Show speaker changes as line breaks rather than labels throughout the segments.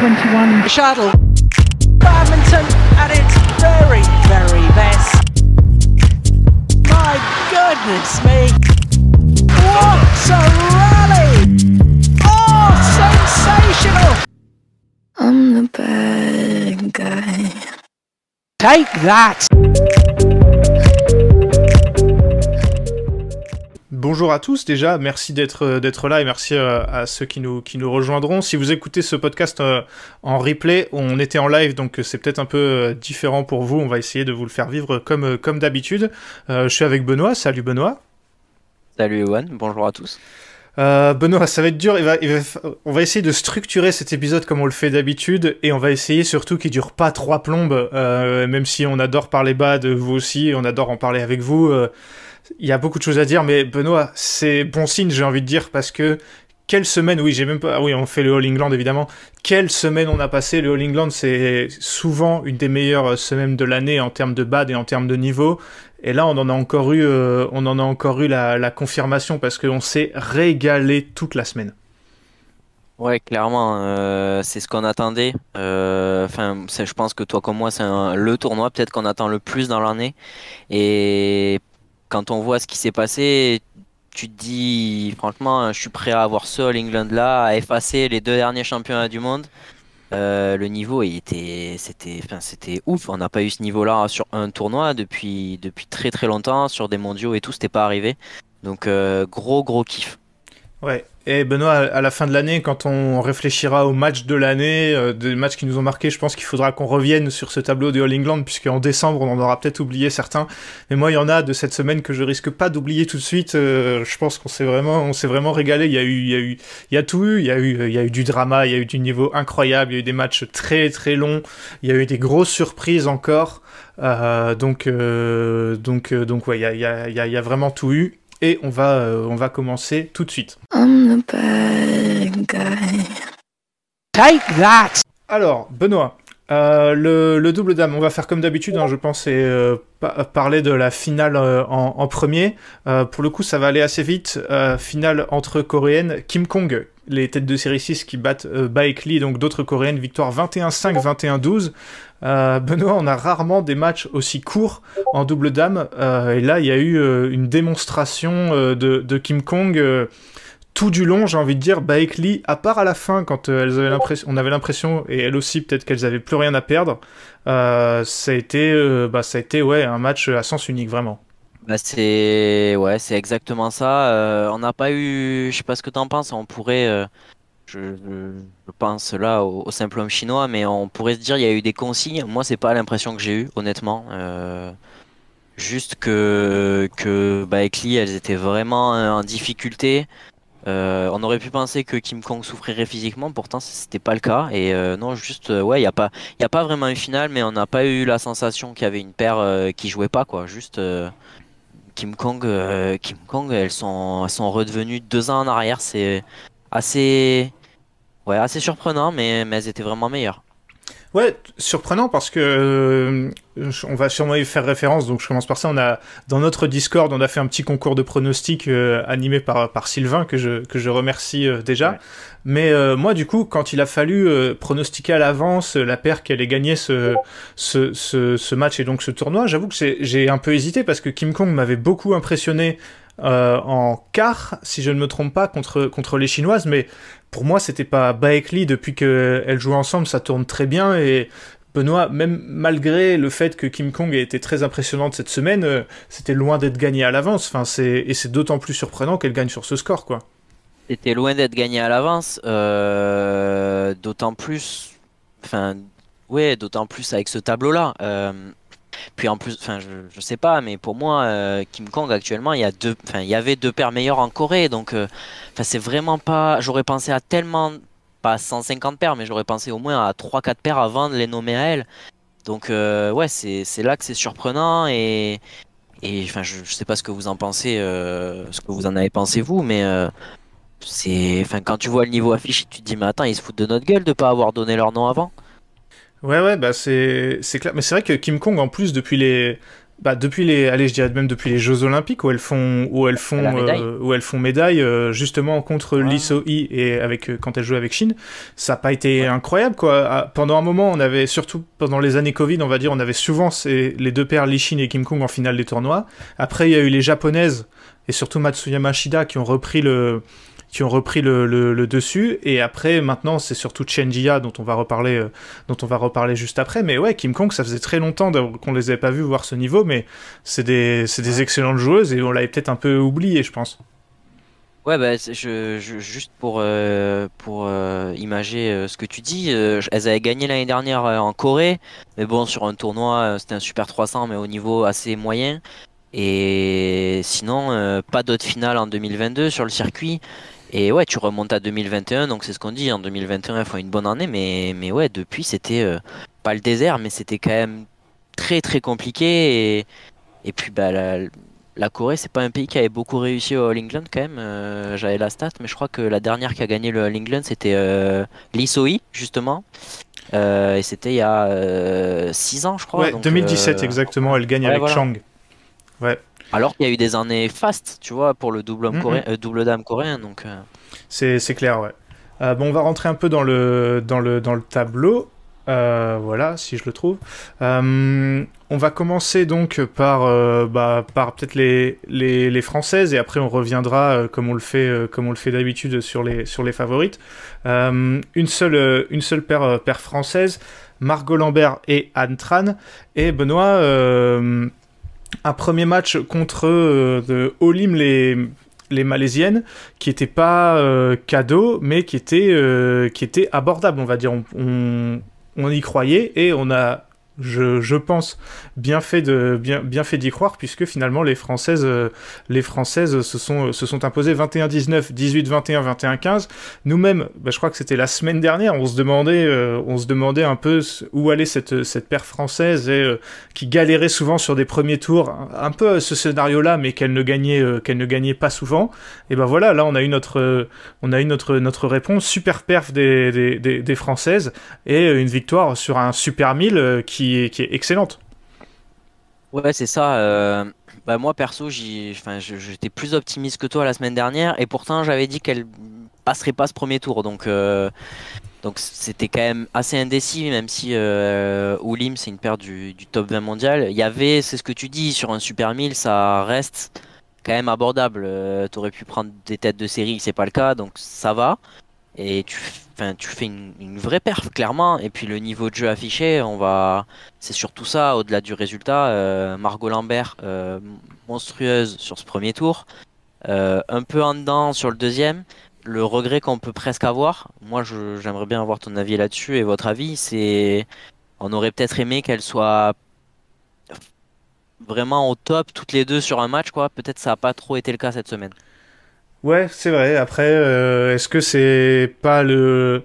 2021.
Shuttle. Badminton at its very, very best. My goodness me. What a rally! Oh, sensational!
I'm the bad guy.
Take that!
Bonjour à tous déjà, merci d'être euh, d'être là et merci euh, à ceux qui nous qui nous rejoindront. Si vous écoutez ce podcast euh, en replay, on était en live donc c'est peut-être un peu différent pour vous. On va essayer de vous le faire vivre comme comme d'habitude. je suis avec Benoît. Salut Benoît.
Salut Ewan. Bonjour à tous.
Benoît, ça va être dur. on va essayer de structurer cet épisode comme on le fait d'habitude et on va essayer surtout qu'il dure pas trois plombes. même si on adore parler bas de vous aussi, on adore en parler avec vous il y a beaucoup de choses à dire, mais Benoît, c'est bon signe, j'ai envie de dire, parce que quelle semaine, oui, j'ai même pas, ah oui, on fait le All England évidemment. Quelle semaine on a passé le All England, c'est souvent une des meilleures semaines de l'année en termes de bad et en termes de niveau. Et là, on en a encore eu, euh, on en a encore eu la, confirmation parce qu'on s'est régalé toute la semaine.
Ouais, clairement, euh, c'est ce qu'on attendait. Euh, enfin, je pense que toi comme moi, c'est le tournoi peut-être qu'on attend le plus dans l'année. Et quand on voit ce qui s'est passé, tu te dis, franchement, je suis prêt à avoir ce England là, à effacer les deux derniers championnats du monde. Euh, le niveau, était, c'était, enfin, c'était ouf. On n'a pas eu ce niveau-là sur un tournoi depuis, depuis très très longtemps, sur des mondiaux et tout, c'était pas arrivé. Donc, euh, gros gros kiff.
Ouais, et Benoît, à la fin de l'année, quand on réfléchira aux matchs de l'année, euh, des matchs qui nous ont marqués, je pense qu'il faudra qu'on revienne sur ce tableau de All England, puisqu'en décembre, on en aura peut-être oublié certains. Mais moi, il y en a de cette semaine que je risque pas d'oublier tout de suite. Euh, je pense qu'on s'est vraiment, on s'est vraiment régalé. Il y a eu, il y a eu, il y a tout eu. Il y a eu, il y a eu du drama, il y a eu du niveau incroyable, il y a eu des matchs très très longs, il y a eu des grosses surprises encore. Euh, donc, euh, donc, euh, donc, ouais, il y a, y, a, il y a vraiment tout eu et on va, euh, on va commencer tout de suite.
I'm the bad guy.
Take that!
Alors, Benoît, euh, le, double dame, on va faire comme d'habitude, hein, je pense, et euh, parler de la finale en, premier. pour le coup, ça va aller assez vite. finale entre coréennes, Kim Kong, les têtes de série 6 qui battent Baek Lee, donc d'autres coréennes, victoire 21-5, 21-12. Euh, Benoît, on a rarement des matchs aussi courts en double dame. Euh, et là, il y a eu euh, une démonstration de, Kim Kong tout du long, j'ai envie de dire. Baek à part à la fin, quand elles avaient l'impression, on avait l'impression, et elles aussi, peut-être qu'elles avaient plus rien à perdre. ça a été, bah, ça a été ouais, un match à sens unique, vraiment.
Bah c'est ouais, c'est exactement ça. on n'a pas eu, je sais pas ce que t'en penses. On pourrait je, pense là au, simple homme chinois, mais on pourrait se dire il y a eu des consignes. Moi, c'est pas l'impression que j'ai eu, honnêtement. Euh, juste que que bah, elles étaient vraiment en difficulté. Euh, on aurait pu penser que Kim Kong souffrirait physiquement, pourtant c'était pas le cas. Et euh, non, juste ouais, il y a pas, y a pas vraiment une finale, mais on n'a pas eu la sensation qu'il y avait une paire qui jouait pas quoi. Juste Kim Kong, Kim Kong, elles sont, elles sont redevenues deux ans en arrière. C'est assez Ouais, assez surprenant, mais, mais elles étaient vraiment meilleures.
Ouais, surprenant parce que euh, on va sûrement y faire référence, donc je commence par ça. On a dans notre Discord, on a fait un petit concours de pronostics euh, animé par par Sylvain que je que je remercie euh, déjà. Mais moi, du coup, quand il a fallu pronostiquer à l'avance la paire qui allait gagner ce, ce, ce, ce match et donc ce tournoi, j'avoue que j'ai un peu hésité parce que Kim Kong m'avait beaucoup impressionné euh, en quart, si je ne me trompe pas, contre, contre les Chinoises, mais pour moi, c'était pas Baekli depuis qu'elles jouent ensemble, ça tourne très bien et Benoît, même malgré le fait que Kim Kong ait été très impressionnante cette semaine, euh, c'était loin d'être gagné à l'avance. Enfin, c'est et c'est d'autant plus surprenant qu'elle gagne sur ce score, quoi.
C'était loin d'être gagné à l'avance, euh, d'autant plus, enfin, ouais, d'autant plus avec ce tableau-là. Puis en plus, enfin, je, je, sais pas, mais pour moi, euh, Kim Kong actuellement, il y a deux, enfin, il y avait deux paires meilleures en Corée, donc, euh, enfin, c'est vraiment pas. J'aurais pensé à tellement, pas 150 paires, mais j'aurais pensé au moins à 3-4 paires avant de les nommer à elle. Donc, euh, ouais, c'est là que c'est surprenant et, et enfin, je, je, sais pas ce que vous en pensez, ce que vous en avez pensé vous, mais c'est, enfin, quand tu vois le niveau affiché, tu te dis, mais attends, ils se foutent de notre gueule de pas avoir donné leur nom avant.
Ouais, ouais, bah c'est clair. Mais c'est vrai que Kim Kong, en plus, depuis les, bah, depuis les, allez, je dirais même depuis les Jeux Olympiques où elles font, où elles font, euh, où elles font médaille, euh, justement contre
Ouais.
So-hee et avec euh, quand elles jouaient avec Chine, ça n'a pas été incroyable quoi. Ah, Pendant un moment, on avait surtout pendant les années Covid, on va dire, on avait souvent ces, les deux paires Lee Shin et Kim Kong en finale des tournois. Après, il y a eu les japonaises et surtout Matsuyama Shida qui ont repris le qui ont repris le, le- le dessus. Et après maintenant c'est surtout Chen Jia dont on va reparler euh, dont on va reparler juste après. Mais ouais Kim Kong ça faisait très longtemps qu'on les avait pas vus voir ce niveau mais c'est des c'est des excellentes joueuses et on l'avait peut-être un peu oublié je pense.
Ouais, bah, je, je- juste pour, euh, pour euh, imager euh, ce que tu dis, elles avaient gagné l'année dernière en Corée, mais bon, sur un tournoi, c'était un Super 300, mais au niveau assez moyen. Et sinon, pas d'autres finales en 2022 sur le circuit. Et ouais, tu remontes à 2021, donc c'est ce qu'on dit, en 2021, elles font une bonne année, mais, mais ouais, depuis, c'était euh, pas le désert, mais c'était quand même très très compliqué. Et, et puis, bah, la, la Corée, c'est pas un pays qui avait beaucoup réussi au All England quand même. Euh, J'avais la stat, mais je crois que la dernière qui a gagné le All England, c'était euh, Lee justement. Euh, et c'était il y a 6 ans, je crois.
ouais
donc,
2017
euh,
exactement elle gagne
ouais,
avec
voilà.
Chang
Alors qu'il y a eu des années fast, tu vois, pour le double, homme coréen, euh, double dame coréen. Donc, euh,
c'est clair ouais. Euh, bon on va rentrer un peu dans le dans le dans le tableau. Voilà si je le trouve. On va commencer donc par bah, par peut-être les, les les françaises et après on reviendra comme on le fait comme on le fait d'habitude sur les sur les favorites. Une seule une seule paire paire française Margot Lambert et Anne Tran. Et Benoît un premier match contre euh, Olim les malaisiennes qui était pas euh, cadeau mais qui était euh, qui était abordable on va dire. On y croyait et on a je, je pense bien fait de bien bien fait d'y croire puisque finalement les françaises euh, les françaises se sont se sont imposées 21-19 18-21 21-15 nous-mêmes bah, je crois que c'était la semaine dernière on se demandait euh, on se demandait un peu où allait cette cette paire française et euh, qui galérait souvent sur des premiers tours un, peu ce scénario là mais qu'elle ne gagnait qu'elle ne gagnait pas souvent. Et ben voilà là on a eu notre on a eu notre notre réponse. Super perf des des, des, des françaises et une victoire sur un super 1000 euh, excellente
Ouais, c'est ça. euh, Bah, moi, perso, j'étais plus optimiste que toi la semaine dernière. Et pourtant, j'avais dit qu'elle passerait pas ce premier tour. Donc, euh, donc c'était quand même assez indécis, même si euh, Oulim, c'est une paire du, top 20 mondial. Il y avait, c'est ce que tu dis, sur un Super 1000, ça reste quand même abordable. Euh, T'aurais pu prendre des têtes de série, c'est pas le cas. Donc, ça va. Et tu, tu fais une, vraie perf, clairement. Et puis, le niveau de jeu affiché, on va. C'est surtout ça, au-delà du résultat. euh, Margot Lambert, euh, monstrueuse sur ce premier tour. Euh, un peu en dedans sur le deuxième. Le regret qu'on peut presque avoir, moi j'aimerais bien avoir ton avis là-dessus et votre avis, c'est on aurait peut-être aimé qu'elles soient vraiment au top toutes les deux sur un match quoi. Peut-être ça n'a pas trop été le cas cette semaine.
Ouais, c'est vrai. Après, euh, est-ce que c'est pas le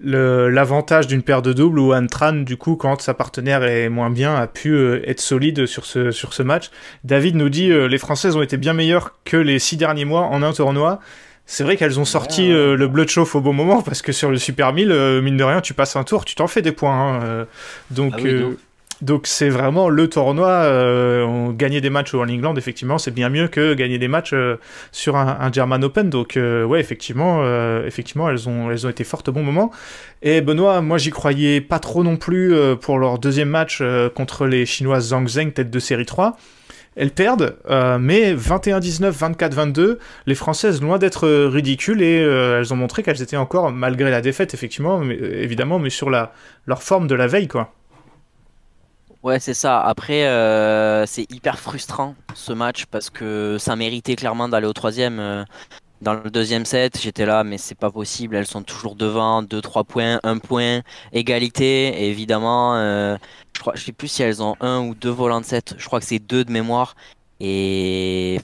l'avantage d'une paire de doubles où Antran, du coup, quand sa partenaire est moins bien, a pu euh, être solide sur ce, sur ce match? David nous dit euh, les Françaises ont été bien meilleures que les six derniers mois en un tournoi. C'est vrai qu'elles ont sorti
Ouais, ouais.
euh, le blood chauffe au bon moment parce que sur le Super 1000, euh, mine de rien, tu passes un tour, tu t'en fais des points. hein, euh, donc,
Ah oui,
euh,
donc.
Donc c'est vraiment le tournoi. Euh, gagner des matchs au All England, effectivement, c'est bien mieux que gagner des matchs euh, sur un, German Open. Donc euh, ouais, effectivement, effectivement, elles ont, elles ont été fortes au bon moment. Et Benoît, moi j'y croyais pas trop non plus pour leur deuxième match contre les Chinoises Zhang Zheng, tête de série 3. Elles perdent, mais 21-19, 24-22, les Françaises, loin d'être ridicules, et elles ont montré qu'elles étaient encore, malgré la défaite, effectivement, mais, évidemment, mais sur la, leur forme de la veille, quoi.
Ouais, c'est ça. Après, euh, c'est hyper frustrant ce match parce que ça méritait clairement d'aller au troisième. euh, Dans le deuxième set, j'étais là, mais c'est pas possible. Elles sont toujours devant, 2-3 points, 1 point, égalité. Et évidemment, euh, je crois, je sais plus si elles ont un ou deux volants de set. Je crois que c'est deux de mémoire. Et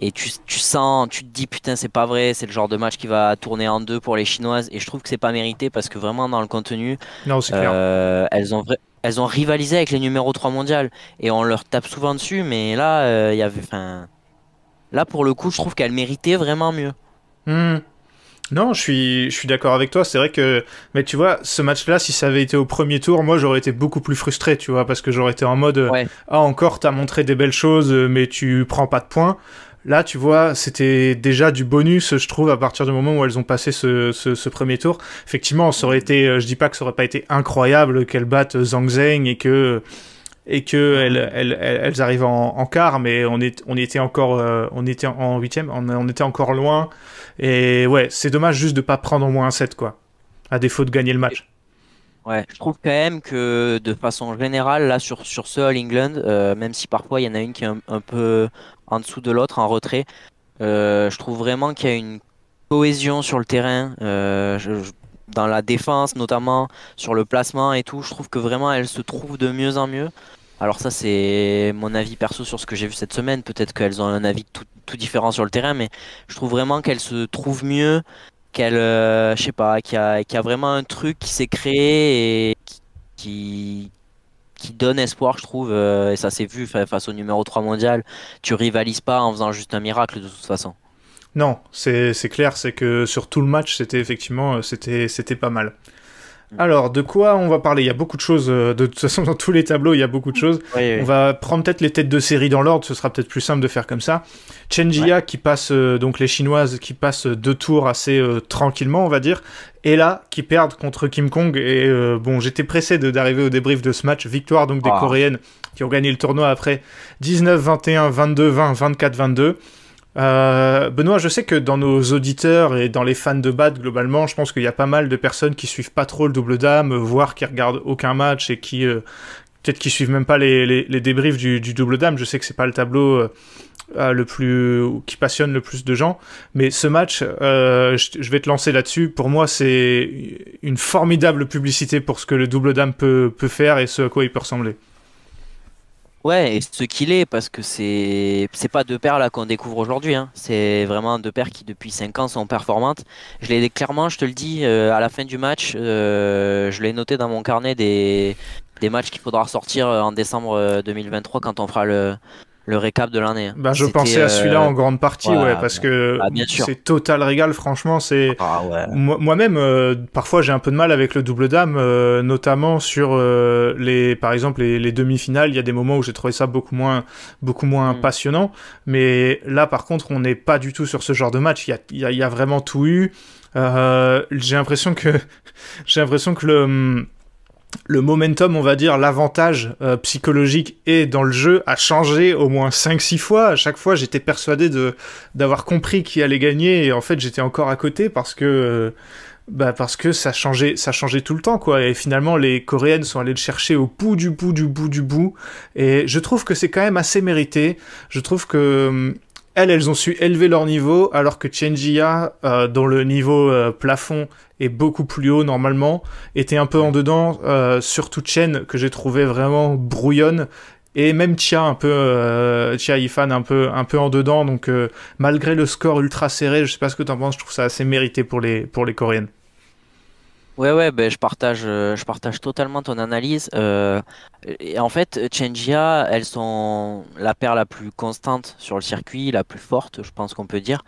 et tu, tu sens, tu te dis putain, c'est pas vrai. C'est le genre de match qui va tourner en deux pour les Chinoises. Et je trouve que c'est pas mérité parce que vraiment dans le contenu.
Non.
Euh, elles ont elles ont rivalisé avec les numéros 3 mondiales et on leur tape souvent dessus, mais là, euh, il y avait, enfin, là pour le coup, je trouve qu'elles méritaient vraiment mieux.
Hmm. Non, je suis, je suis d'accord avec toi. C'est vrai que, mais tu vois, ce match-là, si ça avait été au premier tour, moi, j'aurais été beaucoup plus frustré, tu vois, parce que j'aurais été en mode, euh,
Ouais.
ah, encore, t'as montré des belles choses, euh, mais tu prends pas de points. Là, tu vois, c'était déjà du bonus, je trouve, à partir du moment où elles ont passé ce, ce, premier tour. Effectivement, ça aurait été, euh, je dis pas que ça aurait pas été incroyable qu'elles battent Zhang Zheng et que, et que elles, elles, elles, arrivent en, quart, mais on, est, on était encore, euh, on était en huitième, on, était encore loin. Et ouais, c'est dommage juste de pas prendre au moins un set, quoi. À défaut de gagner le match.
Ouais, je trouve quand même que de façon générale, là sur, sur ce All England, euh, même si parfois il y en a une qui est un peu en dessous de l'autre, en retrait, euh, je trouve vraiment qu'il y a une cohésion sur le terrain, euh, dans la défense notamment, sur le placement et tout. Je trouve que vraiment elle se trouve de mieux en mieux. Alors ça c'est mon avis perso sur ce que j'ai vu cette semaine. Peut-être qu'elles ont un avis tout, différent sur le terrain, mais je trouve vraiment qu'elles se trouvent mieux qu'elle, euh, je sais pas, qu'il y a, vraiment un truc qui s'est créé et qui, qui donne espoir, je trouve, euh, et ça s'est vu fa- face au numéro 3 mondial. Tu rivalises pas en faisant juste un miracle de toute façon.
Non, c'est clair, c'est que sur tout le match, c'était effectivement, euh, c'était pas mal.
Mm.
Alors, de quoi on va parler? Il y a beaucoup de choses, euh, de toute façon, dans tous les tableaux, il y a beaucoup de choses.
Oui,
On va prendre peut-être les têtes de série dans l'ordre, ce sera peut-être plus simple de faire comme ça. Chen Jia qui passe, euh, donc les Chinoises qui passent deux tours assez euh, tranquillement, on va dire. Et là, qui perdent contre Kim Kong. Et euh, bon, j'étais pressé d'arriver au débrief de ce match. Victoire donc des
Ah.
Coréennes qui ont gagné le tournoi après 19-21, 22-20, 24-22. Euh, Benoît, je sais que dans nos auditeurs et dans les fans de BAD globalement, je pense qu'il y a pas mal de personnes qui suivent pas trop le double dame, voire qui regardent aucun match et qui euh, peut-être qui suivent même pas les, débriefs du, du double dame. Je sais que c'est pas le tableau euh, euh, le plus qui passionne le plus de gens, mais ce match, euh, je, je vais te lancer là-dessus. Pour moi, c'est une formidable publicité pour ce que le double dame peut, peut faire et ce à quoi il peut ressembler.
Ouais, et ce qu'il est, parce que c'est c'est pas deux paires là qu'on découvre aujourd'hui, hein. C'est vraiment deux paires qui depuis 5 ans sont performantes. Je l'ai clairement, je te le dis, euh, à la fin du match, euh, je l'ai noté dans mon carnet des, des matchs qu'il faudra sortir euh, en décembre euh, 2023 quand on fera le, le récap de l'année.
Ben, je pensais à celui-là
euh,
en grande partie, ouais, parce que
Ah,
c'est total régal. Franchement, c'est
Ah ouais.
Moi-même, euh, parfois j'ai un peu de mal avec le double dame, euh, notamment sur euh, les, par exemple les, les demi-finales. Il y a des moments où j'ai trouvé ça beaucoup moins, beaucoup moins
Mm.
passionnant. Mais là, par contre, on n'est pas du tout sur ce genre de match. Il y a, il y a, il y a vraiment tout eu. Euh, j'ai l'impression que, j'ai l'impression que le le momentum, on va dire, l'avantage euh, psychologique et dans le jeu a changé au moins 5-6 fois. À chaque fois, j'étais persuadé de d'avoir compris qui allait gagner et en fait, j'étais encore à côté parce que euh, bah parce que ça changeait ça changeait tout le temps quoi et finalement les coréennes sont allées le chercher au bout du bout du bout du bout et je trouve que c'est quand même assez mérité. Je trouve que hum, elles, elles ont su élever leur niveau, alors que Chen Jia, euh, dont le niveau euh, plafond est beaucoup plus haut normalement, était un peu en dedans, euh, surtout Chen, que j'ai trouvé vraiment brouillonne, et même Tia, un peu, euh, Tia Yifan, un peu, un peu en dedans, donc euh, malgré le score ultra serré, je sais pas ce que t'en penses, je trouve ça assez mérité pour les, pour les Coréennes.
Ouais, ouais, ben, je partage, euh, je partage totalement ton analyse. Euh, et en fait, Chengia, elles sont la paire la plus constante sur le circuit, la plus forte, je pense qu'on peut dire.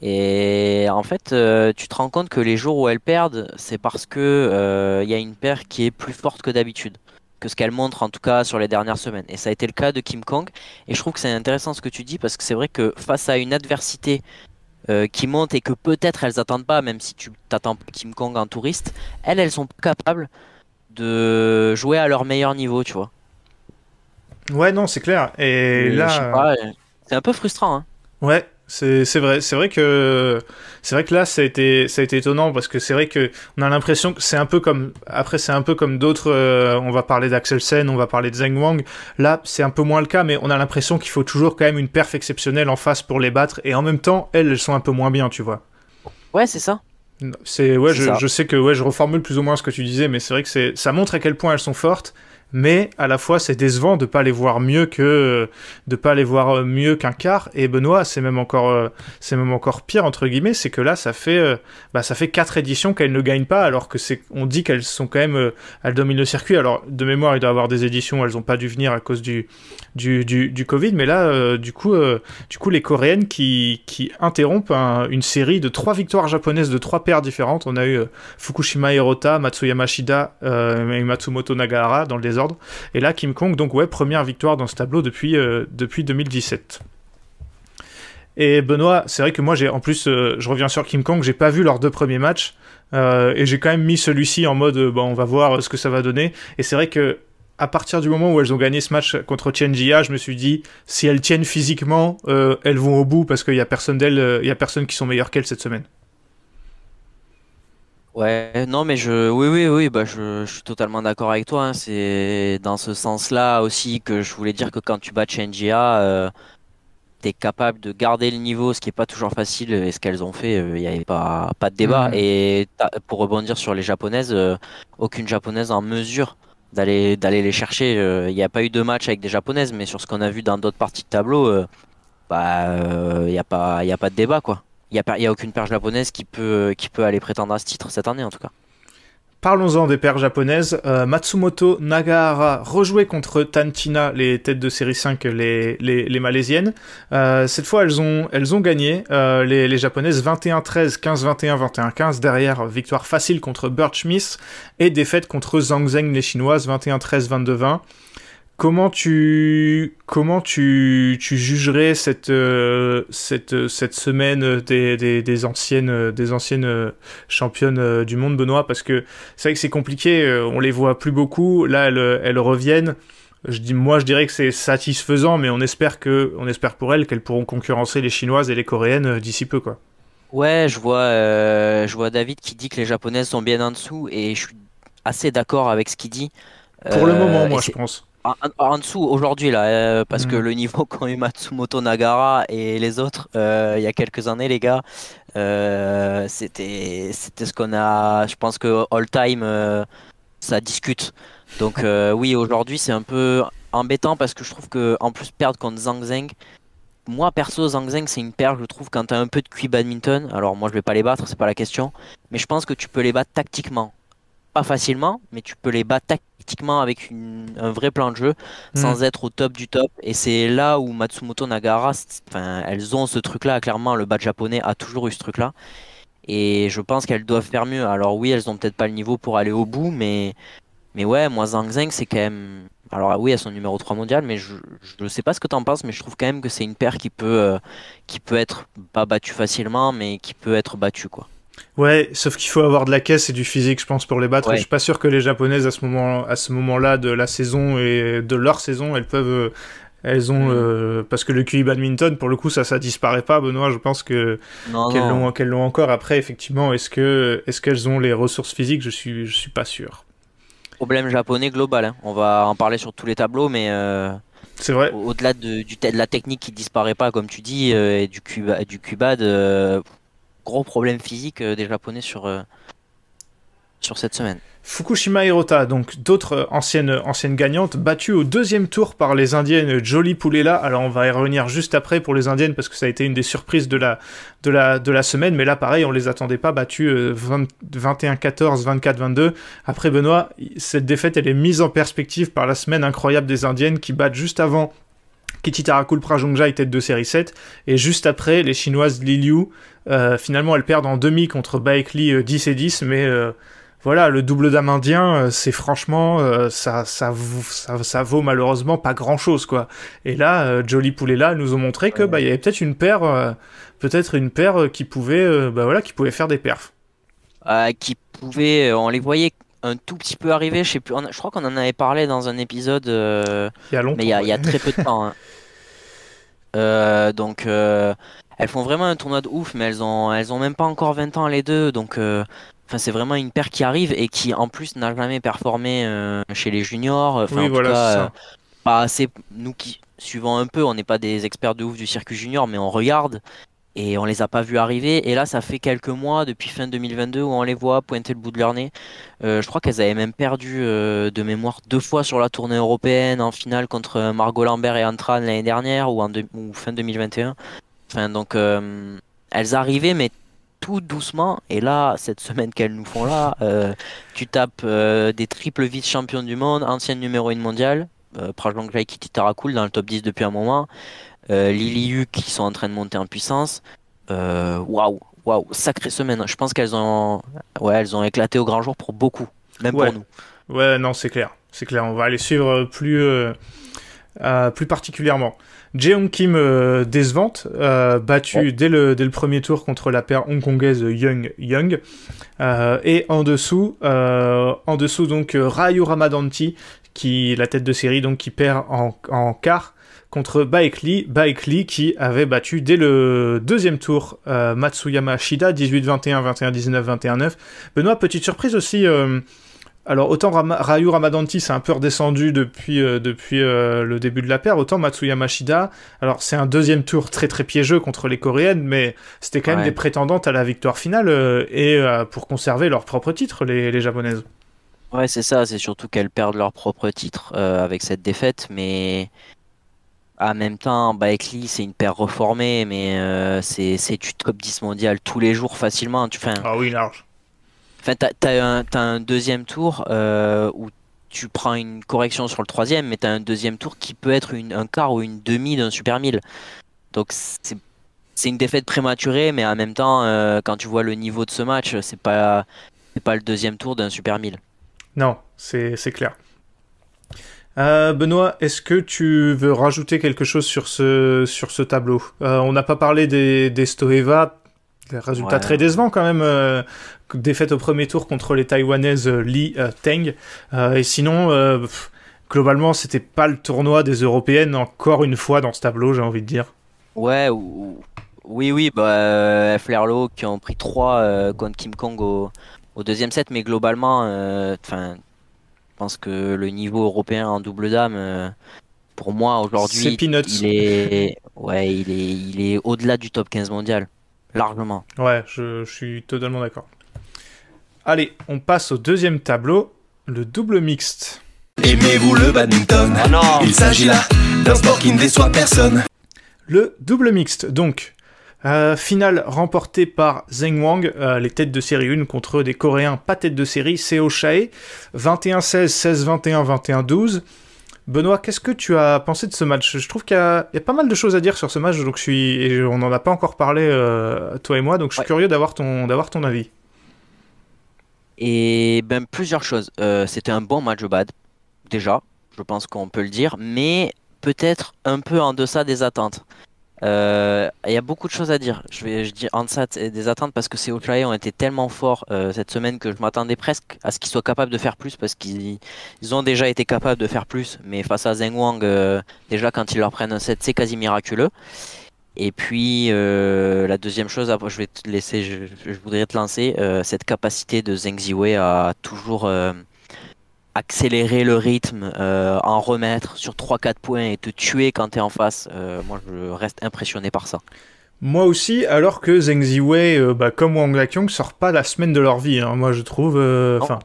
Et en fait, euh, tu te rends compte que les jours où elles perdent, c'est parce que il y a une paire qui est plus forte que d'habitude, que ce qu'elle montre en tout cas sur les dernières semaines. Et ça a été le cas de Kim Kong. Et je trouve que c'est intéressant ce que tu dis parce que c'est vrai que face à une adversité euh, qui monte et que peut-être elles attendent pas, même si tu t'attends Kim Kong en touriste, elles, elles sont pas capables de jouer à leur meilleur niveau, tu vois.
Ouais, non, c'est clair. Et, là,
euh, c'est un peu frustrant, hein.
Ouais, c'est vrai, c'est vrai que c'est vrai que là ça a été ça a été étonnant parce que c'est vrai que on a l'impression que c'est un peu comme après c'est un peu comme d'autres euh, on va parler d'Axelsen, on va parler de Zheng Wang. Là, c'est un peu moins le cas mais on a l'impression qu'il faut toujours quand même une perf exceptionnelle en face pour les battre et en même temps, elles, elles sont un peu moins bien, tu vois.
Ouais, c'est ça.
C'est ouais, je,
ça.
je sais que ouais, je reformule plus ou moins ce que tu disais mais c'est vrai que c'est ça montre à quel point elles sont fortes mais à la fois c'est décevant de pas les voir mieux que de pas les voir mieux qu'un quart. Et Benoît, c'est même encore euh, c'est même encore pire entre guillemets, c'est que là ça fait euh, bah, ça fait quatre éditions qu'elles ne gagnent pas, alors que c'est on dit qu'elles sont quand même euh, elles dominent le circuit. Alors de mémoire, il doit y avoir des éditions où elles ont pas dû venir à cause du du, du, Covid, mais là du coup du coup les Coréennes qui qui interrompent une série de trois victoires japonaises de trois paires différentes. On a eu Fukushima Hirota, Matsuyama Shida et Matsumoto Nagahara dans le désordre et là, Kim Kong, donc ouais, première victoire dans ce tableau depuis, euh, depuis 2017. Et Benoît, c'est vrai que moi, j'ai en plus, euh, je reviens sur Kim Kong, j'ai pas vu leurs deux premiers matchs, euh, et j'ai quand même mis celui-ci en mode, bon, on va voir ce que ça va donner. Et c'est vrai que à partir du moment où elles ont gagné ce match contre Chen Jia, je me suis dit, si elles tiennent physiquement, elles vont au bout parce qu'il y a personne d'elles, il y a personne qui sont meilleures qu'elles cette semaine.
Ouais, non, mais je, oui, oui, oui, bah, je, je suis totalement d'accord avec toi. hein. C'est dans ce sens-là aussi que je voulais dire que quand tu bats Chengia, euh, t'es capable de garder le niveau, ce qui est pas toujours facile. Et ce qu'elles ont fait, il n'y avait pas, pas de débat.
Mhm.
Et t'as- pour rebondir sur les japonaises, euh, aucune japonaise en mesure d'aller d'aller les chercher. Euh, Il n'y a pas eu de match avec des japonaises, mais sur ce qu'on a vu dans d'autres parties de tableau, euh, bah, il n'y a pas, y a pas de débat, quoi. Il n'y a, a aucune paire japonaise qui peut, aller prétendre à ce titre cette année, en tout cas.
Parlons-en des paires japonaises. Euh, Matsumoto Nagahara rejouait contre Tantina, les têtes de série 5, les, malaisiennes. Euh, cette fois, elles ont, gagné, euh, les, japonaises 21-13, 15-21, 21-15. Derrière, victoire facile contre Birch Smith et défaite contre Zhang Zheng, les chinoises, 21-13, 22-20. Comment tu comment tu, tu jugerais cette euh, cette cette semaine des, des, des anciennes des anciennes euh, championnes euh, du monde Benoît? Parce que c'est vrai que c'est compliqué euh, on les voit plus beaucoup. Là elles, elles reviennent. Je dis moi je dirais que c'est satisfaisant mais on espère que on espère pour elles qu'elles pourront concurrencer les chinoises et les coréennes euh, d'ici peu quoi.
Ouais, je vois, euh, je vois David qui dit que les japonaises sont bien en dessous et je suis assez d'accord avec ce qu'il dit.
pour le
Euh,
moment moi je pense
en, dessous aujourd'hui là, euh, parce que
Mhm.
le niveau qu'ont eu Matsumoto Nagara et les autres euh, il y a quelques années, les gars, euh, c'était c'était ce qu'on a. Je pense que all time ça discute. Donc oui, aujourd'hui c'est un peu embêtant parce que je trouve que en plus perdre contre Zhang Zheng. Moi perso, Zhang Zheng c'est une paire, je trouve, quand t'as un peu de QI badminton. Alors moi je vais pas les battre, c'est pas la question, mais je pense que tu peux les battre tactiquement. Pas facilement, mais tu peux les battre tactiquement avec une- un vrai plan de jeu sans être au top du top. Et c'est là où Matsumoto Nagara, enfin, elles ont ce truc-là. Clairement, le bad japonais a toujours eu ce truc-là. Et je pense qu'elles doivent faire mieux. Alors oui, elles ont peut-être pas le niveau pour aller au bout, mais, mais ouais, moi, Zhang Zheng, c'est quand même. Alors oui, elles sont numéro 3 mondial, mais je, je sais pas ce que t'en penses, mais je trouve quand même que c'est une paire qui peut, euh, qui peut être pas battue facilement, mais qui peut être battue, quoi.
Ouais, sauf qu'il faut avoir de la caisse et du physique, je pense, pour les battre.
Ouais.
Je suis pas sûr que les japonaises, à ce moment, à ce moment-là de la saison et de leur saison, elles peuvent, euh, elles ont,
Mm.
euh, parce que le QI badminton, pour le coup, ça, ça disparaît pas, Benoît. Je pense que qu'elles l'ont, qu'elles l'ont encore. Après, effectivement, est-ce que, est-ce qu'elles ont les ressources physiques? Je suis, je suis pas sûr.
Problème japonais global. hein. On va en parler sur tous les tableaux, mais euh,
C'est vrai.
Au- Au-delà de, la technique qui disparaît pas, comme tu dis, euh, et du, cuba, du euh, gros problème physique euh, des Japonais sur, euh, sur cette semaine.
Fukushima Hirota, donc d'autres euh, anciennes, anciennes gagnantes, battues au deuxième tour par les indiennes Jolie Poulela. Alors on va y revenir juste après pour les indiennes parce que ça a été une des surprises de la, de la, de la semaine. Mais là pareil, on les attendait pas, battues euh, 20 21-14, 24-22. Après Benoît, cette défaite elle est mise en perspective par la semaine incroyable des indiennes qui battent juste avant Kichitarakul Prajongjai tête de série 7 et juste après les chinoises Li Liu euh, finalement elles perdent en demi contre Baek Lee euh, 10 et 10 mais euh, voilà, le double dame indien, euh, c'est franchement, ça, ça, vaut- ça, ça vaut malheureusement pas grand chose, quoi. Et là, Jolie Poulela nous ont montré que, bah, il y avait peut-être une paire, peut-être une paire qui pouvait, bah voilà, qui pouvait faire des perfs.
Euh, qui pouvaient, euh, on les voyait un tout petit peu arriver, je sais plus, je crois qu'on en avait parlé dans un épisode, euh,
Il y a longtemps.
mais il y a, il y a
ouais.
très peu de temps. hein. Euh, donc, elles font vraiment un tournoi de ouf, mais elles ont, elles ont même pas encore 20 ans les deux, donc. euh, Enfin, c'est vraiment une paire qui arrive et qui en plus n'a jamais performé euh, chez les juniors. Enfin, en
oui,
tout
voilà,
cas, euh, pas assez. Nous qui suivons un peu, on n'est pas des experts de ouf du circuit junior, mais on regarde. et on les a pas vus arriver. Et là, ça fait quelques mois, depuis fin 2022, où on les voit pointer le bout de leur nez. Euh, je crois qu'elles avaient même perdu euh, de mémoire deux fois sur la tournée européenne en finale contre Margot Lambert et Antran l'année dernière ou, en de- ou fin 2021. Enfin, donc, euh, elles arrivaient, mais tout doucement. Et là, cette semaine qu'elles nous font là, euh, tu tapes euh, des triples vice-champions du monde, ancienne numéro 1 mondiale, euh, Prajang Kitty Tarakul dans le top 10 depuis un moment, Lily Yu qui sont en train de monter en puissance. Waouh, waouh, sacrée semaine. Je pense qu'elles ont, ouais, elles ont éclaté au grand jour pour beaucoup, même
Ouais.
pour nous.
Ouais, non, c'est clair. C'est clair, on va les suivre plus, plus particulièrement. Jeong Kim euh, décevante, euh, battue dès, le, dès le premier tour contre la paire hongkongaise Young Young. Euh, et en dessous, euh, en dessous donc euh, Ryu Ramadanti, qui la tête de série, donc qui perd en, en quart contre Baek Lee. Baek Lee qui avait battu dès le deuxième tour Matsuyama Shida 18-21, 21-19, 21-9. Benoît, petite surprise aussi. Alors autant Rama- Ryu Ramadanti c'est un peu redescendu depuis, euh, depuis euh, le début de la paire, autant Matsuyama Shida, alors c'est un deuxième tour très très piégeux contre les coréennes, mais c'était quand même des prétendantes à la victoire finale euh, et pour conserver leur propre titre, les, les japonaises.
Ouais, c'est ça, c'est surtout qu'elles perdent leur propre titre avec cette défaite, mais en même temps, Baek Lee, c'est une paire reformée, mais c'est c'est du top 10 mondial tous les jours facilement. Tu,
Ah oui, large.
Enfin, t'as, un, un deuxième tour euh, où tu prends une correction sur le troisième, mais t'as un deuxième tour qui peut être une, un quart ou une demi d'un Super 1000. Donc c'est, une défaite prématurée, mais en même temps, euh, quand tu vois le niveau de ce match, c'est pas, pas le deuxième tour d'un Super 1000.
Non, c'est clair. Euh, Benoît, est-ce que tu veux rajouter quelque chose sur ce, sur ce tableau? On n'a pas parlé des, des Stoeva, des résultats
Ouais.
très décevants quand même. euh, défaite au premier tour contre les Taïwanaises euh, Li euh, Teng. Euh, et sinon, euh, pff, globalement, c'était pas le tournoi des Européennes encore une fois dans ce tableau, j'ai envie de dire.
Ouais, ou, ou- oui, oui, bah, euh, Flerlo qui ont pris 3 contre Kim Kong au, au deuxième set, mais globalement, euh, enfin, je pense que le niveau européen en double dame, euh, pour moi
C'est
aujourd'hui,
peanuts.
il est, ouais, il est, il est au-delà du top 15 mondial, largement.
Ouais, je, je suis totalement d'accord. Allez, on passe au deuxième tableau, le double mixte.
Aimez-vous le badminton Il s'agit là d'un sport qui ne déçoit personne.
Le double mixte, donc. Euh, finale remportée par Zheng Wang, euh, les têtes de série 1 contre des Coréens pas tête de série, Seo Chae, 21-16, 16-21, 21-12. Benoît, qu'est-ce que tu as pensé de ce match? Je trouve qu'il y, a il y a pas mal de choses à dire sur ce match, donc je suis, et on n'en a pas encore parlé, euh, toi et moi, donc je suis
Ouais.
curieux d'avoir ton, d'avoir ton avis.
Et ben plusieurs choses. Euh, c'était un bon match bad, déjà, je pense qu'on peut le dire, mais peut-être un peu en deçà des attentes. Euh, Il y a beaucoup de choses à dire. Je vais, je dis deçà de- des attentes parce que ces Outliers ont été tellement forts euh, cette semaine que je m'attendais presque à ce qu'ils soient capables de faire plus parce qu'ils ils ont déjà été capables de faire plus. Mais face à Zheng Wang, euh, déjà quand ils leur prennent un set, c'est quasi miraculeux. Et puis la deuxième chose, je vais te laisser, je, voudrais te lancer cette capacité de Zheng Ziwei à toujours accélérer le rythme, euh, en remettre sur 3-4 points et te tuer quand tu es en face. Euh, moi, je reste impressionné par ça.
Moi aussi, alors que Zheng Ziwei, euh, bah, comme Wang Lakyong, sort pas la semaine de leur vie. hein, moi, je trouve. euh. Enfin,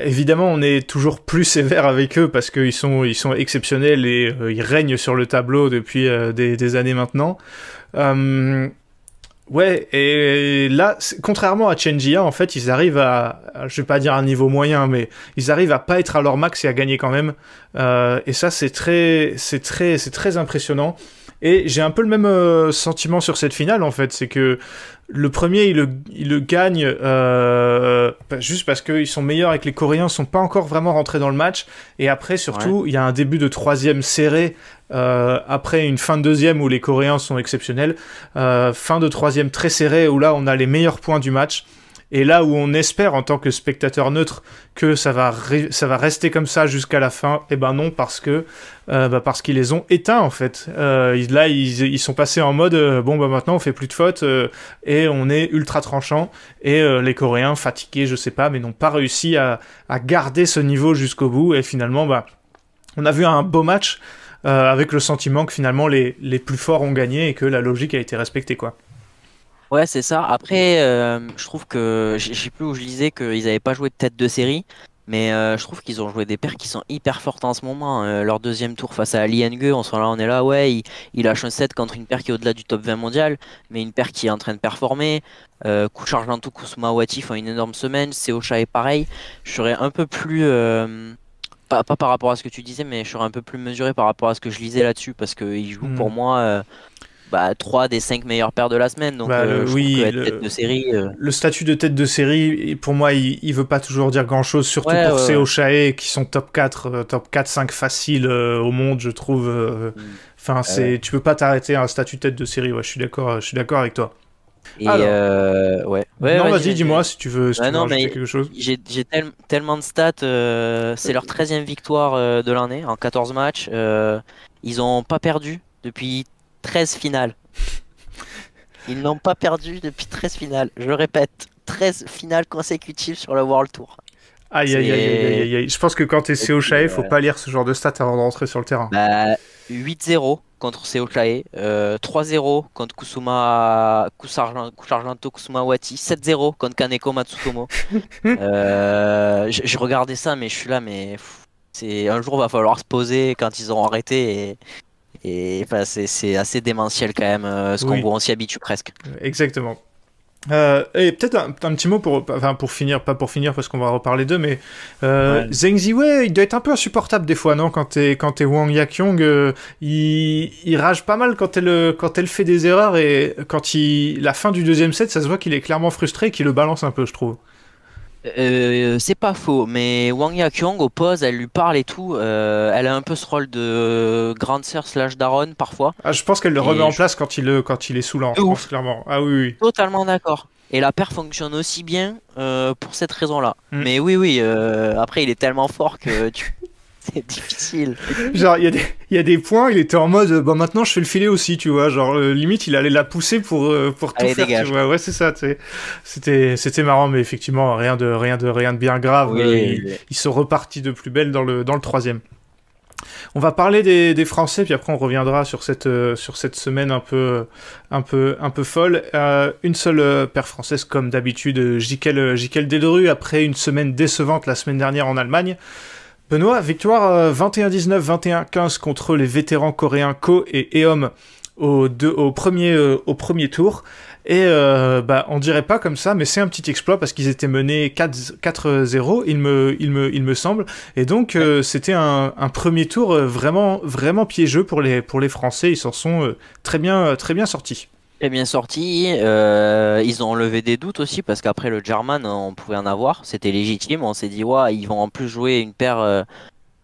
évidemment, on est toujours plus sévère avec eux parce qu'ils sont, ils sont exceptionnels et euh, ils règnent sur le tableau depuis des, des années maintenant. Ouais, et là, contrairement à Chen Jia, en fait, ils arrivent à, à- je vais pas dire un niveau moyen, mais ils arrivent à pas être à leur max et à gagner quand même. Euh, et ça, c'est très, c'est très, c'est très impressionnant. Et j'ai un peu le même euh, sentiment sur cette finale en fait, c'est que le premier il le, il le gagne euh, pas- juste parce qu'ils sont meilleurs et que les Coréens sont pas encore vraiment rentrés dans le match. Et après surtout il y a un début de troisième serré euh, après une fin de deuxième où les Coréens sont exceptionnels, euh, fin de troisième très serré où là on a les meilleurs points du match. Et là où on espère en tant que spectateur neutre que ça va, ça va rester comme ça jusqu'à la fin, et ben non parce que euh, bah parce qu'ils les ont éteints en fait. Euh, là ils, ils sont passés en mode euh, bon bah maintenant on fait plus de fautes et on est ultra tranchant et les Coréens fatigués je sais pas mais n'ont pas réussi à, à garder ce niveau jusqu'au bout et finalement bah on a vu un beau match avec le sentiment que finalement les, les plus forts ont gagné et que la logique a été respectée quoi.
Ouais, c'est ça. Après, je trouve que je sais plus où je lisais qu'ils avaient pas joué de tête de série, mais euh, je trouve qu'ils ont joué des paires qui sont hyper fortes en ce moment. Euh, leur deuxième tour face à Liengue, on sera là, on est là, ouais, il, il lâche un set contre une paire qui est au-delà du top 20 mondial, mais une paire qui est en train de performer. Euh, Kuchar Argento, Kusuma Wati font une énorme semaine, Seocha est pareil. Je serais un peu plus euh, pas, pas par rapport à ce que tu disais, mais je serais un peu plus mesuré par rapport à ce que je lisais là-dessus, parce qu'ils jouent
Hmm.
pour moi euh, bah, 3 des 5 meilleures paires de la semaine. Donc,
Bah,
euh,
le-
je
oui,
que être
le-
tête de série. euh,
Le statut de tête de série, pour moi, il, il veut pas toujours dire grand chose, surtout
Ouais,
pour
ouais.
Ochae qui sont top 4, euh, top 4, 5 faciles au monde, je trouve.
Mm.
Enfin, c'est, tu peux pas t'arrêter à un statut de tête de série, ouais, je suis d'accord, je suis d'accord avec toi.
Et
Alors.
euh, ouais. Ouais,
non, vas-y,
vas-y.
dis-moi si tu veux, si
Ouais,
tu veux
non, mais-
quelque chose.
J'ai tel- tellement de stats. euh, c'est leur 13e victoire euh, de l'année en 14 matchs. ils ont pas perdu depuis 13 finales. Ils n'ont pas perdu depuis 13 finales. Je répète, 13 finales consécutives sur le World Tour.
Aïe, aïe, aïe, aïe, aïe, aïe. Je pense que quand t'es
puis,
Ochae, faut
euh,
pas lire ce genre de stats avant de rentrer sur le terrain.
Bah, 8-0 contre Seo Chae, euh, 3-0 contre Kusuma Kusargen- Kusargento Kusuma Wati, 7-0 contre Kaneko Matsutomo. euh, je, je regardais ça, mais je suis là, mais c'est un jour va falloir se poser quand ils auront arrêté et, et enfin, c'est assez démentiel quand même euh, ce qu'on
Oui.
voit, on s'y habitue presque.
Exactement. Euh, et peut-être un, un petit mot pour, enfin pour finir, pas pour finir parce qu'on va reparler d'eux, mais euh,
Ouais.
Zheng Ziwei, il doit être un peu insupportable des fois, non Quand t'es quand t'es Wang Yakyong, euh, il, il rage pas mal quand elle quand elle fait des erreurs et quand il la fin du deuxième set, ça se voit qu'il est clairement frustré, et qu'il le balance un peu, je trouve.
Euh, c'est pas faux, mais Wang Yakyong oppose, elle lui parle et tout. euh, elle a un peu ce rôle de grande sœur slash daronne parfois.
Ah, je pense qu'elle le
Et
remet en
je-
place quand il euh, quand il est saoulant, je
De
pense
ouf.
clairement. Ah oui, oui.
Totalement d'accord. Et la paire fonctionne aussi bien euh, pour cette raison-là.
Mm.
Mais oui, oui, euh, après il est tellement fort que tu... c'est difficile.
Genre, il y, a des- il y a des points, il était en mode, euh, bah maintenant je fais le filet aussi, tu vois. Genre, euh, limite, il allait la pousser pour, euh, pour tout
Allez,
faire,
dégage.
tu vois. Ouais, c'est ça, tu sais. C'était, c'était marrant, mais effectivement, rien de, rien de, rien de bien grave.
Oui, oui.
ils sont repartis de plus belle dans le, dans le troisième. On va parler des, des Français, puis après on reviendra sur cette, euh, sur cette semaine un peu, un peu, un peu folle. Euh, une seule euh, paire française, comme d'habitude, Jikel Delru, après une semaine décevante la semaine dernière en Allemagne. Benoît, victoire euh, 21-19, 21-15 contre les vétérans coréens Ko et Eom au, deux- au, premier, euh, au premier tour. Et euh, bah, on dirait pas comme ça, mais c'est un petit exploit parce qu'ils étaient menés 4 4-0, il me, il, me, il me semble. Et donc, euh, c'était un, un premier tour euh, vraiment, vraiment piégeux pour les, pour les Français. Ils s'en sont euh, très, bien, très bien sortis.
Très bien sorti. euh, ils ont enlevé des doutes aussi parce qu'après le German, on pouvait en avoir. C'était légitime. On s'est dit, ouais, ils vont en plus jouer une paire, euh,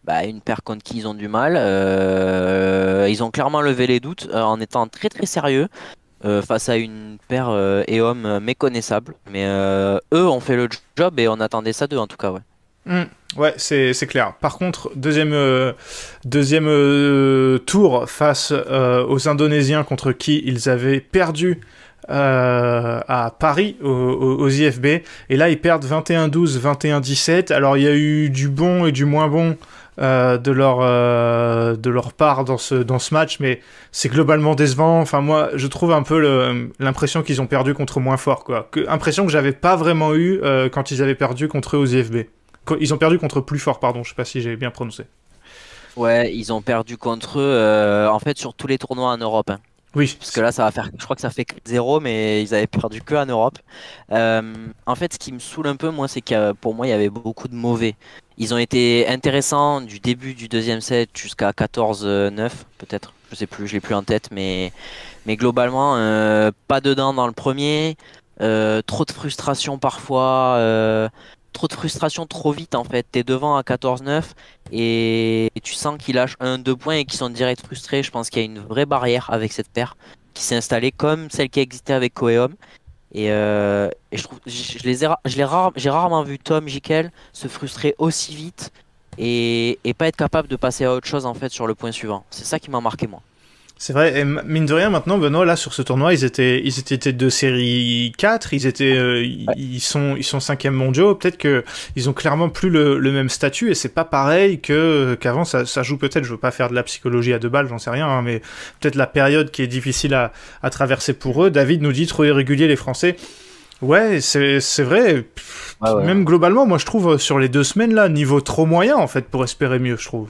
bah, une paire contre qui ils ont du mal. Euh, ils ont clairement levé les doutes en étant très très sérieux face à une paire et hommes euh, méconnaissable. Mais eux ont fait le job et on attendait ça d'eux en tout cas. Ouais.
Hmm, Ouais, c'est clair. Par contre, deuxième, euh, deuxième euh, tour face euh, aux Indonésiens contre qui ils avaient perdu à Paris, aux, IFB. Et là, ils perdent 21-12, 21-17. Alors, il y a eu du bon et du moins bon de, leur, de leur part dans ce, dans ce match, mais c'est globalement décevant. Enfin, moi, je trouve un peu l'impression qu'ils ont perdu contre moins fort. Quoi. Que, impression que j'avais pas vraiment eu quand ils avaient perdu contre eux aux IFB. Ils ont perdu contre plus fort, pardon, je sais pas si j'ai bien prononcé.
Ouais, ils ont perdu contre eux euh, en fait sur tous les tournois en Europe. hein.
Oui,
Parce que là, ça va faire, je crois que ça fait 0 mais ils avaient perdu que en Europe. Euh, en fait, ce qui me saoule un peu, moi, c'est que pour moi, il y avait beaucoup de mauvais. Ils ont été intéressants du début du deuxième set jusqu'à 14-9, peut-être. Je sais plus, je l'ai plus en tête, mais, mais globalement, euh, pas dedans dans le premier. Euh, trop de frustration parfois. euh, trop de frustration trop vite, en fait. T'es devant à 14-9 et tu sens qu'ils lâchent un, deux points et qu'ils sont direct frustrés. Je pense qu'il y a une vraie barrière avec cette paire qui s'est installée comme celle qui existait avec Coeum. Et, euh, et je trouve, je, je les j'ai rarement vu Tom Jikel se frustrer aussi vite et, et pas être capable de passer à autre chose en fait sur le point suivant. C'est ça qui m'a marqué moi.
C'est vrai, et mine de rien, maintenant, Benoît, là, sur ce tournoi, ils étaient, ils étaient de série 4, ils étaient, euh, ils- ils sont, ils sont cinquième mondiaux, peut-être que ils ont clairement plus le, le même statut, et c'est pas pareil que, qu'avant, ça, ça joue peut-être, je veux pas faire de la psychologie à deux balles, j'en sais rien, hein, mais peut-être la période qui est difficile à, à traverser pour eux. David nous dit trop irrégulier les Français. Ouais, c'est, c'est vrai.
Ouais.
Même globalement, moi, je trouve, euh, sur les deux semaines, là, niveau trop moyen, en fait, pour espérer mieux, je trouve.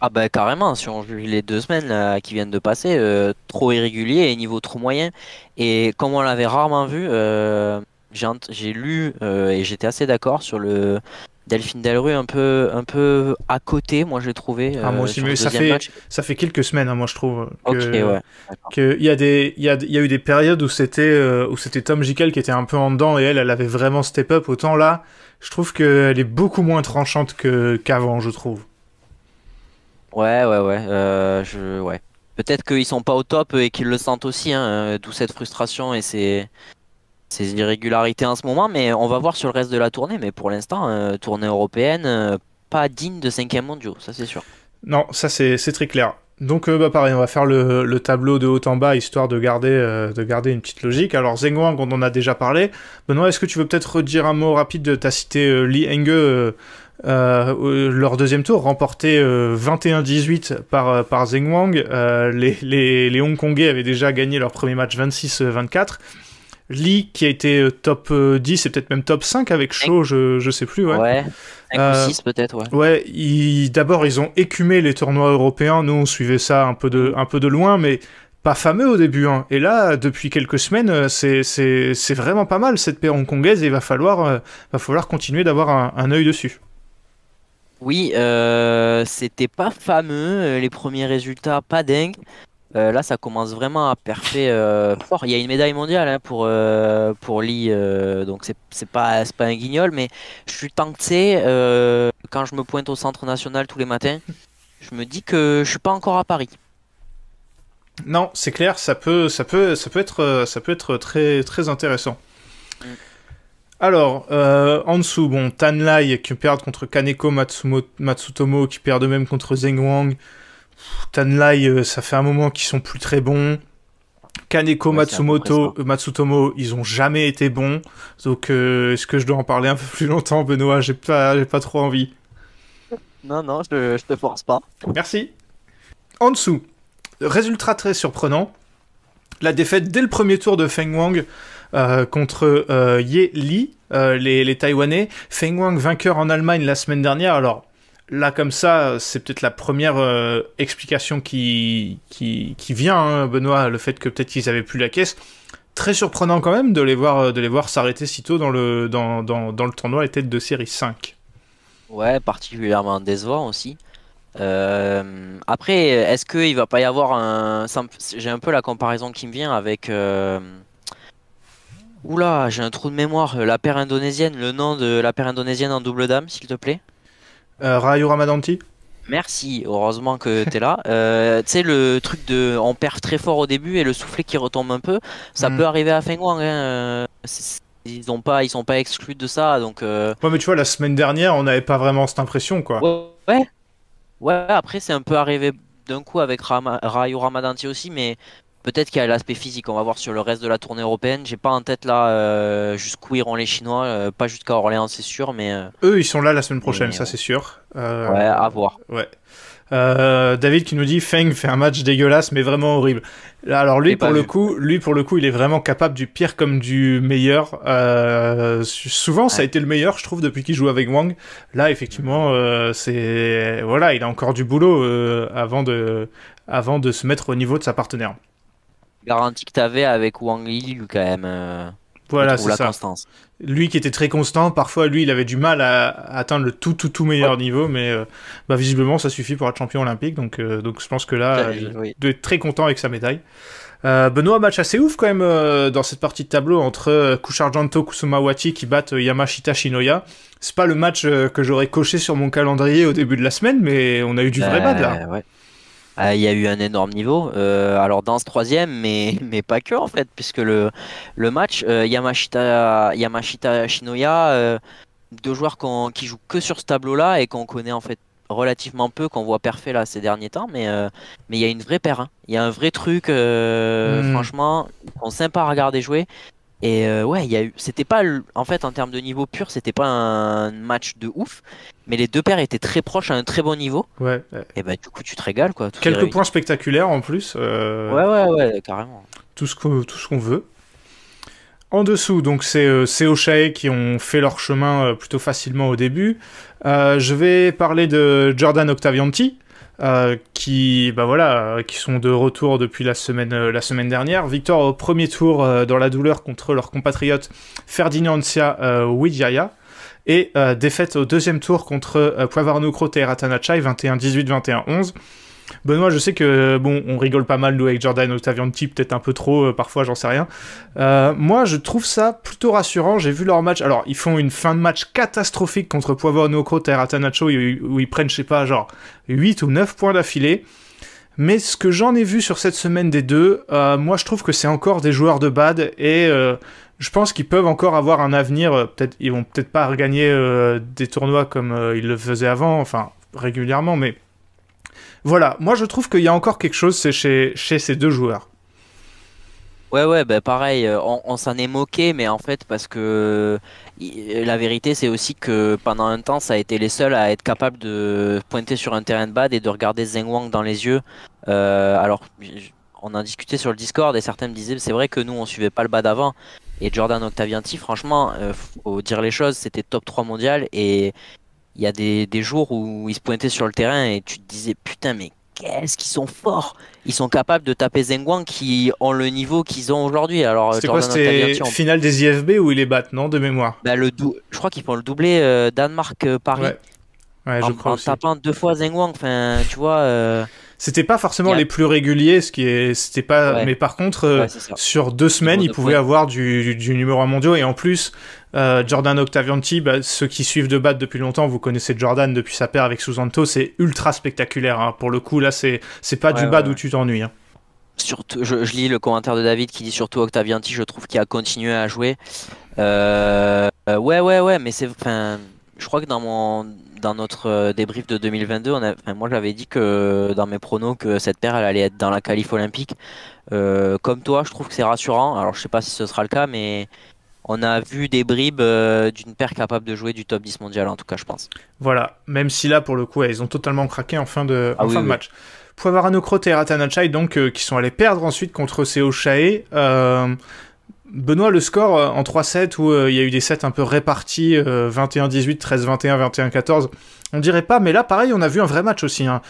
Ah bah carrément, si on juge les deux semaines là, qui viennent de passer, euh, trop irrégulier et niveau trop moyen. Et comme on l'avait rarement vu, euh, j'ai lu euh, et j'étais assez d'accord sur le Delphine Delru un peu, un peu à côté, moi j'ai trouvé.
Ah, moi aussi, mais ça fait-
match.
Ça fait quelques semaines, hein, moi, je trouve.
Ok,
que-
ouais.
que il y a des y a, y a eu des périodes où c'était c'était Tom Jekyll qui était un peu en dedans et elle elle avait vraiment step up autant là je trouve qu'elle est beaucoup moins tranchante qu'avant je trouve
Ouais, ouais, ouais. euh, je, ouais. Peut-être qu'ils sont pas au top et qu'ils le sentent aussi, hein, euh, d'où cette frustration et ces, irrégularités en ce moment. Mais on va voir sur le reste de la tournée. Mais pour l'instant, euh, tournée européenne, euh, pas digne de 5 mondiaux, ça c'est sûr.
non ça c'est très clair donc bah pareil on va faire le, le tableau de haut en bas histoire de garder de garder une petite logique alors Zheng Wang on en a déjà parlé Benoît est-ce que tu veux peut-être redire un mot rapide t'as cité euh, Li Henge euh, euh, leur deuxième tour remporté euh, 21-18 par, euh, par Zheng Wang. Euh, les, les, les Hongkongais avaient déjà gagné leur premier match 26-24. Lee qui a été top euh, 10 et peut-être même top 5 avec Shaw, je, je sais plus. Ouais,
Ouais. 5
Euh,
ou 6 peut-être, ouais.
ouais ils- d'abord ils ont écumé les tournois européens. Nous on suivait ça un peu de, un peu de loin, mais pas fameux au début. Hein. Et là, depuis quelques semaines, c'est, c'est, c'est vraiment pas mal cette paire hongkongaise et il va falloir, va falloir continuer d'avoir un, un œil dessus.
Oui, euh, c'était pas fameux, euh, les premiers résultats, pas dingue. Euh, là, ça commence vraiment à perfer euh, fort. Il y a une médaille mondiale hein, pour, euh, pour Lee, donc c'est pas, c'est pas un guignol, mais je suis tenté, quand je me pointe au centre national tous les matins, je me dis que je suis pas encore à Paris.
Non, c'est clair, ça peut, ça peut, ça peut être, ça peut être très, très intéressant.
Mm.
Alors, euh, en dessous, bon, Tanlai qui perd contre Kaneko Matsumo- Matsutomo, qui perd de même contre Zheng Wang. Tanlai, euh, ça fait un moment qu'ils sont plus très bons. Kaneko
Ouais,
Matsumoto, euh, Matsutomo, ils ont jamais été bons. Donc, euh, est-ce que je dois en parler un peu plus longtemps, Benoît? J'ai pas, j'ai pas trop envie.
Non, non, je, je te force pas.
Merci. En dessous, résultat très surprenant. La défaite dès le premier tour de Feng Wang euh, contre euh, Ye Li, euh, les, les Taïwanais. Feng Wang vainqueur en Allemagne la semaine dernière. Alors là, comme ça, c'est peut-être la première euh, explication qui, qui, qui vient, hein, Benoît, le fait que peut-être qu'ils avaient plus la caisse. Très surprenant quand même de les voir, de les voir s'arrêter si tôt dans le, dans, dans, dans le tournoi, les têtes de série 5.
Ouais, particulièrement décevant aussi. Euh, après, est-ce qu'il va pas y avoir un. J'ai un peu la comparaison qui me vient avec. euh, Oula, j'ai un trou de mémoire. La paire indonésienne, le nom de la paire indonésienne en double dame, s'il te plaît.
Euh, Rayo Ramadanti
Merci, heureusement que t'es là. Euh, tu sais, le truc de. On perd très fort au début et le soufflet qui retombe un peu, ça
Mm.
peut arriver à Feng Wang. hein, Ils ont pas, ils sont pas exclus de ça, donc. euh,
Ouais, mais tu vois, la semaine dernière, on n'avait pas vraiment cette impression, quoi.
Ouais, ouais. Après, c'est un peu arrivé d'un coup avec Rama- Rayo Ramadanti aussi, mais peut-être qu'il y a l'aspect physique. On va voir sur le reste de la tournée européenne. J'ai pas en tête là euh, jusqu'où iront les Chinois, euh, pas jusqu'à Orléans, c'est sûr, mais euh,
Eux, ils sont là la semaine prochaine,
Mais,
ça
ouais.
c'est sûr. Euh,
ouais, à voir.
ouais. Euh, David qui nous dit Feng fait un match dégueulasse mais vraiment horrible. Alors lui pour le coup, lui pour le coup, il est vraiment capable du pire comme du meilleur. Euh, souvent ça a été le meilleur, je trouve, depuis qu'il joue avec Wang. Là effectivement, euh, c'est voilà, il a encore du boulot euh, avant de avant de se mettre au niveau de sa partenaire.
Garantie que t'avais avec Wang Li, quand même. euh,
Voilà, c'est ça.
constance.
lui qui était très constant, parfois lui il avait du mal à, à atteindre le tout tout tout meilleur niveau, mais euh, bah, visiblement ça suffit pour être champion olympique, donc, euh, donc je pense que là
Ouais,
il
oui.
doit être très content avec sa médaille. Euh, Benoît, match assez ouf quand même dans cette partie de tableau entre Kusharjanto Kusumawati qui battent Yamashita Shinoya. C'est pas le match que j'aurais coché sur mon calendrier au début de la semaine, mais on a eu du vrai bad là.
ouais. Ah, Il y a eu un énorme niveau. Euh, alors dans ce troisième, mais, mais pas que en fait, puisque le, le match euh, Yamashita, Yamashita Shinoya, euh, deux joueurs qui jouent que sur ce tableau-là et qu'on connaît en fait relativement peu qu'on voit parfait là ces derniers temps, mais euh, mais il y a une vraie paire. hein. Il y a un vrai truc, euh,
Mm.
franchement, ils sont sympas à regarder jouer. Et euh, ouais, il y a eu, c'était pas, en fait, en termes de niveau pur, c'était pas un match de ouf, mais les deux paires étaient très proches à un très bon niveau.
Ouais.
Et bah du coup, tu te régales quoi.
Quelques points spectaculaires en plus. euh,
Ouais, ouais, ouais, carrément.
tout ce qu'on tout ce qu'on veut. En dessous, donc c'est euh, Oshae qui ont fait leur chemin euh, plutôt facilement au début. Euh, je vais parler de Jordan Octavianti, qui bah voilà, qui sont de retour depuis la semaine la semaine dernière. Victoire au premier tour dans la douleur contre leur compatriote Ferdinand Sia euh, Wijaya. Et euh, défaite au deuxième tour contre euh, Puavarnukro Teeratanachai 21-18, 21-11. Benoît, je sais que bon, on rigole pas mal nous avec Jordan Octavianti, peut-être un peu trop euh, parfois, j'en sais rien. Euh, moi, je trouve ça plutôt rassurant. J'ai vu leur match. Alors, ils font une fin de match catastrophique contre Puavarnukro Teeratanacho où où ils prennent, je sais pas, genre 8 ou 9 points d'affilée. Mais ce que j'en ai vu sur cette semaine des deux, euh, moi je trouve que c'est encore des joueurs de bad et euh, je pense qu'ils peuvent encore avoir un avenir. euh, Peut-être ils vont peut-être pas regagner euh, des tournois comme euh, ils le faisaient avant, enfin régulièrement, mais voilà. Moi je trouve qu'il y a encore quelque chose chez chez ces deux joueurs.
Ouais, ouais, bah pareil, on, s'en est moqué, mais en fait, parce que la vérité, c'est aussi que pendant un temps, ça a été les seuls à être capables de pointer sur un terrain de bad et de regarder Zheng Wang dans les yeux. Alors, on en discutait sur le Discord et certains me disaient, c'est vrai que nous, on suivait pas le bad avant. Et Jordan Octavianti, franchement, euh, faut dire les choses, c'était top 3 mondial et il y a des, des jours où ils se pointaient sur le terrain et tu te disais, putain, mais qu'est-ce qu'ils sont forts! Ils sont capables de taper Zheng Wang qui ont le niveau qu'ils ont aujourd'hui. Alors,
C'était quoi C'était finale des IFB où ils les battent, non de mémoire?
bah, le dou- je crois qu'ils font le doublé euh, Danemark-Paris
Ouais. Ouais, je
en,
crois
en tapant deux fois Zheng Wang. Enfin, tu vois. euh,
C'était pas forcément les plus réguliers, ce qui est, c'était pas.
Ouais.
Mais par contre, euh,
ouais,
sur deux semaines, ils
de
pouvaient
points.
avoir du, du, numéro 1 mondial. Et en plus, euh, Jordan Octavianti, bah, ceux qui suivent de battre depuis longtemps, vous connaissez Jordan depuis sa paire avec Susanto, c'est ultra spectaculaire. hein. Pour le coup, là, c'est c'est pas
Ouais,
du bad où tu t'ennuies. hein.
Surtout, je, je lis le commentaire de David qui dit surtout Octavianti, je trouve qu'il a continué à jouer. Euh, euh, ouais, ouais, ouais, mais c'est. Enfin, je crois que dans mon dans notre euh, débrief de 2022, on a, enfin, moi j'avais dit que dans mes pronos que cette paire elle allait être dans la qualif olympique. Euh, comme toi, je trouve que c'est rassurant. Alors je sais pas si ce sera le cas, mais on a vu des bribes euh, d'une paire capable de jouer du top 10 mondial en tout cas, je pense.
Voilà. Même si là, pour le coup, ils ont totalement craqué en fin de,
Ah
en
oui,
fin de
oui.
match. Poivarano Crote et Ratanachai, donc, euh, qui sont allés perdre ensuite contre Seo. Euh, Benoît, le score euh, en 3-7 où euh, il y a eu des sets un peu répartis, euh, 21-18, 13-21, 21-14. On dirait pas, mais là, pareil, on a vu un vrai match aussi. hein.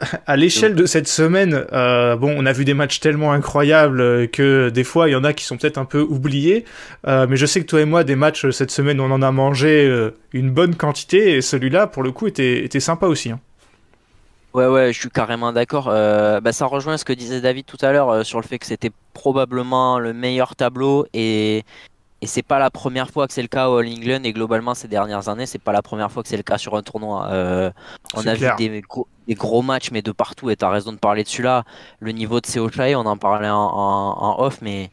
À l'échelle de cette semaine, euh, bon, on a vu des matchs tellement incroyables que des fois, il y en a qui sont peut-être un peu oubliés. Mais je sais que toi et moi, des matchs cette semaine, on en a mangé une bonne quantité. Et celui-là, pour le coup, était, était sympa aussi. hein.
Ouais, ouais, je suis carrément d'accord. Euh, bah, ça rejoint ce que disait David tout à l'heure euh, sur le fait que c'était probablement le meilleur tableau et, et c'est pas la première fois que c'est le cas au All England et globalement ces dernières années, c'est pas la première fois que c'est le cas sur un tournoi. Euh, on a
clair.
vu des gros, des gros matchs, mais de partout, et t'as raison de parler de celui-là. Le niveau de Seo Chae, on en parlait en, en- en off, mais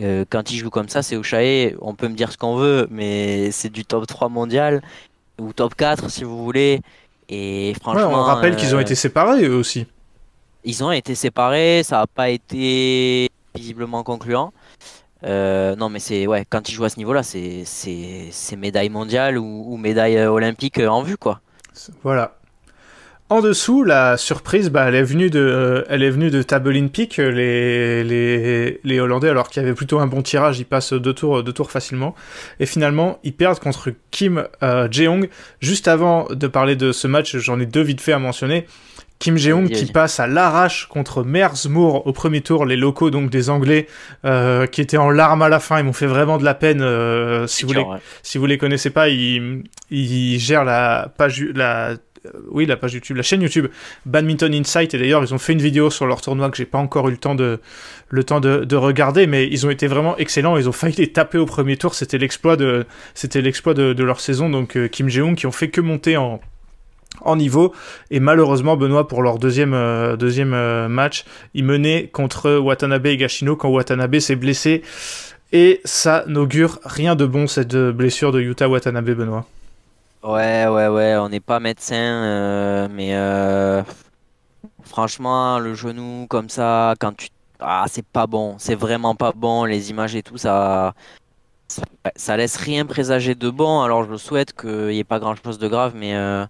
euh, quand il joue comme ça, Seo Chae, on peut me dire ce qu'on veut, mais c'est du top 3 mondial ou top 4 si vous voulez. Et
Ouais,
franchement.
on rappelle qu'ils ont
euh,
été séparés eux aussi.
ils ont été séparés, ça n'a pas été visiblement concluant. Euh, non, mais c'est ouais, quand ils jouent à ce niveau-là, c'est médaille mondiale ou, ou médaille euh, olympique en vue, quoi.
Voilà. En dessous, la surprise, bah, elle est venue de, euh, elle est venue de Peak. Les, les, les Hollandais, alors qu'il y avait plutôt un bon tirage, ils passent deux tours, deux tours facilement. Et finalement, ils perdent contre Kim euh, Jeong. Juste avant de parler de ce match, j'en ai deux vite fait à mentionner. Kim Jeong qui passe à l'arrache contre Mersmoor au premier tour, les locaux donc des Anglais euh, qui étaient en larmes à la fin, ils m'ont fait vraiment de la peine. euh, si, vous les,
ouais.
si vous les connaissez pas, ils, ils gèrent la page, la, euh, oui, la page YouTube, la chaîne YouTube Badminton Insight. Et d'ailleurs, ils ont fait une vidéo sur leur tournoi que j'ai pas encore eu le temps de, regarder, mais ils ont été vraiment excellents. Ils ont failli les taper au premier tour. C'était l'exploit de, leur saison. Donc euh, Kim Jeong qui ont fait que monter en niveau et malheureusement Benoît pour leur deuxième euh, euh, match ils menaient contre Watanabe et Gashino quand Watanabe s'est blessé et ça n'augure rien de bon cette euh, blessure de Yuta Watanabe Benoît
Ouais, ouais, ouais, on n'est pas médecin, euh, mais euh, franchement, le genou comme ça, quand tu... Ah, c'est pas bon, c'est vraiment pas bon, les images et tout, ça... Ça, ça laisse rien présager de bon, alors je souhaite qu'il n'y ait pas grand-chose de grave, mais... euh,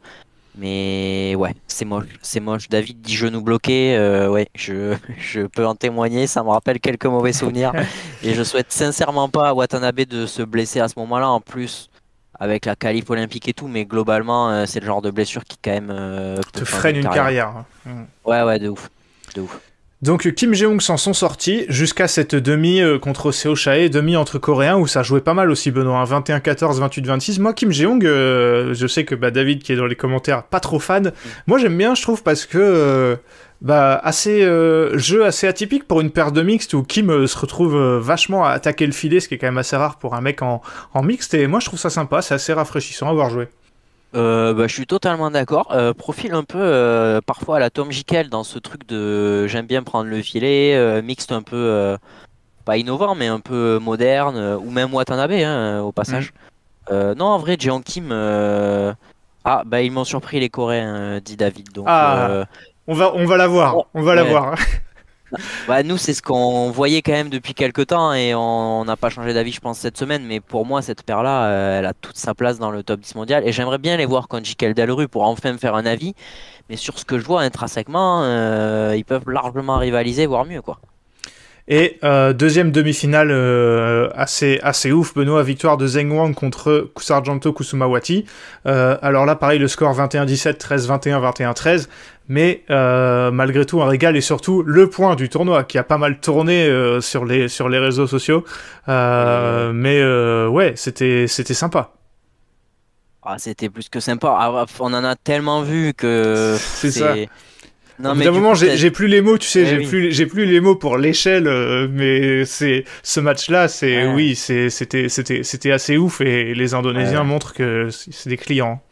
Mais ouais, c'est moche, c'est moche. David dit genou bloqué, ouais, je, je peux en témoigner, ça me rappelle quelques mauvais souvenirs. Et je souhaite sincèrement pas à Watanabe de se blesser à ce moment-là, en plus avec la qualif olympique et tout, mais globalement, euh, c'est le genre de blessure qui quand même euh,
Te freine une carrière. Mm.
Ouais, ouais, de ouf, de ouf.
Donc Kim Jeong s'en sont sortis jusqu'à cette demi euh, contre Seo Chae, demi entre Coréens où ça jouait pas mal aussi Benoît, hein, 21-14, 28-26. Moi Kim Jeong, euh, je sais que bah, David qui est dans les commentaires pas trop fan, moi j'aime bien je trouve parce que euh, bah assez euh, jeu assez atypique pour une paire de mixtes où Kim euh, se retrouve euh, vachement à attaquer le filet, ce qui est quand même assez rare pour un mec en, en mixte et moi je trouve ça sympa, c'est assez rafraîchissant à voir jouer.
Euh, bah, je suis totalement d'accord. Euh, profil un peu euh, parfois à la Tom Jikel dans ce truc de j'aime bien prendre le filet, mixte un peu pas innovant mais un peu moderne, ou même Watanabe hein, au passage. Euh, non, en vrai, Jeong Kim. Ah, bah ils m'ont surpris les Coréens, dit David. Donc,
Ah. On va on va la voir, on va la voir.
Bah, nous, c'est ce qu'on voyait quand même depuis quelques temps et on n'a pas changé d'avis, je pense, cette semaine. Mais pour moi, cette paire-là, euh, elle a toute sa place dans le top 10 mondial. Et j'aimerais bien les voir contre Jikel Delru pour enfin me faire un avis. Mais sur ce que je vois intrinsèquement, euh, ils peuvent largement rivaliser, voire mieux, quoi.
Et euh, deuxième demi-finale euh, assez, assez ouf, Benoît, victoire de Zheng Wang contre Sargento Kusumawati. Euh, alors là, pareil, le score 21-17, 13-21, 21-13. Mais malgré tout, un régal et surtout le point du tournoi qui a pas mal tourné sur, les, sur les réseaux sociaux. Mais ouais, c'était c'était sympa.
Ah, c'était plus que sympa. Ah, on en a tellement vu que
C'est ça.
Non, mais
d'un moment, j'ai plus les mots, tu sais,
Eh
j'ai
oui.
plus, j'ai plus les mots pour l'échelle, euh, mais c'est ce match-là, c'est
Ouais.
oui, c'était c'était c'était assez ouf et les Indonésiens
Ouais.
montrent que c'est des clients.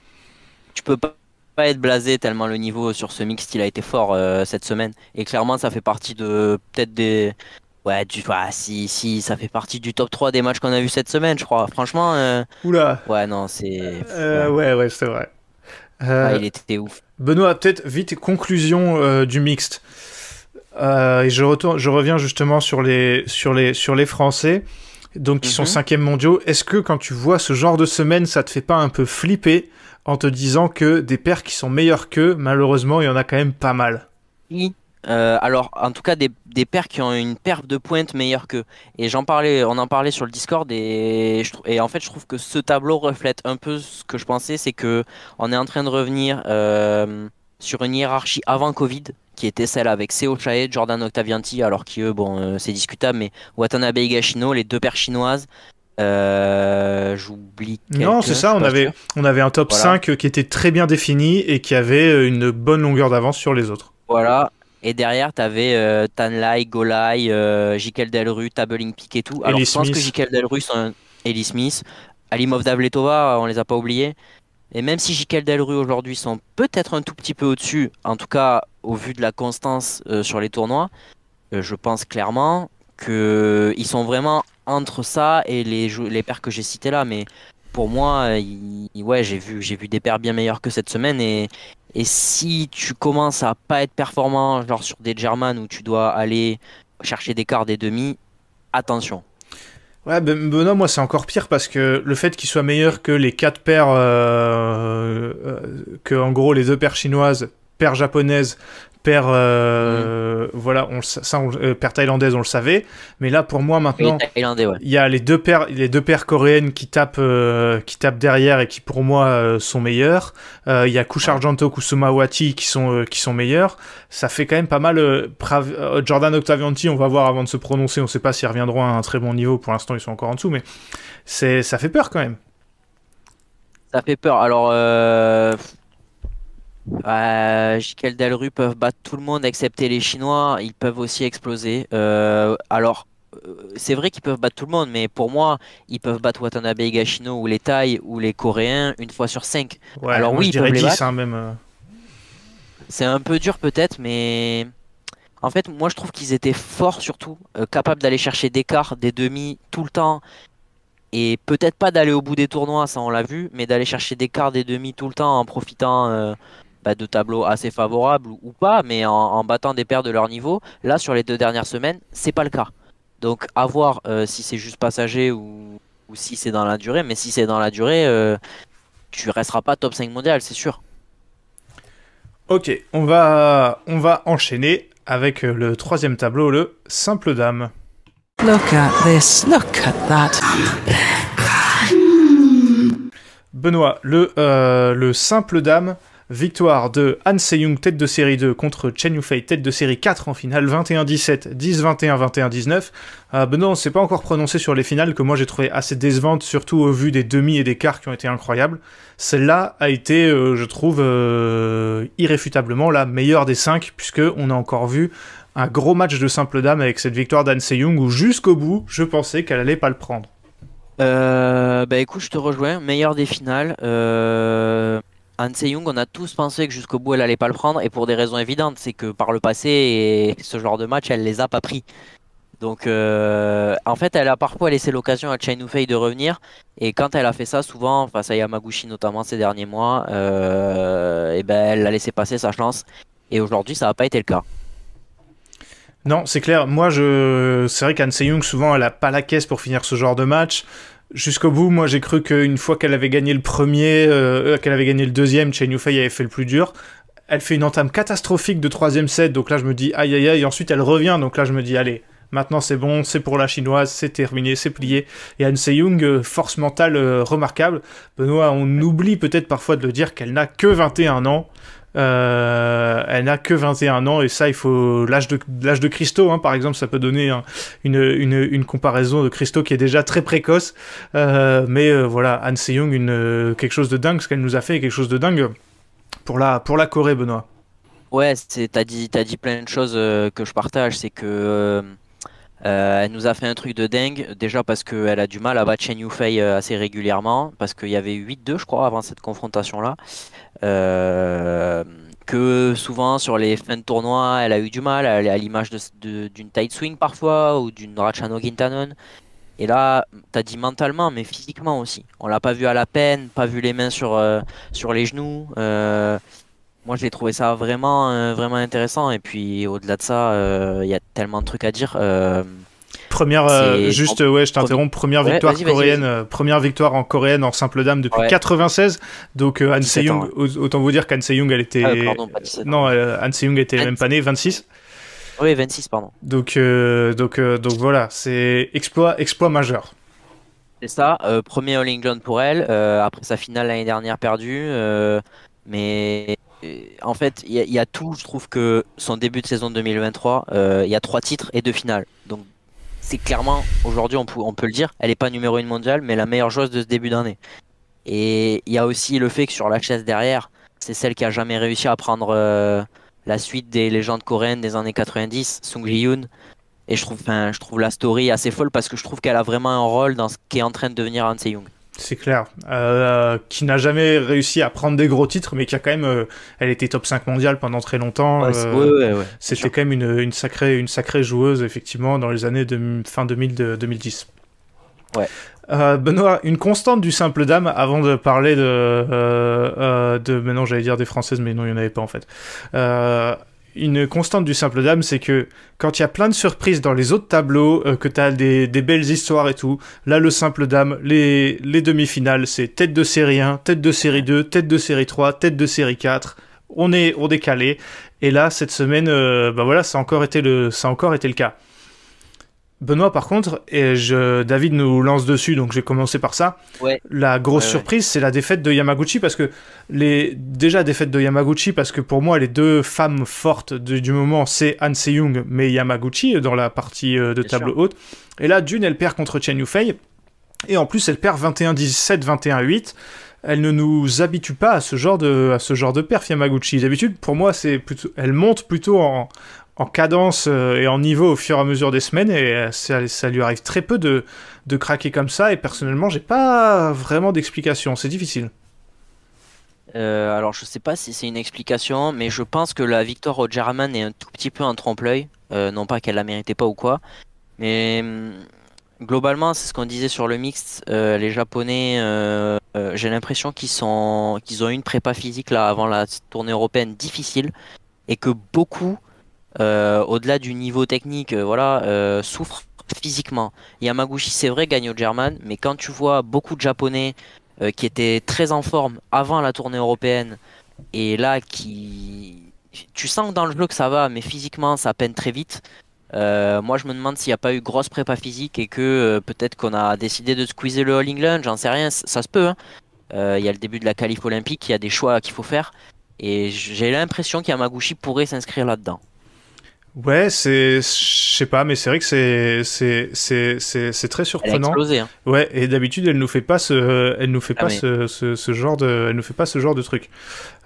tu peux pas pas être blasé tellement le niveau sur ce mix il a été fort euh, cette semaine et clairement ça fait partie de peut-être des ouais du ouais, si si ça fait partie du top 3 des matchs qu'on a vu cette semaine je crois franchement euh,
Oula,
ouais non c'est ouais.
ouais ouais, c'est vrai. Euh,
Ouais, il était ouf
Benoît, peut-être vite conclusion euh, du mixte. Euh, et je retourne, je reviens justement sur les sur les sur les Français, donc qui sont
Mhm.
cinquièmes mondiaux. Est-ce que quand tu vois ce genre de semaine, ça te fait pas un peu flipper en te disant que des paires qui sont meilleurs qu'eux, malheureusement, il y en a quand même pas mal?
Oui. Euh, alors, en tout cas, des, des paires qui ont une perf de pointe meilleure qu'eux. Et j'en parlais, on en parlait sur le Discord et, je trou- et en fait, je trouve que ce tableau reflète un peu ce que je pensais, c'est que on est en train de revenir euh, sur une hiérarchie avant Covid, qui était celle avec Seo Chae, Jordan Octavianti, alors qu'eux, bon, euh, c'est discutable, mais Watanabe Higashino, les deux paires chinoises. Euh, J'oublie.
Non, c'est ça, on avait,
sûr.
on avait un top
Voilà.
5 qui était très bien défini et qui avait euh, une bonne longueur d'avance sur les autres.
Voilà. Et derrière, tu avais euh, Tanlai, Golai, euh, Jikel Delru, Tabeling Peak et tout. Alors,
Ellie
je pense que. Jikel Delru, un... Ellie Smith, Alimov Davletova, on les a pas oubliés. Et même si Jikel Delru aujourd'hui sont peut-être un tout petit peu au-dessus, en tout cas au vu de la constance euh, sur les tournois, euh, je pense clairement qu'ils sont vraiment entre ça et les, jou- les paires que j'ai citées là. Mais pour moi, il- ouais, j'ai vu, j'ai vu des paires bien meilleures que cette semaine. Et, et si tu commences à pas être performant, genre sur des German où tu dois aller chercher des quarts, des demi, attention.
Ouais, ben, Benoît, moi c'est encore pire parce que le fait qu'il soit meilleur que les quatre paires, euh, euh, que en gros les deux paires chinoises, paires japonaises, paires, euh, voilà, on, ça, on- euh, paires thaïlandaises, on le savait, mais là pour moi maintenant,
Thaïlandais, ouais.
il y a les deux paires, les deux paires coréennes qui tapent, euh, qui tapent derrière et qui pour moi sont meilleures. Euh, Il y a Kusharjanto, Kusumawati qui sont qui sont meilleurs. Ça fait quand même pas mal. Prav- Jordan Octavianti, on va voir avant de se prononcer. On sait pas s'ils reviendront à un très bon niveau. Pour l'instant, ils sont encore en dessous, mais c'est ça fait peur quand même.
Ça fait peur. Alors, euh... Jikel Delru peuvent battre tout le monde excepté les Chinois. Ils peuvent aussi exploser. Euh, alors, euh, c'est vrai qu'ils peuvent battre tout le monde, mais pour moi, ils peuvent battre Watanabe Higashino ou les Thaïs ou les Coréens une fois sur cinq.
Ouais,
Alors oui,
je
ils
dirais
peuvent les
10
battre.
hein, même. euh.
C'est un peu dur peut-être, mais en fait, moi je trouve qu'ils étaient forts surtout, euh, capables d'aller chercher des quarts, des demi tout le temps. et peut-être pas d'aller au bout des tournois, ça on l'a vu, mais d'aller chercher des quarts, des demi tout le temps en profitant euh, bah, de tableaux assez favorables ou, pas, mais en, en battant des paires de leur niveau. Là, sur les deux dernières semaines, c'est pas le cas. Donc, à voir euh, si c'est juste passager ou, ou si c'est dans la durée. Mais si c'est dans la durée, euh, tu resteras pas top 5 mondial, c'est sûr.
Ok, on va, on va enchaîner avec euh, le troisième tableau, le simple dame.
Look at this. Look at that.
Benoît, le, euh, le simple dame, victoire de Han Se-young, tête de série 2, contre Chen Yufei, tête de série 4 en finale, 21-17, 10-21, 21-19. Euh, Benoît, on s'est pas encore prononcé sur les finales, que moi j'ai trouvé assez décevantes, surtout au vu des demi et des quarts qui ont été incroyables. Celle-là a été, euh, je trouve, euh, irréfutablement la meilleure des 5, puisque on a encore vu un gros match de simple dame avec cette victoire d'Han Se-young, où jusqu'au bout, je pensais qu'elle allait pas le prendre.
Euh, bah écoute, je te rejoins. Meilleur des finales. Euh, Han Se-young, on a tous pensé que jusqu'au bout elle allait pas le prendre et pour des raisons évidentes, c'est que par le passé ce genre de match, elle les a pas pris. Donc euh, en fait, elle a parfois laissé l'occasion à Chen Yufei de revenir et quand elle a fait ça, souvent face à Yamaguchi notamment ces derniers mois, euh, et ben elle a laissé passer sa chance et aujourd'hui ça n'a pas été le cas.
Non, c'est clair. Moi, je, c'est vrai qu'Anne Se-young, souvent, elle a pas la caisse pour finir ce genre de match. Jusqu'au bout, moi, j'ai cru qu'une fois qu'elle avait gagné le premier, euh, qu'elle avait gagné le deuxième, Chen Yufei avait fait le plus dur. Elle fait une entame catastrophique de troisième set, donc là, je me dis aïe aïe aïe. Et ensuite, elle revient, donc là, je me dis allez, maintenant c'est bon, c'est pour la chinoise, c'est terminé, c'est plié. Et Anne Se-young, euh, force mentale euh, remarquable. Benoît, on oublie peut-être parfois de le dire qu'elle n'a que 21 ans. Euh, elle n'a que 21 ans et ça, il faut l'âge de l'âge de Christo, hein, par exemple, ça peut donner un- une, une, une comparaison de Christo qui est déjà très précoce. Euh, mais euh, voilà, Anne Se-young, une euh, quelque chose de dingue, ce qu'elle nous a fait, quelque chose de dingue pour la pour la Corée, Benoît.
Ouais, t'as dit, t'as dit plein de choses que je partage. C'est que elle nous a fait un truc de dingue. Déjà parce qu'elle a du mal à battre Chen Yufei assez régulièrement. Parce qu'il y avait 8-2, je crois, avant cette confrontation-là. Euh, que souvent sur les fins de tournoi, elle a eu du mal, à, l'image d'une tight swing parfois ou d'une Rachano Gintanon. Et là, t'as dit mentalement, mais physiquement aussi. On l'a pas vu à la peine, pas vu les mains sur, euh, sur les genoux. Euh, moi, j'ai trouvé ça vraiment, euh, vraiment intéressant. Et puis, au-delà de ça, il y a tellement de trucs à dire.
Première, euh, juste, ouais, je t'interromps. Première
Ouais,
victoire coréenne, euh, première victoire en coréenne en simple dame depuis
Ouais.
96. Donc euh, Han
17
Se-young,
ans,
au- autant vous dire qu'Han Se-young, elle était,
ah, pardon, pas 17 ans.
non, euh, Se-young était
26.
même pas née, 26.
Oui, 26, pardon.
Donc, donc, donc voilà, c'est exploit, exploit majeur.
C'est ça, premier All England pour elle, après sa finale l'année dernière perdue, mais en fait, il y, y a tout, je trouve que son début de saison 2023, euh, il y a trois titres et deux finales. Donc c'est clairement, aujourd'hui on, peut- on peut le dire, elle n'est pas numéro une mondiale, mais la meilleure joueuse de ce début d'année. Et il y a aussi le fait que sur la chaise derrière, c'est celle qui a jamais réussi à prendre euh, la suite des légendes coréennes des années 90, Sung Ji-yoon. Et je trouve, je trouve la story assez folle parce que je trouve qu'elle a vraiment un rôle dans ce qui est en train de devenir Han Se-young.
C'est clair. Euh, qui n'a jamais réussi à prendre des gros titres, mais qui a quand même, euh, elle était top 5 mondiale pendant très longtemps.
Ouais,
euh,
ouais.
C'était quand même une, une, sacrée, une sacrée joueuse, effectivement, dans les années de, fin 2000, de- 2010.
Ouais.
Euh, Benoît, une constante du simple dame, avant de parler de... De mais non, j'allais dire des françaises, mais non, il n'y en avait pas, en fait. Une constante du simple dame, c'est que quand il y a plein de surprises dans les autres tableaux, euh, que tu as des, belles histoires et tout, là, le simple dame, les, les demi-finales, c'est tête de série 1, tête de série 2, tête de série 3, tête de série 4. On est, on est calé. Et là, cette semaine, euh, bah voilà, ça encore le, ça a encore été le cas. Benoît, par contre, et je, David nous lance dessus, donc je vais commencer par ça.
Ouais.
La grosse
Ouais, ouais.
surprise, c'est la défaite de Yamaguchi, parce que les, déjà défaite de Yamaguchi, parce que pour moi, les deux femmes fortes de- du moment, c'est Han Se-young, mais Yamaguchi, euh, dans la partie euh, de
Bien
table haute. Et là, d'une, elle perd contre Chen Yufei, et en plus, elle perd 21-17, 21-8 elle ne nous habitue pas à ce genre de, à ce genre de perf Yamaguchi. D'habitude, pour moi, c'est plutôt, elle monte plutôt en, en cadence euh, et en niveau au fur et à mesure des semaines et euh, ça, lui arrive très peu de, de craquer comme ça et personnellement, j'ai pas vraiment d'explication. C'est difficile.
Euh, alors, je sais pas si c'est une explication, mais je pense que la victoire au German est un tout petit peu un trompe-l'œil. Non pas qu'elle la méritait pas ou quoi, mais hum, globalement, c'est ce qu'on disait sur le mixte. les Japonais, j'ai l'impression qu'ils sont, qu'ils ont une prépa physique là avant la tournée européenne difficile et que beaucoup, au-delà du niveau technique, euh, voilà, euh, souffrent physiquement. Yamaguchi, c'est vrai, gagne au German, mais quand tu vois beaucoup de Japonais euh, qui étaient très en forme avant la tournée européenne et là qui, tu sens que dans le jeu que ça va, mais physiquement ça peine très vite. Euh, moi, je me demande s'il n'y a pas eu grosse prépa physique et que euh, peut-être qu'on a décidé de squeezer le All England, j'en sais rien, ça se peut. hein. Euh, Il y a le début de la qualif olympique, il y a des choix qu'il faut faire. Et j'ai l'impression qu'Yamaguchi pourrait s'inscrire là-dedans.
Ouais, c'est, je sais pas, mais c'est vrai que c'est, c'est, c'est, c'est, c'est très
Elle a
surprenant.
explosé. hein.
Ouais, et d'habitude, elle nous fait pas ce, elle nous fait
Ah,
pas
mais-
ce, ce, ce genre de, elle nous fait pas ce genre de truc.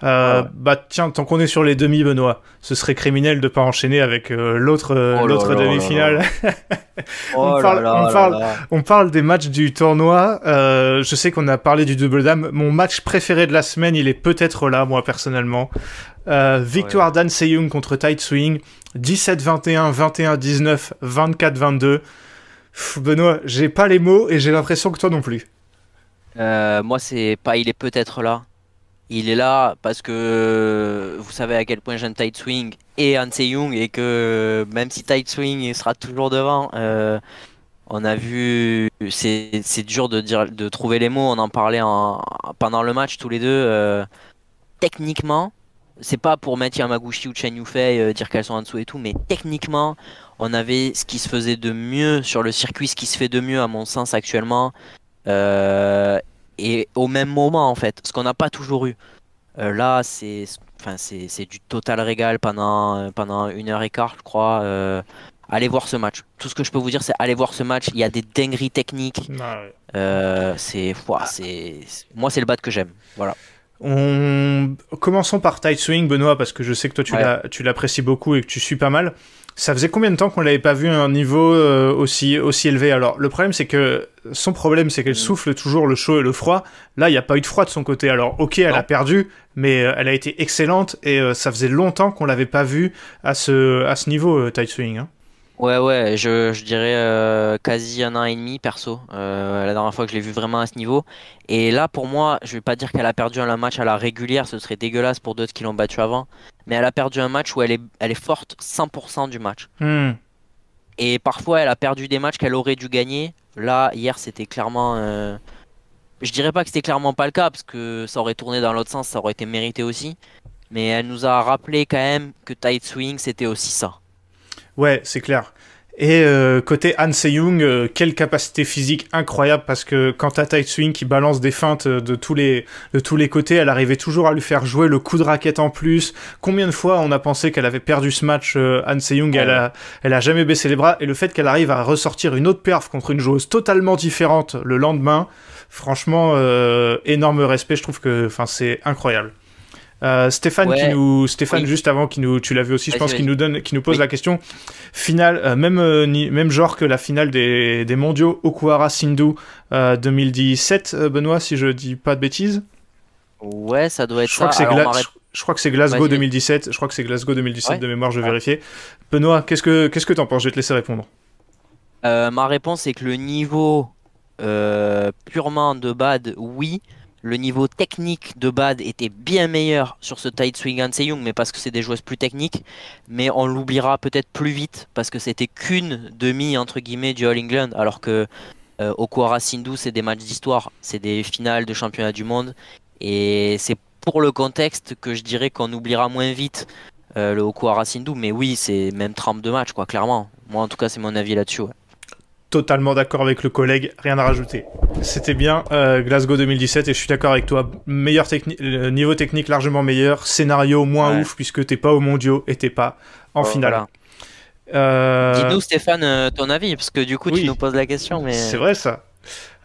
Euh,
ouais.
Bah tiens, tant qu'on est sur les demi, Benoît, ce serait criminel de pas enchaîner avec euh, l'autre, euh,
Oh
l'autre demi-finale.
Là
parle- on parle-. On parle des matchs du tournoi. Euh, je sais qu'on a parlé du double dame. Mon match préféré de la semaine, il est peut-être là, moi personnellement. Euh, victoire d'An Seyung contre Tight Swing. 17-21, 21-19, 24-22. Pff, Benoît, j'ai pas les mots et j'ai l'impression que toi non plus.
Euh, moi, c'est pas il est peut-être là. Il est là parce que vous savez à quel point j'aime Tight Swing et Han Young et que même si Tight Swing il sera toujours devant, euh, on a vu, c'est dur de dire, de trouver les mots. On en parlait en, pendant le match tous les deux. euh, techniquement, c'est pas pour mettre Yamaguchi ou Chen Yufei euh, dire qu'elles sont en dessous et tout, mais techniquement, on avait ce qui se faisait de mieux sur le circuit, ce qui se fait de mieux à mon sens actuellement. Euh, et au même moment en fait, ce qu'on n'a pas toujours eu. Euh, là, c'est enfin, c'est c'est du total régal pendant, pendant une heure et quart, je crois. Allez voir ce match. Tout ce que je peux vous dire, c'est allez voir ce match. Il y a des dingueries techniques. C'est- moi, c'est le bat que j'aime. Voilà.
On... Commençons par Tight Swing, Benoît, parce que je sais que toi tu
Ouais.
l'apprécies beaucoup et que tu suis pas mal. Ça faisait combien de temps qu'on l'avait pas vu à un niveau euh, aussi, aussi élevé? Alors, le problème, c'est que son problème, c'est qu'elle
Mm.
souffle toujours le chaud et le froid. Là, il n'y a pas eu de froid de son côté. Alors, ok, elle
Non.
a perdu, mais euh, elle a été excellente et euh, ça faisait longtemps qu'on l'avait pas vu à ce, à ce niveau, euh, Tight Swing. hein.
Ouais, ouais, je, je dirais euh, quasi un an et demi perso. Euh, la dernière fois que je l'ai vu vraiment à ce niveau. Et là, pour moi, je vais pas dire qu'elle a perdu un match à la régulière, ce serait dégueulasse pour d'autres qui l'ont battu avant. Mais elle a perdu un match où elle est, elle est forte 100% du match.
Hmm.
Et parfois, elle a perdu des matchs qu'elle aurait dû gagner. Là, hier, c'était clairement. euh, Je dirais pas que c'était clairement pas le cas, parce que ça aurait tourné dans l'autre sens, ça aurait été mérité aussi. Mais elle nous a rappelé quand même que Tight Swing, c'était aussi ça.
Ouais, c'est clair. Et euh, côté Han Se-young, euh, quelle capacité physique incroyable parce que quand t'as Tight Swing qui balance des feintes euh, de tous les de tous les côtés, elle arrivait toujours à lui faire jouer le coup de raquette en plus. Combien de fois on a pensé qu'elle avait perdu ce match euh, Han Se-young, elle a elle a jamais baissé les bras et le fait qu'elle arrive à ressortir une autre perf contre une joueuse totalement différente le lendemain, franchement euh, énorme respect, je trouve que enfin c'est incroyable. Euh, Stéphane
Ouais.
qui nous Stéphane
Oui.
juste avant qui nous tu l'as vu aussi je pense qu'il
vas-y.
nous donne qui nous pose
Oui.
la question finale euh, même euh, ni- même genre que la finale des, des mondiaux Okuhara Sindhu euh, 2017 euh, Benoît si je dis pas de bêtises
Ouais, ça doit être
je crois
ça.
que
Alors,
je, je crois que c'est Glasgow
Vas-y.
2017 je crois que c'est Glasgow 2017
Ouais.
de mémoire je vais
Ah.
vérifier Benoît qu'est-ce que qu'est-ce que t'en penses? Je vais te laisser répondre
ma réponse est que le niveau purement de bad, oui. Le niveau technique de bad était bien meilleur sur ce Tight Swing and Young, mais parce que c'est des joueuses plus techniques. Mais on l'oubliera peut-être plus vite parce que c'était qu'une demi entre guillemets du All England, alors que euh, Okuhara Sindhu c'est des matchs d'histoire, c'est des finales de championnat du monde, et c'est pour le contexte que je dirais qu'on oubliera moins vite euh, le Okuhara Sindhu. Mais oui, c'est même trempe de match quoi, clairement. Moi en tout cas c'est mon avis là-dessus.
Totalement d'accord avec le collègue, rien à rajouter. C'était bien euh, Glasgow 2017 et je suis d'accord avec toi. Meilleur techni- niveau technique largement meilleur, scénario moins
Ouais.
ouf puisque t'es pas au mondiaux et t'es pas en
Oh,
finale.
voilà.
Euh,
Dis-nous Stéphane euh, ton avis, parce que du coup
oui.
tu nous poses la question, mais
C'est vrai ça.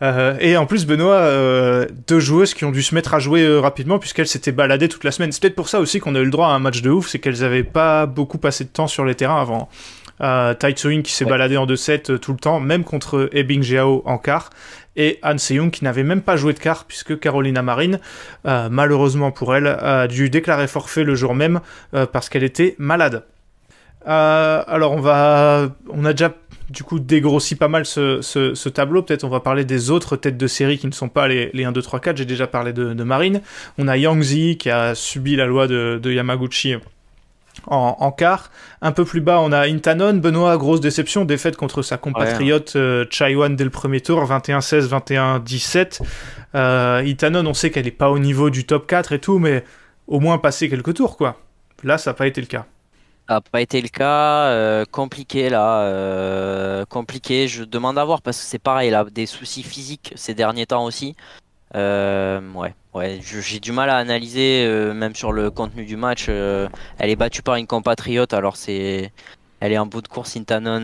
Euh, et en plus, Benoît, euh, deux joueuses qui ont dû se mettre à jouer euh, rapidement puisqu'elles s'étaient baladées toute la semaine. C'est peut-être pour ça aussi qu'on a eu le droit à un match de ouf, c'est qu'elles avaient pas beaucoup passé de temps sur les terrains avant. Euh, Tai qui s'est
Ouais.
baladé en 2-7 euh, tout le temps, même contre Ebing Jiao en quart, et Han Se-young qui n'avait même pas joué de quart puisque Carolina Marine, euh, malheureusement pour elle, a dû déclarer forfait le jour même euh, parce qu'elle était malade. Alors on va, on a déjà du coup dégrossit pas mal ce, ce- ce tableau. Peut-être on va parler des autres têtes de série qui ne sont pas les, les 1, 2, 3, 4. J'ai déjà parlé de, de Marine. On a Yang Zi qui a subi la loi de, de Yamaguchi en, en quart. Un peu plus bas, on a Intanon. Benoît, grosse déception, défaite contre sa compatriote euh, Chaiwan dès le premier tour, 21-16, 21-17. Euh, Intanon, on sait qu'elle n'est pas au niveau du top 4 et tout, mais au moins passer quelques tours, quoi. Là, ça n'a pas été le cas.
Ça n'a pas été le cas, euh, compliqué là, euh, compliqué. Je demande à voir parce que c'est pareil, là, des soucis physiques ces derniers temps aussi. Euh, ouais, ouais, j'ai du mal à analyser, euh, même sur le contenu du match. euh, elle est battue par une compatriote, alors c'est, elle est en bout de course. Intanon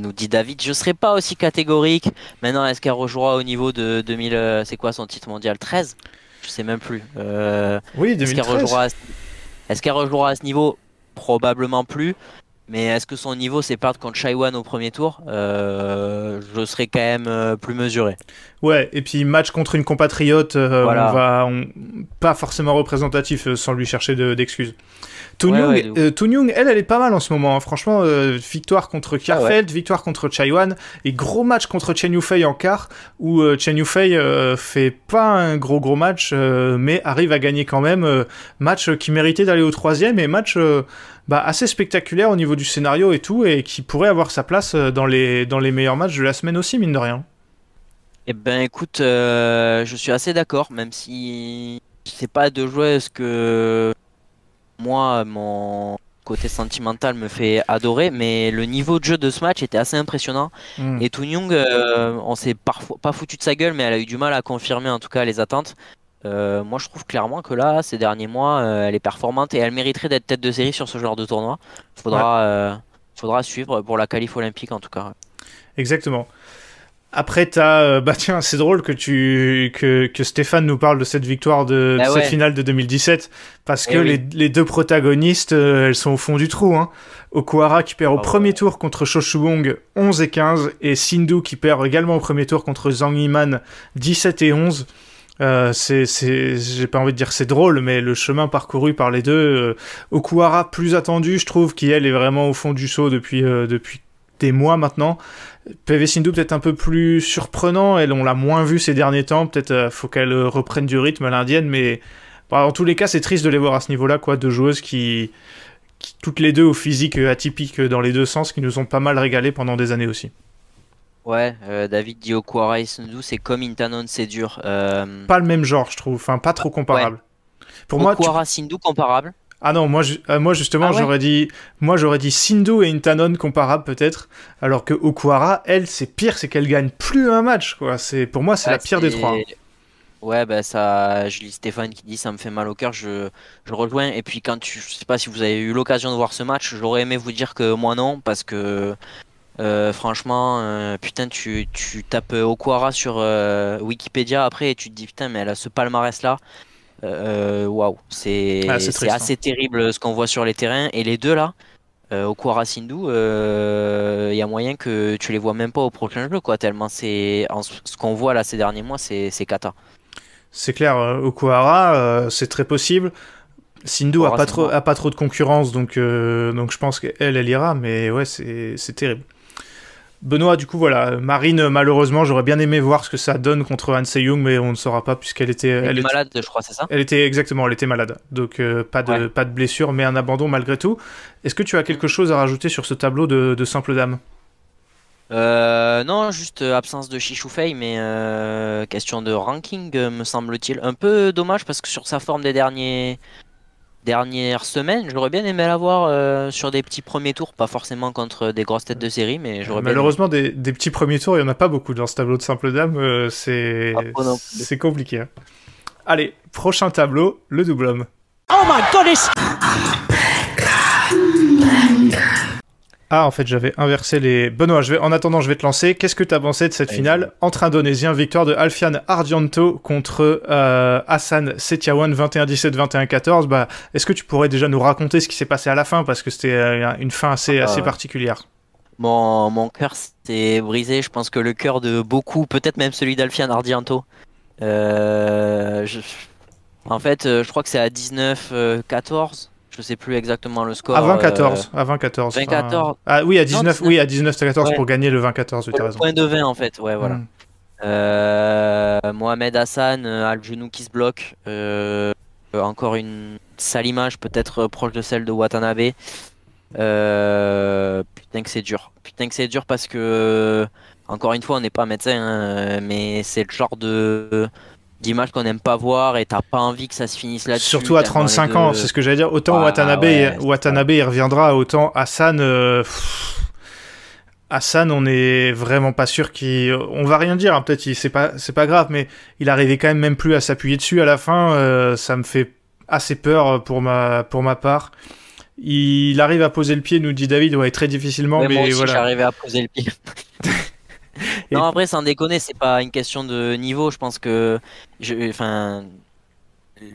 nous dit David, je serai pas aussi catégorique. Maintenant, est-ce qu'elle rejouera au niveau de 2000, euh, c'est quoi son titre mondial? 13? Je sais même plus.
Oui,
est-ce qu'elle
2013.
rejouera à ce... Est-ce qu'elle rejouera à ce niveau? Probablement plus. Mais est-ce que son niveau c'est perdre contre Chaiwan au premier tour? Euh, je serais quand même euh, plus mesuré.
Ouais, et puis match contre une compatriote, euh,
Voilà.
on va on- pas forcément représentatif sans lui chercher de- d'excuses. Toon
Ouais,
Young,
ouais, de ouf.
euh, Toon Young, elle, elle est pas mal en ce moment. hein. Franchement, euh, victoire contre Kjarfeld,
Ah
victoire contre Chaiwan, et gros match contre Chen Yufei en quart, où euh, Chen Yufei fait pas un gros gros match, mais arrive à gagner quand même. match qui méritait d'aller au troisième, et match bah, assez spectaculaire au niveau du scénario et tout, et qui pourrait avoir sa place dans les, dans les meilleurs matchs de la semaine aussi, mine de rien.
Eh ben écoute, euh, je suis assez d'accord, même si c'est pas de joueuse que moi, mon côté sentimental me fait adorer, mais le niveau de jeu de ce match était assez impressionnant.
Mm.
Et Toon Young, euh, on s'est parfois pas foutu de sa gueule, mais elle a eu du mal à confirmer en tout cas les attentes. Euh, moi, je trouve clairement que là, ces derniers mois, euh, elle est performante et elle mériterait d'être tête de série sur ce genre de tournoi. Faudra, euh, faudra suivre pour la qualif olympique en tout cas.
Exactement. Après, t'as. euh, bah tiens, c'est drôle que, tu, que, que Stéphane nous parle de cette victoire de, de
Ah
cette finale de 2017, parce
Eh
que
oui.
les, les deux protagonistes, euh, elles sont au fond du trou. Hein. Okuhara qui perd au
Ah ouais.
premier tour contre Shoshubong 11 et 15, et Sindhu qui perd également au premier tour contre Zhang Yiman 17 et 11. Euh, c'est, c'est, j'ai pas envie de dire c'est drôle, mais le chemin parcouru par les deux, euh, Okuhara plus attendu, je trouve, qui elle est vraiment au fond du saut depuis, euh, depuis des mois maintenant. PV Sindhu peut-être un peu plus surprenant, elle on l'a moins vu ces derniers temps, peut-être euh, faut qu'elle euh, reprenne du rythme à l'indienne, mais bah, en tous les cas c'est triste de les voir à ce niveau-là, quoi, deux joueuses qui, qui toutes les deux au physique atypique dans les deux sens, qui nous ont pas mal régalé pendant des années aussi.
Ouais, euh, David dit Okuara et Sindhu, c'est comme Intanon, c'est dur. Euh,
Pas le même genre, je trouve, enfin pas trop comparable. Pour moi, tu-
Sindhu comparable.
Ah non, moi, ju- euh, moi justement,
Ah ouais
j'aurais dit, moi j'aurais dit Sindhu et Intanon comparables peut-être, alors que Okuhara, elle, c'est pire, c'est qu'elle gagne plus un match, quoi. C'est pour moi, c'est la pire des trois.
Ouais, bah ça, je lis Stéphane qui dit ça me fait mal au cœur, je, je rejoins. Et puis quand tu, je sais pas si vous avez eu l'occasion de voir ce match, j'aurais aimé vous dire que moi non, parce que euh, franchement, euh, putain, tu, tu tapes Okuara sur Wikipédia après et tu te dis putain, mais elle a ce palmarès là. Euh, Waouh, c'est
Ah, c'est triste,
assez terrible ce qu'on voit sur les terrains. Et les deux là, euh, Okuara Sindhu, il y a moyen que tu les vois même pas au prochain jeu, quoi. Tellement c'est ce qu'on voit là ces derniers mois, c'est cata.
C'est clair, euh, Okuhara, euh, c'est très possible. Sindhu a pas, trop,
mort.
a pas trop de concurrence, donc, euh, donc je pense qu'elle, elle ira, mais ouais, c'est terrible. Benoît, du coup, voilà, Marine, malheureusement, j'aurais bien aimé voir ce que ça donne contre Han Se-young, mais on ne saura pas puisqu'elle était,
Elle
était,
malade, je crois, c'est ça?
elle était exactement, elle était malade, donc euh, pas de
Ouais.
pas de blessure, mais un abandon malgré tout. Est-ce que tu as quelque chose à rajouter sur ce tableau de, de simple dame?
Euh, non, juste euh, absence de Chichoufei, mais euh, question de ranking, me semble-t-il. Un peu dommage parce que sur sa forme des derniers dernières semaines, j'aurais bien aimé la voir euh, sur des petits premiers tours, pas forcément contre des grosses têtes de série, mais j'aurais bien aimé.
Malheureusement, des, des petits premiers tours, il n'y en a pas beaucoup dans ce tableau de simple dame, euh, c'est
Ah,
c'est compliqué. hein. Allez, prochain tableau, le double homme.
Oh my goodness!
Ah, en fait, j'avais inversé les. Benoît, je vais... en attendant, je vais te lancer. Qu'est-ce que tu as pensé de cette
Allez,
finale entre Indonésiens Victoire de Alfian Ardianto contre euh, Hassan Setiawan 21-17, 21-14. Bah, Est-ce que tu pourrais déjà nous raconter ce qui s'est passé à la fin? Parce que c'était euh, une fin assez,
Ah.
assez particulière.
Mon, mon cœur s'est brisé, je pense que le cœur de beaucoup, peut-être même celui d'Alfian Ardianto. Euh, je- En fait, je crois que c'est à 19-14, Je sais plus exactement le score.
À 20-14.
euh,
À 20-14.
20-14.
enfin, Ah oui, à 19,
19.
oui, à 19-14
Ouais.
pour gagner le 20-14, oui, t'as
le
raison.
point de 20 en fait, ouais, voilà.
Mm.
Euh, Mohamed Hassan euh, a le genou qui se bloque. Euh, encore une sale image, peut-être proche de celle de Watanabe. Putain que c'est dur. Putain que c'est dur parce que, encore une fois, on n'est pas médecin, hein, mais c'est le genre de d'image qu'on n'aime pas voir et t'as pas envie que ça se finisse là-dessus.
Surtout à
tellement les
35
deux-
ans, c'est ce que j'allais dire. Autant
Ah,
Watanabe,
ouais,
Watanabe il reviendra, autant Hassan. euh, Hassan, on est vraiment pas sûr qu'il. On va rien dire, hein, peut-être, il- c'est pas, c'est pas grave, mais il arrivait quand même même plus à s'appuyer dessus à la fin. euh, ça me fait assez peur pour ma, pour ma part. Il arrive à poser le pied, nous dit David, ouais, très difficilement,
moi
mais
aussi,
voilà.
j'arrivais à poser le pied. Non, après, sans déconner, c'est pas une question de niveau. Je pense que, je, enfin,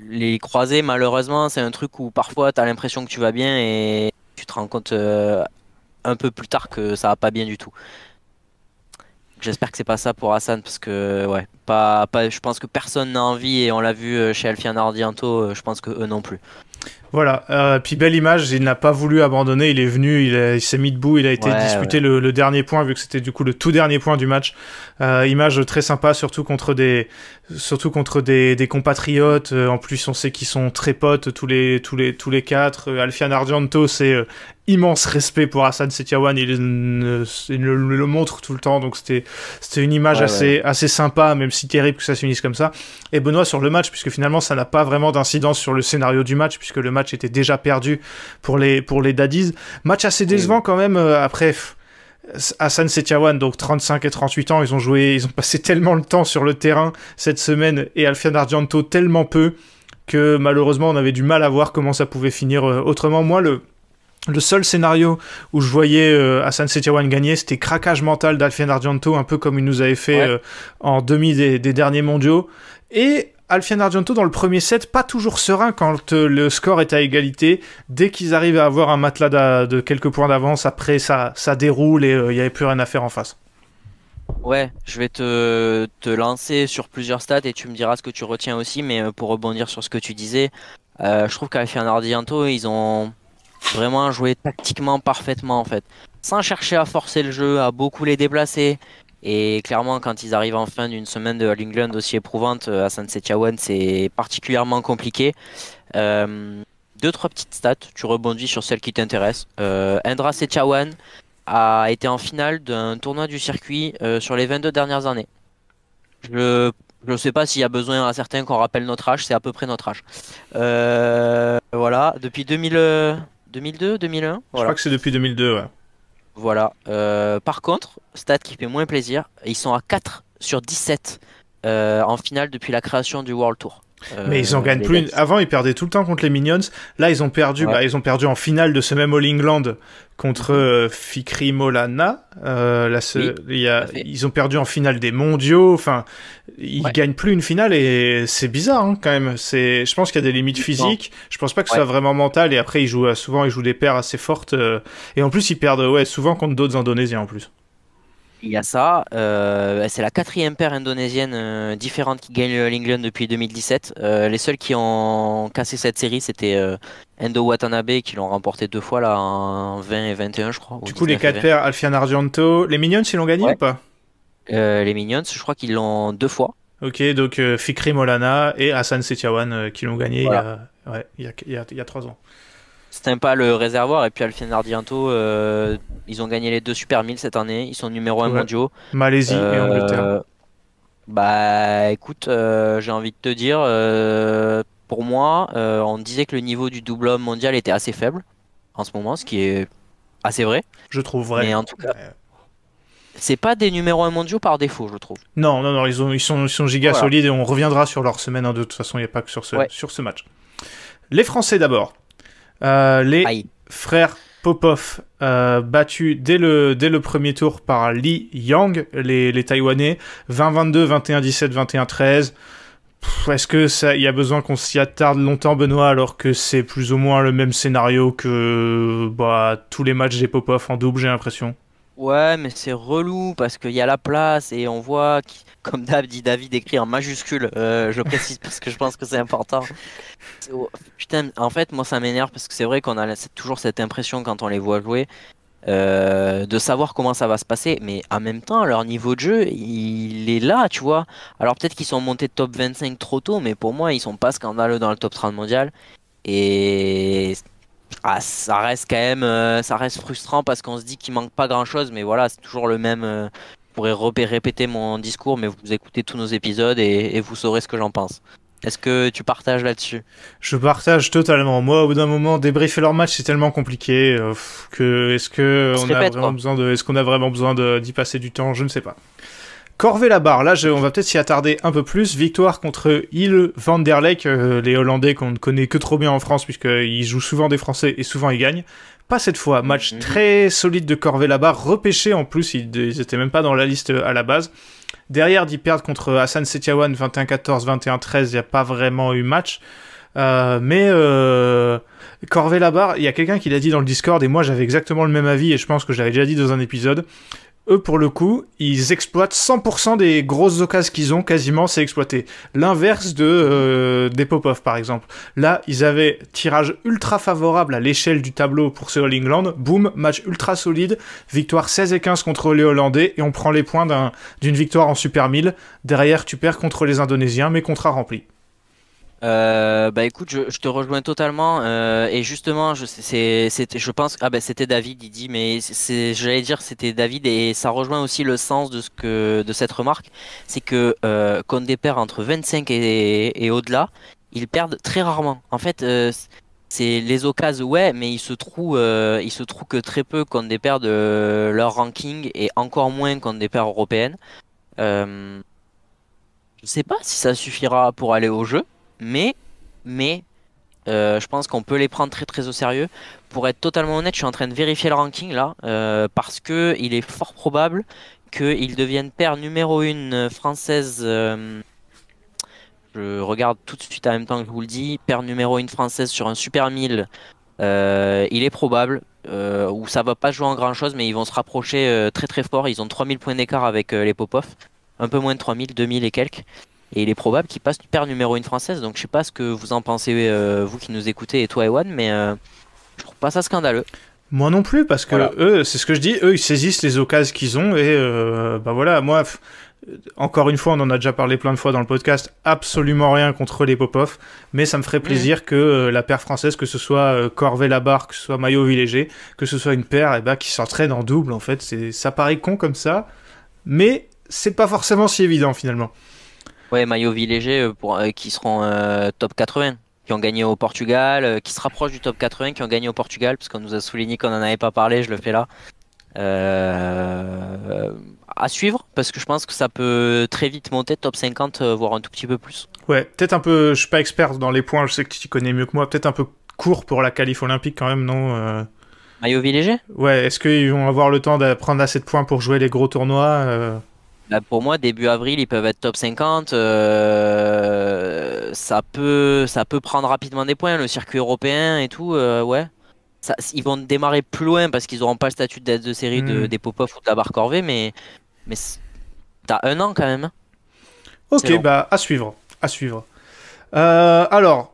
les croisés, malheureusement, c'est un truc où parfois t'as l'impression que tu vas bien et tu te rends compte euh, un peu plus tard que ça va pas bien du tout. J'espère que c'est pas ça pour Hassan parce que, ouais, pas, pas, je pense que personne n'a envie et on l'a vu euh, chez Alfian Ardianto, euh, je pense que eux non plus.
Voilà, euh, puis belle image, il n'a pas voulu abandonner, il est venu, il, s'est mis debout, il a été
Ouais,
disputé le, le dernier point, vu que c'était du coup le tout dernier point du match. Euh, image très sympa, surtout contre des, surtout contre des, des compatriotes. Euh, en plus, on sait qu'ils sont très potes tous les, tous les, tous les quatre. Euh, Alfian Argento, c'est euh, immense respect pour Hassan Setiawan, il, ne- il le, le montre tout le temps, donc c'était, une image
Ouais,
assez, assez sympa, même si terrible que ça se finisse comme ça. Et Benoît sur le match, puisque finalement ça n'a pas vraiment d'incidence sur le scénario du match, puisque le match était déjà perdu pour les, pour les Daddies. Match assez décevant quand même, euh, après Hassan Setiawan, donc 35 et 38 ans, ils ont joué, ils ont passé tellement le temps sur le terrain cette semaine, et Alfian Argento tellement peu, que malheureusement on avait du mal à voir comment ça pouvait finir euh, autrement. Moi, le, le seul scénario où je voyais euh, Hassan Setiawan gagner, c'était craquage mental d'Alfian Argento, un peu comme il nous avait fait
Ouais.
euh, en demi des, des derniers mondiaux. Et Alfian Argento dans le premier set, pas toujours serein quand euh, le score est à égalité. Dès qu'ils arrivent à avoir un matelas de quelques points d'avance, après ça, ça déroule et il n'y avait plus rien à faire en face.
Ouais, je vais te, te lancer sur plusieurs stats et tu me diras ce que tu retiens aussi, mais euh, pour rebondir sur ce que tu disais, euh, je trouve qu'avec Ardianto, ils ont vraiment joué tactiquement parfaitement en fait, sans chercher à forcer le jeu, à beaucoup les déplacer. Et clairement, quand ils arrivent en fin d'une semaine de England aussi éprouvante, euh, à San Setiawan, c'est particulièrement compliqué. Euh, deux, trois petites stats, tu rebondis sur celles qui t'intéressent. Euh, Indra Setiawan, a été en finale d'un tournoi du circuit euh, sur les 22 dernières années. Je ne sais pas s'il y a besoin à certains qu'on rappelle notre âge, c'est à peu près notre âge. Euh, voilà, depuis 2000, euh, 2002, 2001.
Je crois que c'est depuis 2002, ouais.
Voilà. Euh, par contre, stat qui fait moins plaisir, ils sont à 4 sur 17 euh, en finale depuis la création du World Tour. Euh,
Mais ils en gagnent plus.
Davis.
Avant, ils perdaient tout le temps contre les Minions. Là, ils ont perdu.
Ouais.
Bah, ils ont perdu en finale de ce même All England contre euh, Fikri Molana. Là, ce-
Oui,
il y a-
tout à fait.
ils ont perdu en finale des Mondiaux. Enfin, ils
Ouais.
gagnent plus une finale et c'est bizarre hein, quand même. C'est, je pense qu'il y a des limites physiques. Je pense pas que ce
Ouais.
soit vraiment mental. Et après, ils jouent euh, souvent, ils jouent des paires assez fortes. euh, et en plus, ils perdent ouais souvent contre d'autres Indonésiens en plus.
Il y a ça. euh, c'est la quatrième paire indonésienne euh, différente qui gagne le All England depuis 2017. Euh, les seuls qui ont cassé cette série, c'était Endo Watanabe qui l'ont remporté deux fois là en 20 et 21, je crois.
Du coup, les
19 et
quatre
20.
paires, Alfian Argento, les Minions, ils l'ont gagné
Ouais.
ou pas?
Les Minions, je crois qu'ils l'ont deux fois.
Ok, donc euh, Fikri Molana et Hassan Setiawan euh, qui l'ont gagné
Voilà.
il, y a, ouais, il, y a, il, y a, il y a trois ans.
C'était pas le réservoir et puis Alfian Ardianto, euh, ils ont gagné les deux Super 1000 cette année. Ils sont numéro 1
Ouais.
mondiaux.
Malaisie et
Euh,
Angleterre.
Bah écoute, euh, j'ai envie de te dire, euh, pour moi, euh, on disait que le niveau du double homme mondial était assez faible en ce moment, ce qui est assez vrai.
Je trouve vrai.
mais en tout cas-. C'est pas des numéros 1 mondiaux par défaut, je trouve.
Non, non, non, ils, ont, ils, sont, ils sont giga
Voilà.
solides et on reviendra sur leur semaine. hein, de toute façon, il n'y a pas que sur ce,
Ouais.
sur ce match. Les Français d'abord. Euh, les
Aïe.
frères Popov euh, battus dès le, dès le premier tour par Li Yang, les, les Taïwanais. 20-22, 21-17, 21-13. Pff, Est-ce que ça, il y a besoin qu'on s'y attarde longtemps, Benoît, alors que c'est plus ou moins le même scénario que bah, tous les matchs des Popov en double, j'ai l'impression?
Ouais, mais c'est relou parce qu'il y a la place et on voit, comme Dave dit David écrit en majuscule, euh, je précise parce que je pense que c'est important. Putain, en fait, moi ça m'énerve parce que c'est vrai qu'on a toujours cette impression quand on les voit jouer euh, de savoir comment ça va se passer, mais en même temps, leur niveau de jeu, il est là, tu vois. Alors peut-être qu'ils sont montés top 25 trop tôt, mais pour moi, ils sont pas scandaleux dans le top 30 mondial. Et ah, ça reste quand même, euh, ça reste frustrant parce qu'on se dit qu'il manque pas grand chose, mais voilà, c'est toujours le même. euh, je pourrais répéter mon discours, mais vous écoutez tous nos épisodes et, et vous saurez ce que j'en pense. Est-ce que tu partages là-dessus?
Je partage totalement. Moi, au bout d'un moment, débriefer leur match, c'est tellement compliqué euh, que est-ce que
On
a
répète,
vraiment
quoi.
besoin de, est-ce qu'on a vraiment besoin de- d'y passer du temps? Je ne sais pas. Corvée la barre. Là, je- on va peut-être s'y attarder un peu plus. Victoire contre Il van der Leek, euh, les Hollandais qu'on ne connaît que trop bien en France puisqu'ils jouent souvent des Français et souvent ils gagnent. Pas cette fois. Match
Mhm.
très solide de Corvée la barre, repêché en plus. Ils, ils étaient même pas dans la liste à la base. Derrière, d'y perdre contre Hassan Setiawan 21-14, 21-13, il n'y a pas vraiment eu match. Euh, mais euh, Corvée la barre, il y a quelqu'un qui l'a dit dans le Discord et moi j'avais exactement le même avis et je pense que je l'avais déjà dit dans un épisode. Eux, pour le coup, ils exploitent 100% des grosses occasions qu'ils ont, quasiment, c'est exploité. L'inverse de euh, des Popov, par exemple. Là, ils avaient tirage ultra favorable à l'échelle du tableau pour ce All England. Boum, match ultra solide. Victoire 16 et 15 contre les Hollandais et on prend les points d'un- d'une victoire en Super 1000. Derrière, tu perds contre les Indonésiens, mais contrat rempli.
Euh, bah écoute, je, te rejoins totalement euh, et justement, je pense ah bah c'était David, il dit mais c'est- j'allais dire c'était David et ça rejoint aussi le sens de ce que de cette remarque, c'est que euh, quand des perd entre 25 et, et au-delà, ils perdent très rarement. En fait, euh, c'est les occasions ouais, mais il se trouve il se que très peu quand des paires de leur ranking et encore moins quand des paires européennes. Euh, je sais pas si ça suffira pour aller au jeu. Mais, mais, euh, je pense qu'on peut les prendre très très au sérieux. Pour être totalement honnête, je suis en train de vérifier le ranking là, euh, parce que il est fort probable qu'ils deviennent paire numéro une française. euh, je regarde tout de suite en même temps que je vous le dis. Paire numéro une française sur un Super 1000. euh, il est probable, où ça va pas jouer en grand chose, mais ils vont se rapprocher très très fort. Ils ont 3000 points d'écart avec les Popov. Un peu moins de 3000, 2000 et quelques. Et il est probable qu'il passe paire numéro 1 française. Donc je sais pas ce que vous en pensez, euh, vous qui nous écoutez, et toi, Ewan, mais euh, je trouve pas ça scandaleux.
Moi non plus, parce que
Voilà.
eux, c'est ce que je dis, eux, ils saisissent les occasions qu'ils ont, et euh, bah voilà, moi, encore une fois, on en a déjà parlé plein de fois dans le podcast, absolument rien contre les Popov, mais ça me ferait plaisir que euh, la paire française, que ce soit euh, Corvée Labarre, que ce soit Maillot Villéger, que ce soit une paire, et bah, qui s'entraîne en double, en fait, c'est, ça paraît con comme ça, mais c'est pas forcément si évident finalement.
Ouais, maillot Villéger euh, pour, euh, qui seront euh, top 80, qui ont gagné au Portugal, euh, qui se rapprochent du top 80, qui ont gagné au Portugal, parce qu'on nous a souligné qu'on en avait pas parlé, je le fais là. À suivre, parce que je pense que ça peut très vite monter top 50, euh, voire un tout petit peu plus.
Ouais, peut-être un peu, je suis pas expert dans les points, je sais que tu connais mieux que moi, peut-être un peu court pour la qualif olympique quand même, non
Maillot Villéger?
Ouais, est-ce qu'ils vont avoir le temps de prendre assez de points pour jouer les gros tournois
Bah, pour moi, début avril, ils peuvent être top 50. euh, ça peut, ça peut prendre rapidement des points. Le circuit européen et tout, euh, ouais. Ça, ils vont démarrer plus loin parce qu'ils n'auront pas le statut d'aide de série de,
Mm.
des Popov ou de la barre corvée, mais, mais t'as un an quand même. hein.
Ok, bah à suivre, à suivre. Euh, alors,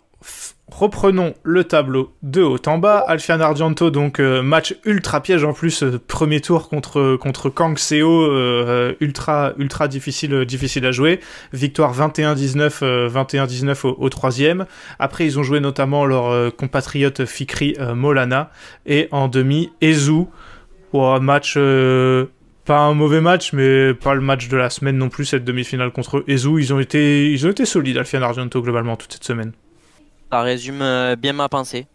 reprenons le tableau de haut en bas. Alfian Argento, donc euh, match ultra piège en plus, euh, premier tour contre contre Kang Seo, euh, ultra ultra difficile difficile à jouer. Victoire 21-19, euh, 21-19 au, troisième. Après, ils ont joué notamment leur compatriote Fikri Molana et en demi Ezu. Ouah, match pas un mauvais match, mais pas le match de la semaine non plus, cette demi-finale contre Ezu. Ils ont été, ils ont été solides, Alfian Argento, globalement, toute cette semaine.
Ça résume euh, bien ma pensée.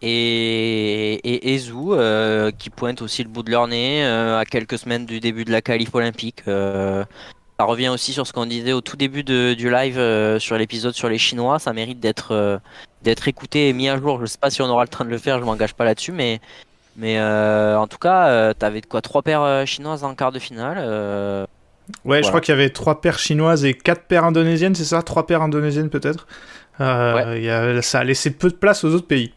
Et, et Ezu, euh, qui pointe aussi le bout de leur nez euh, à quelques semaines du début de la qualif olympique. euh, ça revient aussi sur ce qu'on disait au tout début de- du live sur l'épisode sur les Chinois. Ça mérite d'être d'être écouté et mis à jour. Je sais pas si on aura le temps de le faire, je m'engage pas là-dessus, mais, mais en tout cas, t'avais de quoi? Trois paires chinoises en quart de finale.
Ouais, je crois qu'il y avait trois paires chinoises et quatre paires indonésiennes, c'est ça? Trois paires indonésiennes peut-être? Euh, il y a- ça a laissé peu de place aux autres pays.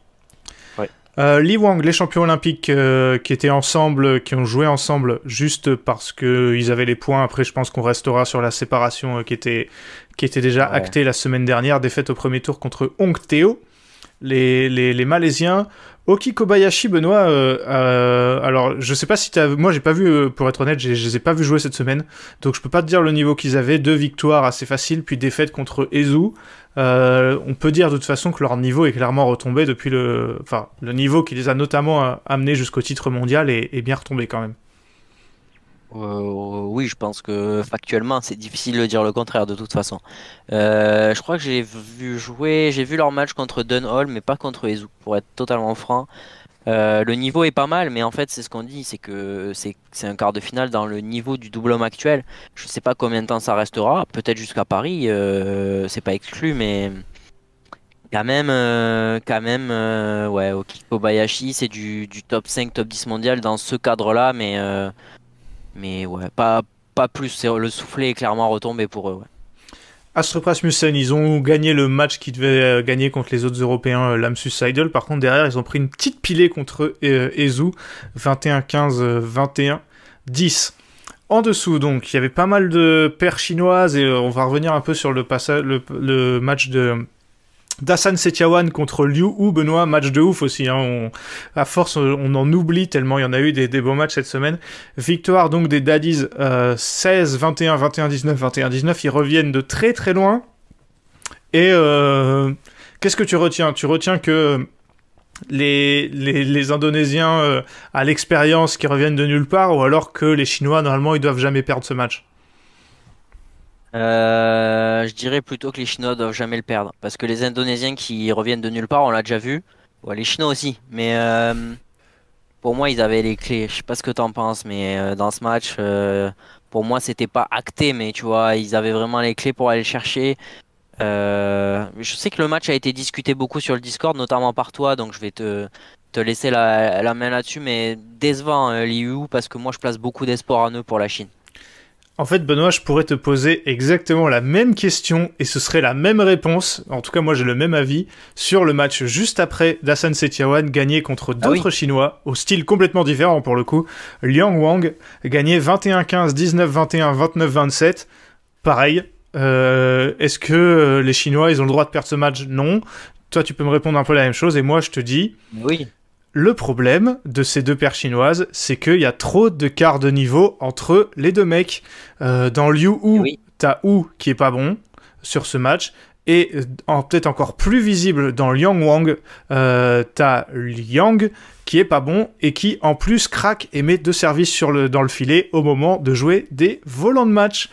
Euh, Li Wang, les champions olympiques euh, qui étaient ensemble, qui ont joué ensemble juste parce qu'ils avaient les points. Après, je pense qu'on restera sur la séparation euh, qui, était, qui était déjà
Ouais.
actée la semaine dernière. Défaite au premier tour contre Hong Teo. Les, les, les Malaisiens. Oki Kobayashi, Benoît. alors, je sais pas si t'as. Moi, j'ai pas vu, pour être honnête, je les ai pas vu jouer cette semaine. Donc, je peux pas te dire le niveau qu'ils avaient. Deux victoires assez faciles, puis défaite contre Ezu. Euh, on peut dire de toute façon que leur niveau est clairement retombé depuis le, enfin, le niveau qui les a notamment euh, amenés jusqu'au titre mondial est, bien retombé quand même.
Euh, oui, je pense que factuellement, c'est difficile de dire le contraire de toute façon. Je crois que j'ai vu jouer, j'ai vu leur match contre Dunhall, mais pas contre Ezu, pour être totalement franc. Euh, le niveau est pas mal, mais en fait, c'est ce qu'on dit, c'est que c'est un quart de finale dans le niveau du double homme actuel. Je sais pas combien de temps ça restera, peut-être jusqu'à Paris, euh, c'est pas exclu, mais quand même, euh, quand même, euh, ouais, Kobayashi, c'est du, top 5, top 10 mondial dans ce cadre-là, mais, mais ouais, pas, pas plus. Le soufflet est clairement retombé pour eux.
Astropras Musen, ils ont gagné le match qu'ils devaient euh, gagner contre les autres Européens, euh, Lamsus Seidel. Par contre, derrière, ils ont pris une petite pilée contre euh, Ezu, 21-15, euh, 21-10. En dessous, donc, il y avait pas mal de paires chinoises et on va revenir un peu sur le, passa- le, le match de d'Hassan Setiawan contre Liu Hu, Benoît, match de ouf aussi. Hein, à force, on, en oublie tellement il y en a eu des, des beaux matchs cette semaine. Victoire donc des Daddies euh, 16, 21, 21, 19, 21, 19. Ils reviennent de très très loin. Et euh, qu'est-ce que tu retiens? Tu retiens que les, les, les Indonésiens euh, à l'expérience qui reviennent de nulle part ou alors que les Chinois normalement ils doivent jamais perdre ce match?
Euh, je dirais plutôt que les Chinois doivent jamais le perdre. Parce que les Indonésiens qui reviennent de nulle part, on l'a déjà vu. Les Chinois aussi. Mais euh, pour moi, ils avaient les clés. Je sais pas ce que t'en penses, mais euh, dans ce match, pour moi, c'était pas acté. Mais tu vois, ils avaient vraiment les clés pour aller le chercher. Je sais que le match a été discuté beaucoup sur le Discord, notamment par toi. Donc je vais te, te laisser la, la main là-dessus. Mais décevant, Liu, parce que moi, je place beaucoup d'espoir en eux pour la Chine.
En fait, Benoît, je pourrais te poser exactement la même question et ce serait la même réponse. En tout cas, moi, j'ai le même avis sur le match juste après d'Hassan Setiawan gagné contre
Ah oui.
d'autres Chinois au style complètement différent pour le coup. Liang Wang gagné 21-15, 19-21, 29-27. Pareil. Euh, Est-ce que euh, les Chinois, ils ont le droit de perdre ce match? Non. Toi, tu peux me répondre un peu la même chose et moi, je te dis,
Oui.
Le problème de ces deux paires chinoises, c'est qu'il y a trop de quart de niveau entre les deux mecs. Euh, dans Liu Hu,
Oui.
t'as Hu qui est pas bon sur ce match. Et euh, en- peut-être encore plus visible dans Liang Wang, euh, t'as Liang qui est pas bon et qui en plus craque et met deux services sur le, dans le filet au moment de jouer des volants de match.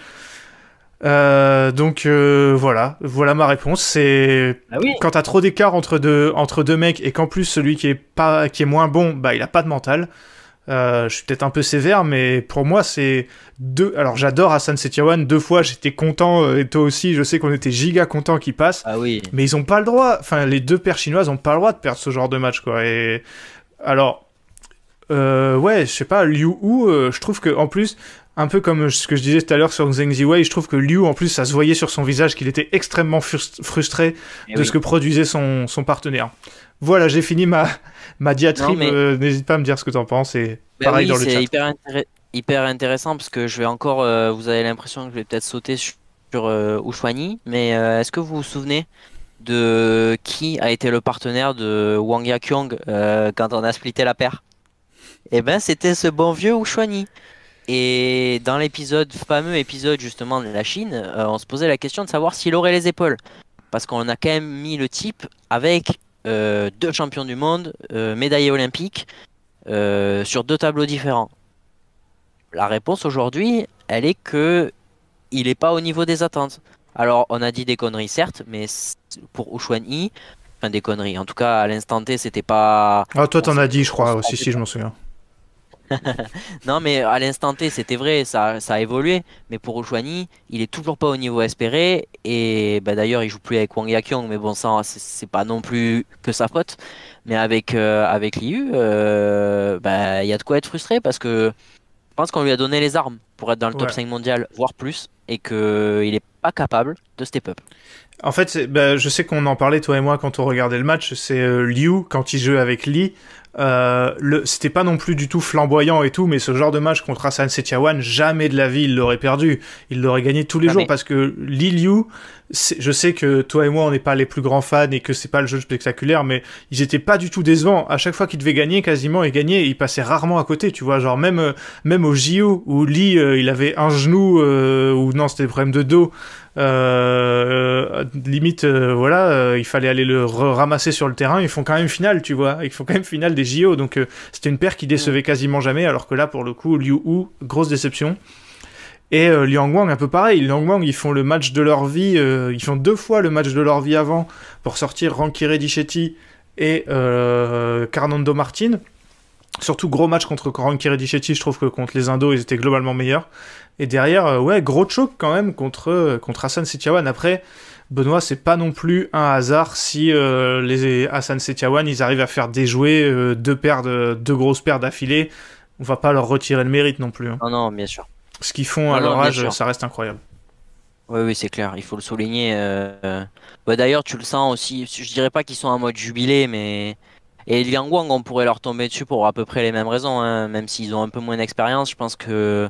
Euh, donc euh, voilà, voilà ma réponse. C'est
Ah oui.
quand t'as trop d'écart entre deux, entre deux mecs et qu'en plus celui qui est, pas, qui est moins bon, bah il a pas de mental. Euh, je suis peut-être un peu sévère, mais pour moi c'est deux. Alors j'adore Hassan Setiawan, deux fois j'étais content et toi aussi, je sais qu'on était giga content qu'il passe,
Ah oui.
mais ils ont pas le droit. Enfin, les deux paires chinoises ont pas le droit de perdre ce genre de match quoi. Et alors, euh, ouais, je sais pas, Liu Hu, euh, je trouve que en plus. Un peu comme ce que je disais tout à l'heure sur Zheng Ziwei, je trouve que Liu, en plus, ça se voyait sur son visage qu'il était extrêmement frust- frustré
Eh
de
oui.
ce que produisait son, son partenaire. Voilà, j'ai fini ma, ma diatribe.
Mais-
euh, N'hésite pas à me dire ce que t'en penses. Et
Ben
pareil
oui,
dans le
c'est
chat.
hyper, hyper intéressant parce que je vais encore, euh, vous avez l'impression que je vais peut-être sauter sur, sur euh, Ushuani, mais est-ce que vous vous souvenez de qui a été le partenaire de Wang Yakyong quand on a splitté la paire? Eh ben, c'était ce bon vieux Ushuani. Et dans l'épisode, fameux épisode justement de la Chine, euh, on se posait la question de savoir s'il aurait les épaules. Parce qu'on a quand même mis le type avec euh, deux champions du monde, euh, médaillés olympiques, euh, sur deux tableaux différents. La réponse aujourd'hui, elle est que il n'est pas au niveau des attentes. Alors, on a dit des conneries, certes, mais pour Ushuan Yi, enfin des conneries. En tout cas, à l'instant T, c'était pas.
Ah, toi, t'en as dit, je crois
rendait
si je m'en souviens.
Non, mais à l'instant T, c'était vrai, ça, ça a évolué. Mais pour Oshwani, il est toujours pas au niveau espéré. Et bah, d'ailleurs, il joue plus avec Wang Yakyong, mais bon, ça, c'est- pas non plus que sa faute. Mais avec, euh, avec Liu, euh, bah, il y a de quoi être frustré parce que je pense qu'on lui a donné les armes pour être dans le top
Ouais.
5 mondial, voire plus. et qu'il n'est pas capable de step up.
En fait, bah, je sais qu'on en parlait toi et moi quand on regardait le match. C'est euh, Liu quand il jouait avec Lee. Euh, c'était pas non plus du tout flamboyant et tout, mais ce genre de match contre Hassan Setiawan, jamais de la vie il l'aurait perdu. Il l'aurait gagné tous les
Jamais.
jours parce que Lee Liu, c'est- je sais que toi et moi on n'est pas les plus grands fans et que c'est pas le jeu spectaculaire, mais ils étaient pas du tout décevants. À chaque fois qu'ils devaient gagner, quasiment ils gagnaient, et ils passaient rarement à côté, tu vois. Genre même euh, même au JO où Lee euh, il avait un genou euh, ou non c'était des problèmes de dos. Euh, limite, euh, voilà, euh, il fallait aller le ramasser sur le terrain. Ils font quand même finale, tu vois. Ils font quand même finale des JO. Donc, euh, c'était une paire qui décevait quasiment jamais. Alors que là, pour le coup, Liu Hu, grosse déception. Et euh, Liang Wang, un peu pareil. Liang Wang, ils font le match de leur vie. euh, ils font deux fois le match de leur vie avant pour sortir Ranky Reddichetti et euh, Carnando Martin. Surtout gros match contre Ranky Reddichetti, je trouve que contre les Indos, ils étaient globalement meilleurs. Et derrière, euh, ouais, gros choc quand même contre, euh, contre Hassan Setiawan. Après, Benoît, c'est pas non plus un hasard si euh, les Hassan Setiawan, ils arrivent à faire déjouer deux, paires de, deux grosses paires d'affilée. On va pas leur retirer le mérite non plus. hein.
Non, non, bien sûr.
Ce qu'ils font à
Non,
leur âge, ça reste incroyable.
Oui, oui, c'est clair, il faut le souligner. bah, D'ailleurs, tu le sens aussi, je dirais pas qu'ils sont en mode jubilé, mais. Et Liang Wang, on pourrait leur tomber dessus pour à peu près les mêmes raisons, hein, même s'ils ont un peu moins d'expérience. Je pense que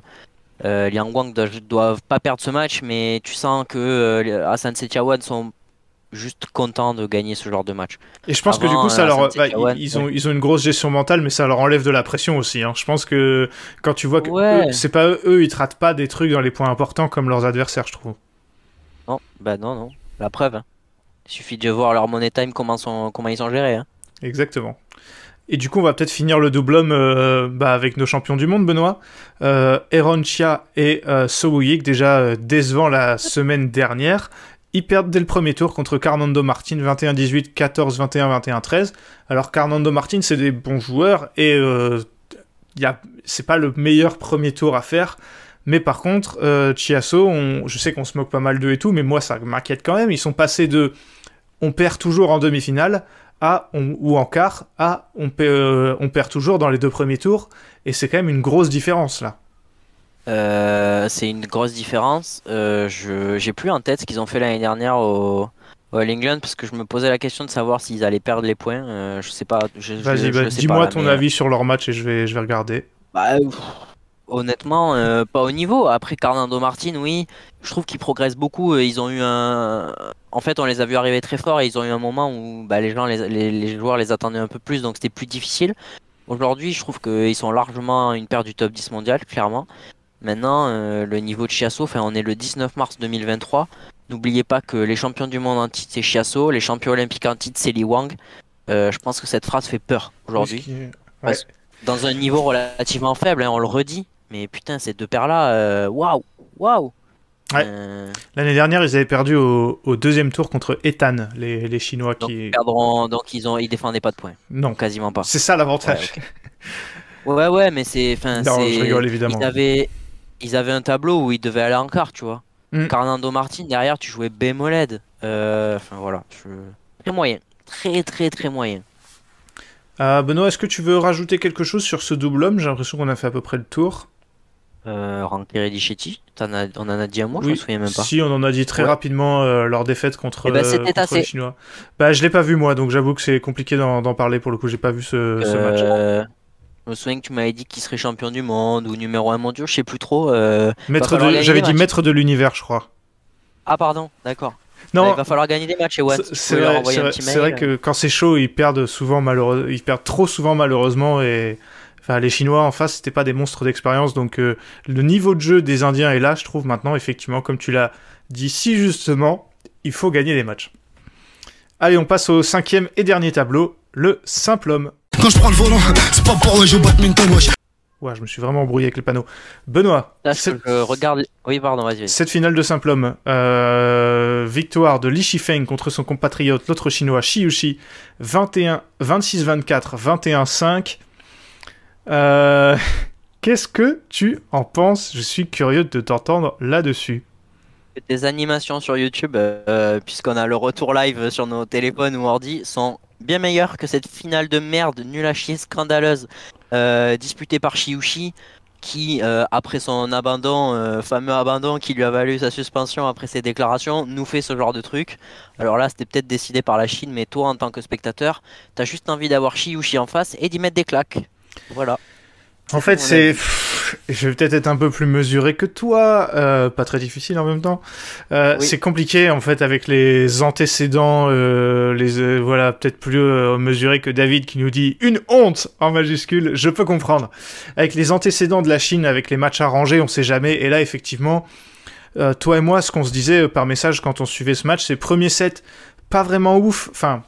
euh, Liang Wang doivent, doivent pas perdre ce match, mais tu sens que euh, Hassan Setiawan sont juste contents de gagner ce genre de match.
Et je pense que du coup, ça leur, bah, ils, ont, ils ont une grosse gestion mentale, mais ça leur enlève de la pression aussi. hein. Je pense que quand tu vois que
Ouais.
c'est pas eux, eux, ils te ratent pas des trucs dans les points importants comme leurs adversaires, je trouve.
Non, bah non, non, la preuve. hein. Il suffit de voir leur money time, comment, sont, comment ils sont gérés. hein.
Exactement. Et du coup, on va peut-être finir le double homme euh, bah, avec nos champions du monde, Benoît. Euh, Chia et euh, déjà euh, décevant la semaine dernière. Ils perdent dès le premier tour contre Carnando Martin, 21-18, 14-21, 21-13. Alors, Carnando Martin, c'est des bons joueurs et euh, a... c'est pas le meilleur premier tour à faire. Mais par contre, Chiasso, je sais qu'on se moque pas mal d'eux et tout, mais moi, ça m'inquiète quand même. Ils sont passés de on perd toujours en demi-finale on- ou en quart on, pe- euh, on perd toujours dans les deux premiers tours et c'est quand même une grosse différence là.
Euh, c'est une grosse différence. Euh, je j'ai plus en tête ce qu'ils ont fait l'année dernière au, au All England parce que je me posais la question de savoir s'ils allaient perdre les points. Euh, je sais pas.
Vas-y, bah, dis-moi ton
mais,
avis sur leur match et je vais, je vais regarder.
bah, honnêtement, euh, pas au niveau. Après Carnando Martin, oui, je trouve qu'ils progressent beaucoup. Euh, Ils ont eu un. En fait, on les a vus arriver très fort et ils ont eu un moment où bah, les gens, les, les, les joueurs les attendaient un peu plus, donc c'était plus difficile. Aujourd'hui, je trouve qu'ils sont largement une paire du top 10 mondial, clairement. Maintenant, euh, le niveau de Chiasso, enfin, on est le 19 mars 2023. N'oubliez pas que les champions du monde en titre, c'est Chiasso, les champions olympiques en titre, c'est Li Wang. Euh, je pense que cette phrase fait peur aujourd'hui. Dans un niveau relativement faible, hein, on le redit. Mais putain, ces deux paires-là, euh, waouh, waouh.
Ouais.
Euh,
L'année dernière, ils avaient perdu au, au deuxième tour contre Ethan, les, les Chinois
donc,
qui.
perdront- donc ils ont, ils défendaient pas de points,
Non,
quasiment pas.
c'est ça l'avantage.
Ouais, ouais, mais c'est,
Non,
c'est-
je rigole évidemment.
Ils avaient, ils avaient un tableau où ils devaient aller en quart, tu vois.
Mm.
Carnando Martin derrière, tu jouais Bémoled. Euh, Enfin voilà, je... très moyen, très très très moyen.
Euh, Benoît, est-ce que tu veux rajouter quelque chose sur ce double homme? J'ai l'impression qu'on a fait à peu près le tour.
Euh, Ranky Reddichetti, t'en as- on en a dit un mot, je
Oui,
me souviens même pas.
Si, on en a dit très
Ouais.
rapidement euh, leur défaite contre,
Eh ben,
euh, contre
assez.
les Chinois. Bah, je l'ai pas vu moi, donc j'avoue que c'est compliqué d'en parler pour le coup. J'ai pas vu ce, ce match.
Euh, Je me souviens que tu m'avais dit qu'il serait champion du monde ou numéro 1 mondial, je sais plus trop. euh,
Maître de, j'avais dit maître de l'univers, je crois.
Ah pardon, d'accord.
Non,
il va falloir gagner des matchs, si tu
c'est vrai, vrai- que quand c'est chaud, ils perdent souvent malheureusement, ils perdent trop souvent malheureusement et enfin les Chinois en face, c'était pas des monstres d'expérience, donc euh, le niveau de jeu des Indiens est là, je trouve maintenant effectivement, comme tu l'as dit si justement, il faut gagner des matchs. Allez, on passe au cinquième et dernier tableau, le simple homme.
Quand je prends le volant, c'est pas pour jouer au badminton, wesh.
Ouais, je me suis vraiment embrouillé avec les panneaux. Benoît,
Là,
cette,
je regarde. Oui, pardon, vas-y. vas-y.
cette finale de simple homme, euh, victoire de Li Shifeng contre son compatriote, l'autre chinois Shi Yushi, 21, 26-24, 21-5. Euh, Qu'est-ce que tu en penses? Je suis curieux de t'entendre là-dessus.
Des animations sur YouTube, euh, puisqu'on a le retour live sur nos téléphones ou ordi, sont bien meilleures que cette finale de merde, nulle à chier, scandaleuse, euh, disputée par Shiushi. qui, après son abandon, fameux abandon qui lui a valu sa suspension après ses déclarations, nous fait ce genre de truc. Alors là, c'était peut-être décidé par la Chine, mais toi, en tant que spectateur, t'as juste envie d'avoir Shi Yushi en face et d'y mettre des claques. Voilà.
En fait, c'est. Je vais peut-être être un peu plus mesuré que toi, euh, pas très difficile en même temps. Euh,
Oui.
C'est compliqué en fait avec les antécédents, euh, les voilà peut-être plus mesurés que David qui nous dit une honte en majuscule. Je peux comprendre. Avec les antécédents de la Chine, avec les matchs arrangés, on sait jamais. Et là, effectivement, toi et moi, ce qu'on se disait par message quand on suivait ce match, c'est premier set, pas vraiment ouf. Enfin,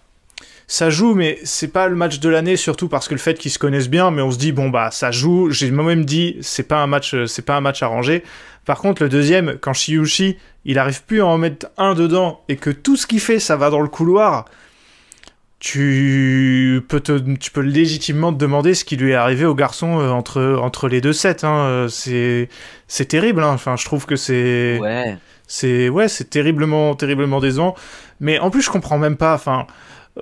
ça joue, mais c'est pas le match de l'année, surtout parce que le fait qu'ils se connaissent bien, mais on se dit bon bah ça joue. J'ai moi-même dit c'est pas un match, c'est pas un match arrangé. Par contre, le deuxième, quand Shiyushi, il arrive plus à en mettre un dedans et que tout ce qu'il fait, ça va dans le couloir. Tu peux, te, tu peux légitimement te demander ce qui lui est arrivé au garçon euh, entre, entre les deux sets. Hein. C'est, c'est terrible. hein. Enfin, je trouve que c'est,
Ouais.
c'est ouais, c'est terriblement, terriblement décevant. Mais en plus, je comprends même pas. Enfin,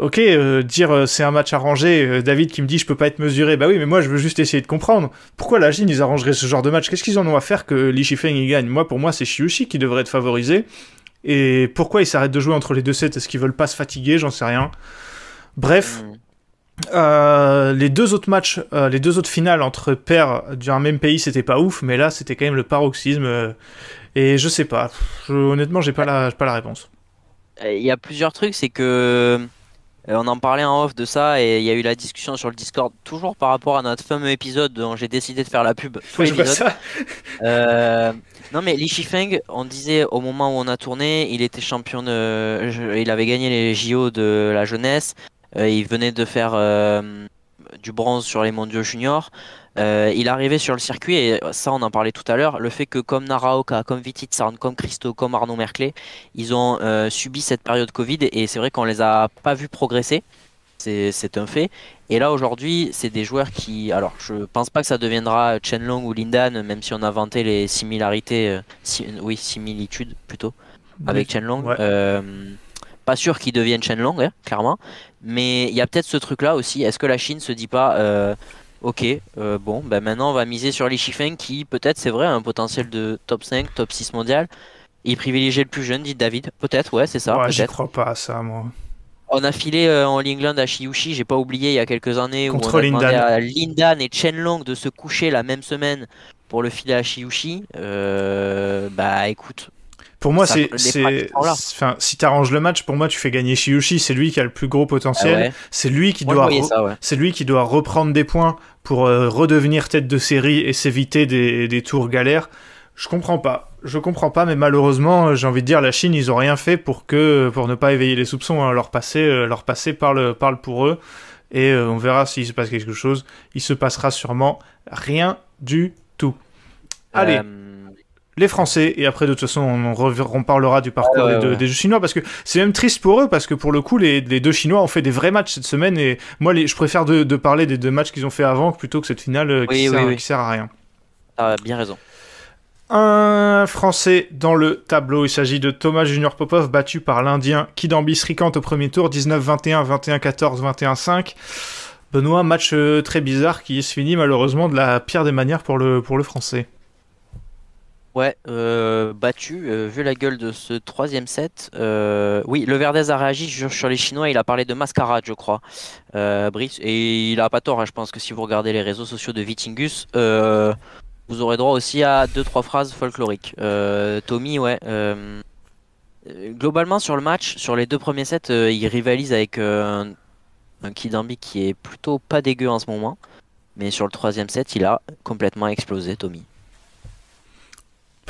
ok, euh, dire euh, c'est un match arrangé. euh, David qui me dit je peux pas être mesuré. Bah oui, mais moi je veux juste essayer de comprendre. Pourquoi la Chine ils arrangeraient ce genre de match? Qu'est-ce qu'ils en ont à faire que Li Shifeng il gagne? Moi, pour moi, c'est Shiyushi qui devrait être favorisé. Et pourquoi ils s'arrêtent de jouer entre les deux sets? Est-ce qu'ils veulent pas se fatiguer? J'en sais rien. Bref,
Mm.
euh, les deux autres matchs, les deux autres finales entre pairs d'un même pays, c'était pas ouf, mais là, c'était quand même le paroxysme. et je sais pas. Je- honnêtement, j'ai pas la, pas la réponse.
Il y a plusieurs trucs, c'est que on en parlait en off de ça et il y a eu la discussion sur le Discord, toujours par rapport à notre fameux épisode dont j'ai décidé de faire la pub. sur
Ouais, je vois
l'épisode.
ça.
Euh, non mais Li Shifeng, on disait au moment où on a tourné, il était champion de, je- il avait gagné les JO de la jeunesse, Euh, il venait de faire euh, du bronze sur les mondiaux juniors. Euh, il arrivait sur le circuit et ça on en parlait tout à l'heure, le fait que comme Naraoka, comme Vititsarn, comme Christo, comme Arnaud Merclé, ils ont euh, subi cette période Covid et c'est vrai qu'on les a pas vus progresser. C'est un fait. Et là aujourd'hui, c'est des joueurs qui. Alors, je pense pas que ça deviendra Chenlong ou Lindan, même si on a vanté les similarités. euh, si- oui, similitudes plutôt, avec Chenlong.
Ouais.
Euh, pas sûr qu'ils deviennent Chenlong, hein, clairement. Mais il y a peut-être ce truc-là aussi. Est-ce que la Chine se dit pas. euh, Ok, euh, bon, ben maintenant on va miser sur Li Shifeng qui peut-être c'est vrai a un potentiel de top 5, top 6 mondial. Il privilégiait le plus jeune, dit David. Peut-être, ouais, c'est ça.
Ouais, j'y crois pas à ça, moi.
On a filé euh, en England à Shiyushi, j'ai pas oublié il y a quelques années
Contre
où on a demandé
Lindan.
à Lindan et Chenlong de se coucher la même semaine pour le filer à Shiyushi. Euh, bah écoute,
Pour moi, c'est, enfin, si t'arranges le match, pour moi, tu fais gagner Shiyushi. C'est lui qui a le plus gros
ah
potentiel.
ouais,
C'est lui qui doit,
ouais.
c'est lui qui doit reprendre des points pour euh, redevenir tête de série et s'éviter des, des tours galères. Je comprends pas. Je comprends pas, mais malheureusement, euh, j'ai envie de dire, la Chine, ils ont rien fait pour que, pour ne pas éveiller les soupçons. hein. Leur passé, euh, leur passé parle, parle pour eux. Et euh, on verra s'il se passe quelque chose. Il se passera sûrement rien du tout. Allez,
Euh,
les Français, et après de toute façon on, parlera du parcours
ouais,
des, deux,
ouais.
des deux Chinois, parce que c'est même triste pour eux, parce que pour le coup les, les deux Chinois ont fait des vrais matchs cette semaine, et moi les, je préfère de, de parler des deux matchs qu'ils ont fait avant plutôt que cette finale euh, qui,
Oui,
sert,
oui.
qui sert à rien.
t'as bien raison.
Un Français dans le tableau, il s'agit de Thomas Junior Popov, battu par l'Indien Kidambi Srikant au premier tour, 19-21, 21-14, 21-5. Benoît, match euh, très bizarre qui se finit malheureusement de la pire des manières pour le, pour le Français.
Ouais, euh, battu, euh, vu la gueule de ce troisième set. euh, oui, le Verdez a réagi sur, les Chinois, il a parlé de mascarade, je crois, Brice, et il a pas tort, hein, je pense que si vous regardez les réseaux sociaux de Vitingus, vous aurez droit aussi à deux trois phrases folkloriques. Tommy, ouais. globalement sur le match, sur les deux premiers sets, il rivalise avec un, un Kidambi qui est plutôt pas dégueu en ce moment, mais sur le troisième set, il a complètement explosé, Tommy.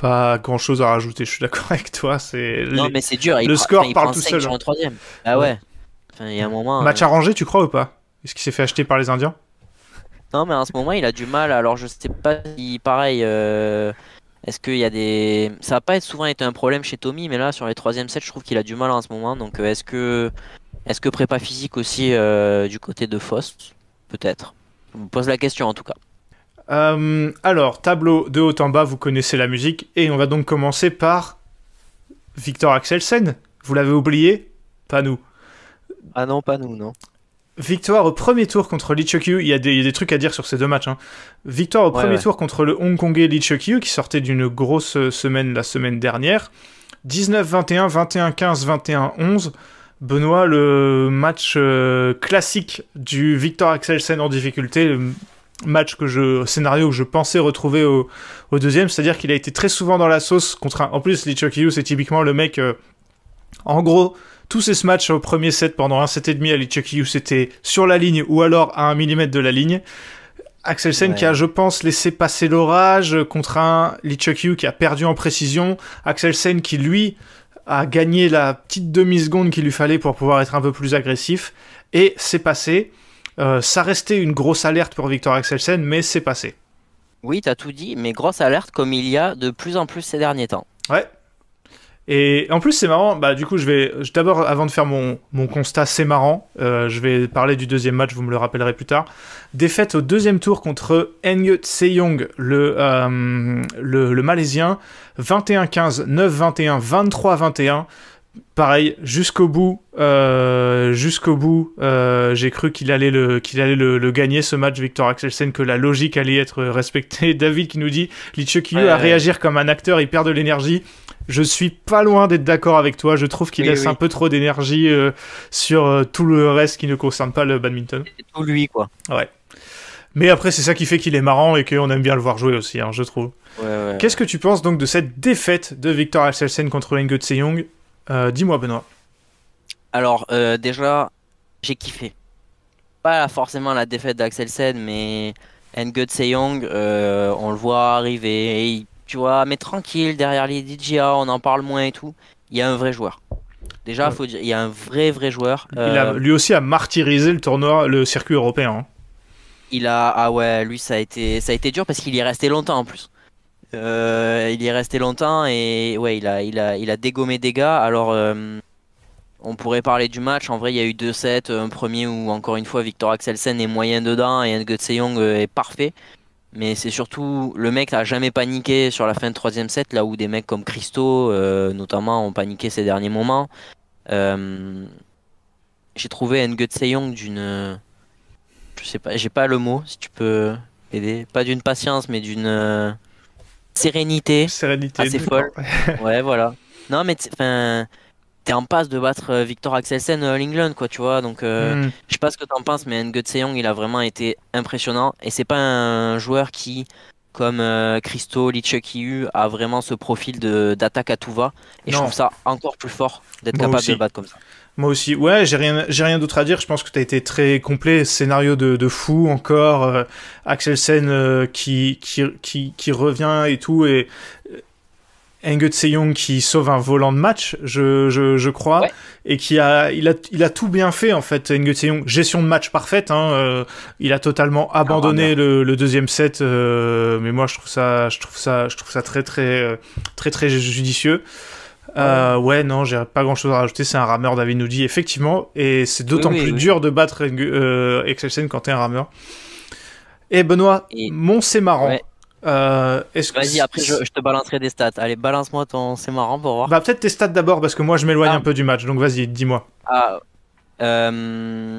Pas grand chose à rajouter, je suis d'accord avec toi. C'est
Non,
les-
mais c'est dur. il
le
prend-
score
enfin, il
parle tout seul, hein.
troisième. Ah ouais. Enfin, il y a un moment.
Match
euh,
arrangé, tu crois ou pas? Est-ce qu'il s'est fait acheter par les Indiens?
Non, mais en ce moment, il a du mal. Alors, je sais pas si, pareil, euh, est-ce qu'il y a des. Ça va pas souvent été un problème chez Tommy, mais là, sur les troisième sets, je trouve qu'il a du mal en ce moment. Donc, euh, est-ce que, est-ce que prépa physique aussi euh, du côté de Faust? Peut-être. Je me pose la question en tout cas.
Euh, Alors, tableau de haut en bas, vous connaissez la musique, et on va donc commencer par Victor Axelsen. Vous l'avez oublié? Pas nous.
Ah non, pas nous, non.
victoire au premier tour contre Lee Chuk-yu. Il, y a des- il y a des trucs à dire sur ces deux matchs. hein. Victoire au
Ouais,
premier
ouais.
tour contre le Hongkongais Lee Chuk-yu qui sortait d'une grosse euh, semaine la semaine dernière. 19-21, 21-15, 21-11. Benoît, le match euh, classique du Victor Axelsen en difficulté, match que je, scénario que je pensais retrouver au, au deuxième, c'est-à-dire qu'il a été très souvent dans la sauce contre un. En plus, Lee Chuk-yu, c'est typiquement le mec. euh, en gros, tous ces matchs au premier set pendant un set et demi à Lee Chuk-yu, c'était sur la ligne ou alors à un millimètre de la ligne. Axelsen
Ouais.
qui a, je pense, laissé passer l'orage contre un Lee Chuk-yu qui a perdu en précision. Axelsen qui, lui, a gagné la petite demi-seconde qu'il lui fallait pour pouvoir être un peu plus agressif. Et c'est passé. Euh, ça restait une grosse alerte pour Victor Axelsen, mais c'est passé.
Oui, t'as tout dit, mais grosse alerte comme il y a de plus en plus ces derniers temps.
Ouais. Et en plus, c'est marrant. Bah, du coup, je vais d'abord, avant de faire mon, mon constat, c'est marrant. euh, je vais parler du deuxième match. Vous me le rappellerez plus tard. Défaite au deuxième tour contre Ng Seyong, le, euh, le le malaisien. 21-15, 9-21, 23-21. Pareil, jusqu'au bout, euh, jusqu'au bout, euh, j'ai cru qu'il allait le qu'il allait le, le gagner ce match, Victor Axelsen, que la logique allait être respectée. David qui nous dit, Lee Chuk-yu
Ouais,
à
ouais.
réagir comme un acteur, il perd de l'énergie. Je suis pas loin d'être d'accord avec toi. Je trouve qu'il
Oui,
laisse
oui.
un peu trop d'énergie euh, sur tout le reste qui ne concerne pas le badminton.
C'est tout lui, quoi.
Mais après, c'est ça qui fait qu'il est marrant et qu'on aime bien le voir jouer aussi, hein, je trouve.
Ouais, ouais.
Qu'est-ce que tu penses donc de cette défaite de Victor Axelsen contre Ngo Tseyong euh, Dis-moi, Benoît.
Alors, euh, déjà, j'ai kiffé. Pas forcément la défaite d'Axelsen, mais Ngo Seyong, euh, on le voit arriver, et tu vois, mais tranquille, derrière les DJA, on en parle moins et tout. Il y a un vrai joueur. Déjà,
Ouais.
faut dire, il y a un vrai, vrai joueur.
Il a,
Euh,
lui aussi a martyrisé le tournoi, le circuit européen. hein.
Il a ah ouais lui ça a été ça a été dur parce qu'il y est resté longtemps en plus. Euh, il est resté longtemps et ouais il a il a il a dégommé des gars. Alors euh, on pourrait parler du match. En vrai il y a eu deux sets, un premier où encore une fois Victor Axelsen est moyen dedans et Seyong euh, est parfait. Mais c'est surtout le mec n'a jamais paniqué sur la fin de troisième set là où des mecs comme Christo notamment ont paniqué ces derniers moments. J'ai trouvé Seyong d'une je sais pas, j'ai pas le mot, si tu peux aider. Pas d'une patience, mais d'une sérénité.
Sérénité.
C'est
d'accord.
Ouais, voilà. Non, mais enfin, t'es en passe de battre euh, Victor Axelsen All England, quoi, tu vois. Donc, euh,
Hmm.
je sais pas ce que t'en penses, mais Ngo Seyong, il a vraiment été impressionnant. Et c'est pas un joueur qui, comme euh, Christo, a vraiment ce profil de d'attaque à tout va. Et je trouve ça encore plus fort d'être capable
aussi.
de le battre comme ça.
Moi aussi. Ouais, j'ai rien, j'ai rien d'autre à dire. Je pense que tu as été très complet. Scénario de, de fou encore. euh, Axelsen euh, qui, qui, qui, qui revient et tout. Et euh, Ngo Tseyong qui sauve un volant de match, je, je, je crois.
Ouais.
Et qui a il, a, il a tout bien fait en fait. Ngo Tseyong, gestion de match parfaite. Hein, euh, il a totalement abandonné le, le deuxième set. mais moi, je trouve ça, je trouve ça, je trouve ça très, très, très, très judicieux. Euh, ouais, non, j'ai pas grand chose à rajouter. C'est un rameur, David nous dit, effectivement. Et c'est d'autant
Oui, oui,
plus
oui.
dur de battre euh, Excelsen quand t'es un rameur. Et Benoît,
Et-
mon c'est marrant.
Ouais.
Euh, que
Vas-y, après, je, je te balancerai des stats. Allez, balance-moi ton. C'est marrant pour voir.
Bah, peut-être tes stats d'abord, parce que moi je m'éloigne
Ah.
un peu du match. Donc vas-y, dis-moi.
Ah, euh,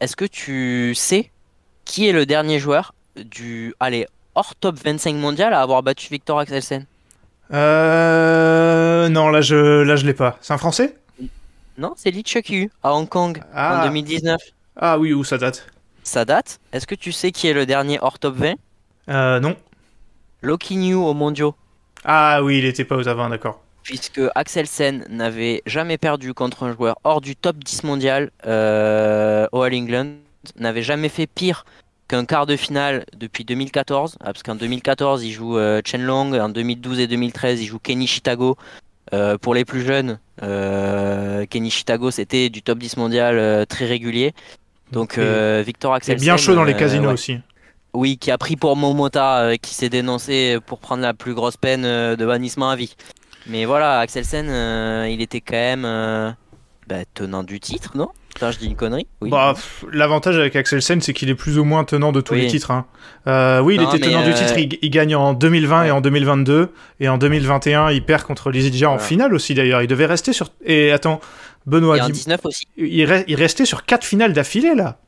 Est-ce que tu sais qui est le dernier joueur du allez hors top 25 mondial à avoir battu Victor Axelsen?
Euh. Non, là je, là, je l'ai pas. C'est un français?
Non, c'est Lee Chuk-yu à Hong Kong
Ah.
en 2019.
Ah oui, où ça date?
Ça date. Est-ce que tu sais qui est le dernier hors top 20
Euh, non.
Loki New aux mondiaux.
Ah oui, il était pas aux avant, d'accord.
Puisque Axelsen n'avait jamais perdu contre un joueur hors du top 10 mondial euh, au All England, n'avait jamais fait pire qu'un quart de finale depuis 2014, ah, parce qu'en 2014 il joue euh, Chen Long, en 2012 et 2013 il joue Kenny Shitago. Euh, pour les plus jeunes, euh, Kenny Shitago c'était du top 10 mondial très régulier. Donc
Et-
Victor Axelsen.
bien chaud dans les casinos
ouais.
aussi.
Oui, qui a pris pour Momota, euh, qui s'est dénoncé pour prendre la plus grosse peine euh, de bannissement à vie. Mais voilà, Axelsen, euh, il était quand même bah, tenant du titre, non? Putain, je dis une connerie Oui.
Bah, L'avantage avec Axelsen, c'est qu'il est plus ou moins tenant de tous
Oui.
les titres. hein. Euh, oui, il
Non,
était tenant du
euh,
titre. Il, il gagne en 2020 et en 2022. Et en 2021, il perd contre Lizidja en
Voilà.
finale aussi, d'ailleurs. Il devait rester sur. Et attends, Benoît,
Et en
dis-
19 aussi.
il, re- il restait sur quatre finales d'affilée là.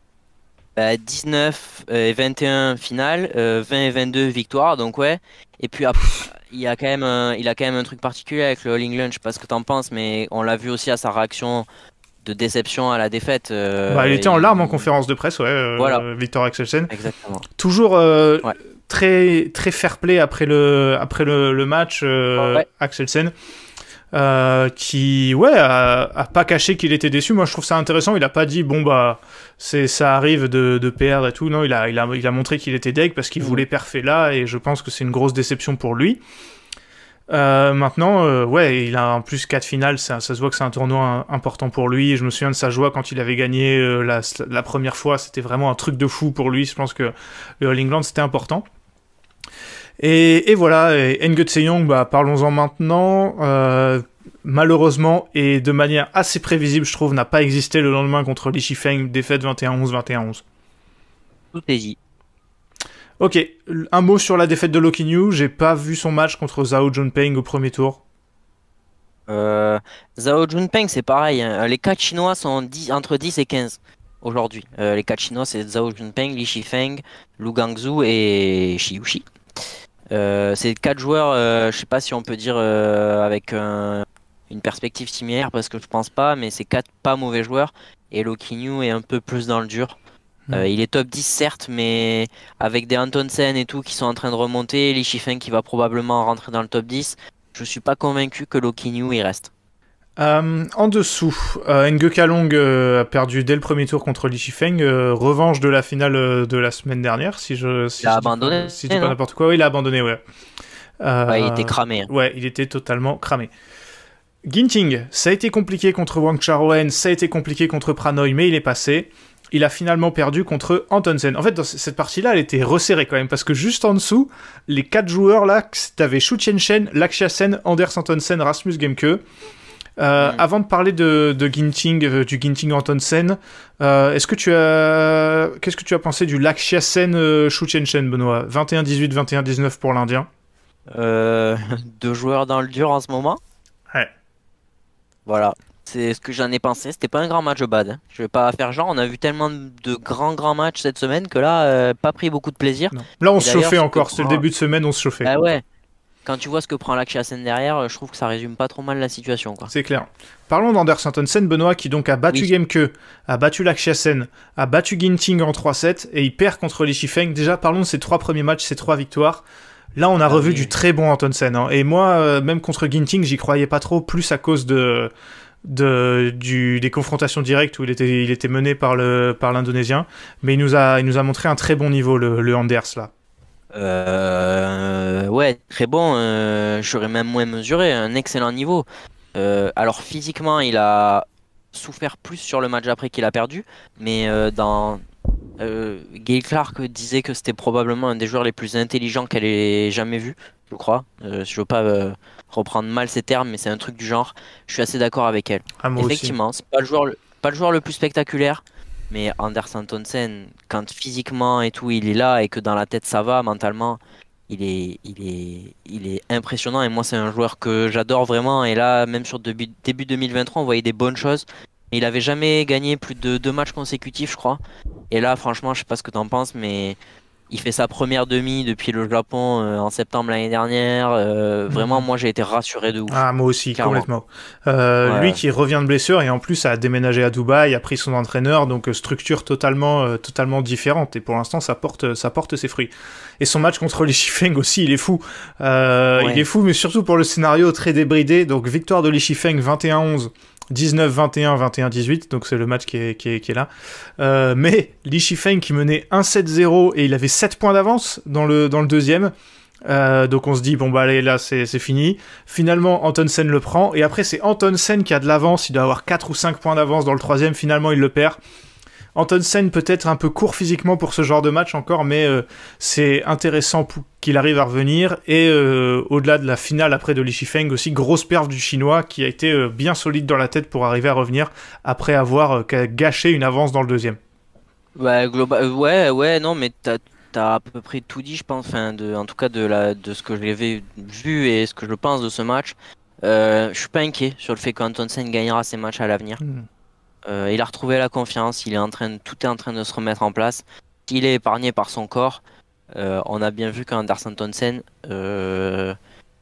Bah, 19 euh, et 21 finales, euh, 20 et 22 victoires, donc ouais. Et puis après, il y a quand même un, il a quand même un truc particulier avec le All England, je sais pas ce que t'en penses, mais on l'a vu aussi à sa réaction de déception à la défaite. euh,
Bah, il était en
il-
larmes en conférence de presse, ouais, euh,
Voilà.
Victor Axelsen.
Exactement.
Toujours euh,
Ouais.
très, très fair play après le, après le, le match,
Ouais.
Axelsen. qui ouais a, a pas caché qu'il était déçu moi je trouve ça intéressant il a pas dit bon bah c'est ça arrive de, de perdre et tout non il a il a, il a montré qu'il était deg parce qu'il
Mhm.
voulait parfait là et je pense que c'est une grosse déception pour lui Euh, maintenant, euh, ouais, il a en plus quatre finales, ça, se voit que c'est un tournoi important pour lui. Je me souviens de sa joie quand il avait gagné euh, la, première fois, c'était vraiment un truc de fou pour lui. Je pense que le All England c'était important. Et, voilà, et Ngo Young, bah, parlons-en maintenant. Malheureusement, et de manière assez prévisible, je trouve, n'a pas existé le lendemain contre Li Shifeng, défaite 21-11, 21-11.
Tout est dit.
Ok, un mot sur la défaite de Loki New. J'ai pas vu son match contre Zhao Junpeng au premier tour.
Euh, Zhao Junpeng, c'est pareil. hein. Les 4 Chinois sont 10 entre 10 et 15 aujourd'hui. Euh, les 4 Chinois, c'est Zhao Junpeng, Li Shifeng, Lu Guangzhou et Shi Yushi. Euh, c'est 4 joueurs, euh, je sais pas si on peut dire euh, avec un- une perspective similaire, parce que je pense pas, mais c'est 4 pas mauvais joueurs. Et Loki New est un peu plus dans le dur. Euh, il est top 10 certes, mais avec des Antonsen et tout qui sont en train de remonter, Li Shifeng qui va probablement rentrer dans le top 10, je suis pas convaincu que Loki New y reste.
Euh, en dessous, euh, Nge Kalong euh, a perdu dès le premier tour contre Li Shifeng. euh, revanche de la finale de la semaine dernière, si je. Si
Il a
je dis
abandonné,
Si je dis pas n'importe quoi, oui, il a abandonné, ouais.
Ouais, il était cramé. hein.
Ouais, il était totalement cramé. Ginting, ça a été compliqué contre Wang Charoen, ça a été compliqué contre Pranoy, mais il est passé. Il a finalement perdu contre Antonsen. En fait, dans cette partie-là, elle était resserrée quand même, parce que juste en dessous, les quatre joueurs là, t'avais Shu Chen, Lakshya Sen, Anders Antonsen, Rasmus Gemke. Euh. Avant de parler de, de Ginting, euh, du Ginting Antonsen, euh, est-ce que tu as, qu'est-ce que tu as pensé du Lakshya Sen, euh, Benoît? 21-18, 21-19 pour l'Indien.
Deux joueurs dans le dur en ce moment.
Ouais.
Voilà, c'est ce que j'en ai pensé. C'était pas un grand match bad. hein. Je vais pas faire genre, on a vu tellement de grands grands matchs cette semaine que là, euh, pas pris beaucoup de plaisir.
Non. Là, on
Et
se chauffait encore. C'est le début de semaine, on se chauffait.
Ah ouais. Quand tu vois ce que prend Lakshya Sen derrière, euh, je trouve que ça résume pas trop mal la situation.
C'est clair. Parlons d'Anders Antonsen, Benoît, qui donc a battu
Oui.
Gemke, a battu Lakshya Sen, a battu Ginting en 3-7 et il perd contre Li Shifeng. Déjà, parlons de ses trois premiers matchs, ses trois victoires. Là, on a
Ah
revu
oui.
du très bon Antonsen. hein. Et moi, euh, même contre Ginting, j'y croyais pas trop, plus à cause de, de des confrontations directes où il était, il était mené par le par l'Indonésien. Mais il nous a, il nous a montré un très bon niveau, le, Anders là.
Euh, ouais, très bon. euh, J'aurais même moins mesuré. Un excellent niveau. Euh, alors physiquement, il a souffert plus sur le match après qu'il a perdu, mais dans Gail Clark disait que c'était probablement un des joueurs les plus intelligents qu'elle ait jamais vu, je crois. Je veux pas reprendre mal ces termes, mais c'est un truc du genre. Je suis assez d'accord avec elle.
Ah.
Effectivement, c'est pas le joueur, le- pas le joueur le plus spectaculaire, mais Anders Antonsen, quand physiquement et tout, il est là et que dans la tête ça va, mentalement, il est, il est, il est impressionnant. Et moi, c'est un joueur que j'adore vraiment. Et là, même sur début, début 2023, on voyait des bonnes choses. Il avait jamais gagné plus de deux matchs consécutifs, je crois. Et là, franchement, je sais pas ce que t'en penses, mais il fait sa première demi depuis le Japon euh, en septembre l'année dernière. Euh, Vraiment, moi, j'ai été rassuré de ouf.
Ah, moi aussi,
Clairement.
complètement. Euh,
Ouais.
Lui qui revient de blessure et en plus a déménagé à Dubaï, a pris son entraîneur, donc euh, structure totalement, euh, totalement différente. Et pour l'instant, ça porte, ça porte ses fruits. Et son match contre les Shifeng aussi, il est fou. Euh,
Ouais.
Il est fou, mais surtout pour le scénario très débridé. Donc victoire de Li Shifeng 21-11. 19-21, 21-18, donc c'est le match qui est, qui est, là. Euh, mais Li Shifeng qui menait 1-7-0 et il avait 7 points d'avance dans le, dans le deuxième. Euh, donc on se dit, bon bah allez, là c'est c'est fini. Finalement, Antonsen le prend. Et après, c'est Antonsen qui a de l'avance. Il doit avoir 4 ou 5 points d'avance dans le troisième. Finalement, il le perd. Antonsen peut-être un peu court physiquement pour ce genre de match encore, mais euh, c'est intéressant qu'il arrive à revenir. Et euh, au-delà de la finale après de Li Shifeng, aussi grosse perf du chinois qui a été euh, bien solide dans la tête pour arriver à revenir après avoir gâché une avance dans le deuxième.
Ouais, global, euh, ouais, ouais, non, mais t'as, t'as à peu près tout dit, je pense, enfin, de, en tout cas de, la, de ce que j'avais vu et ce que je pense de ce match. Je suis pas inquiet sur le fait qu'Antonsen gagnera ses matchs à l'avenir.
Hmm.
Euh, il a retrouvé la confiance, il est en train de- tout est en train de se remettre en place. Il est épargné par son corps. Euh, on a bien vu qu'Anderson Townsend, euh,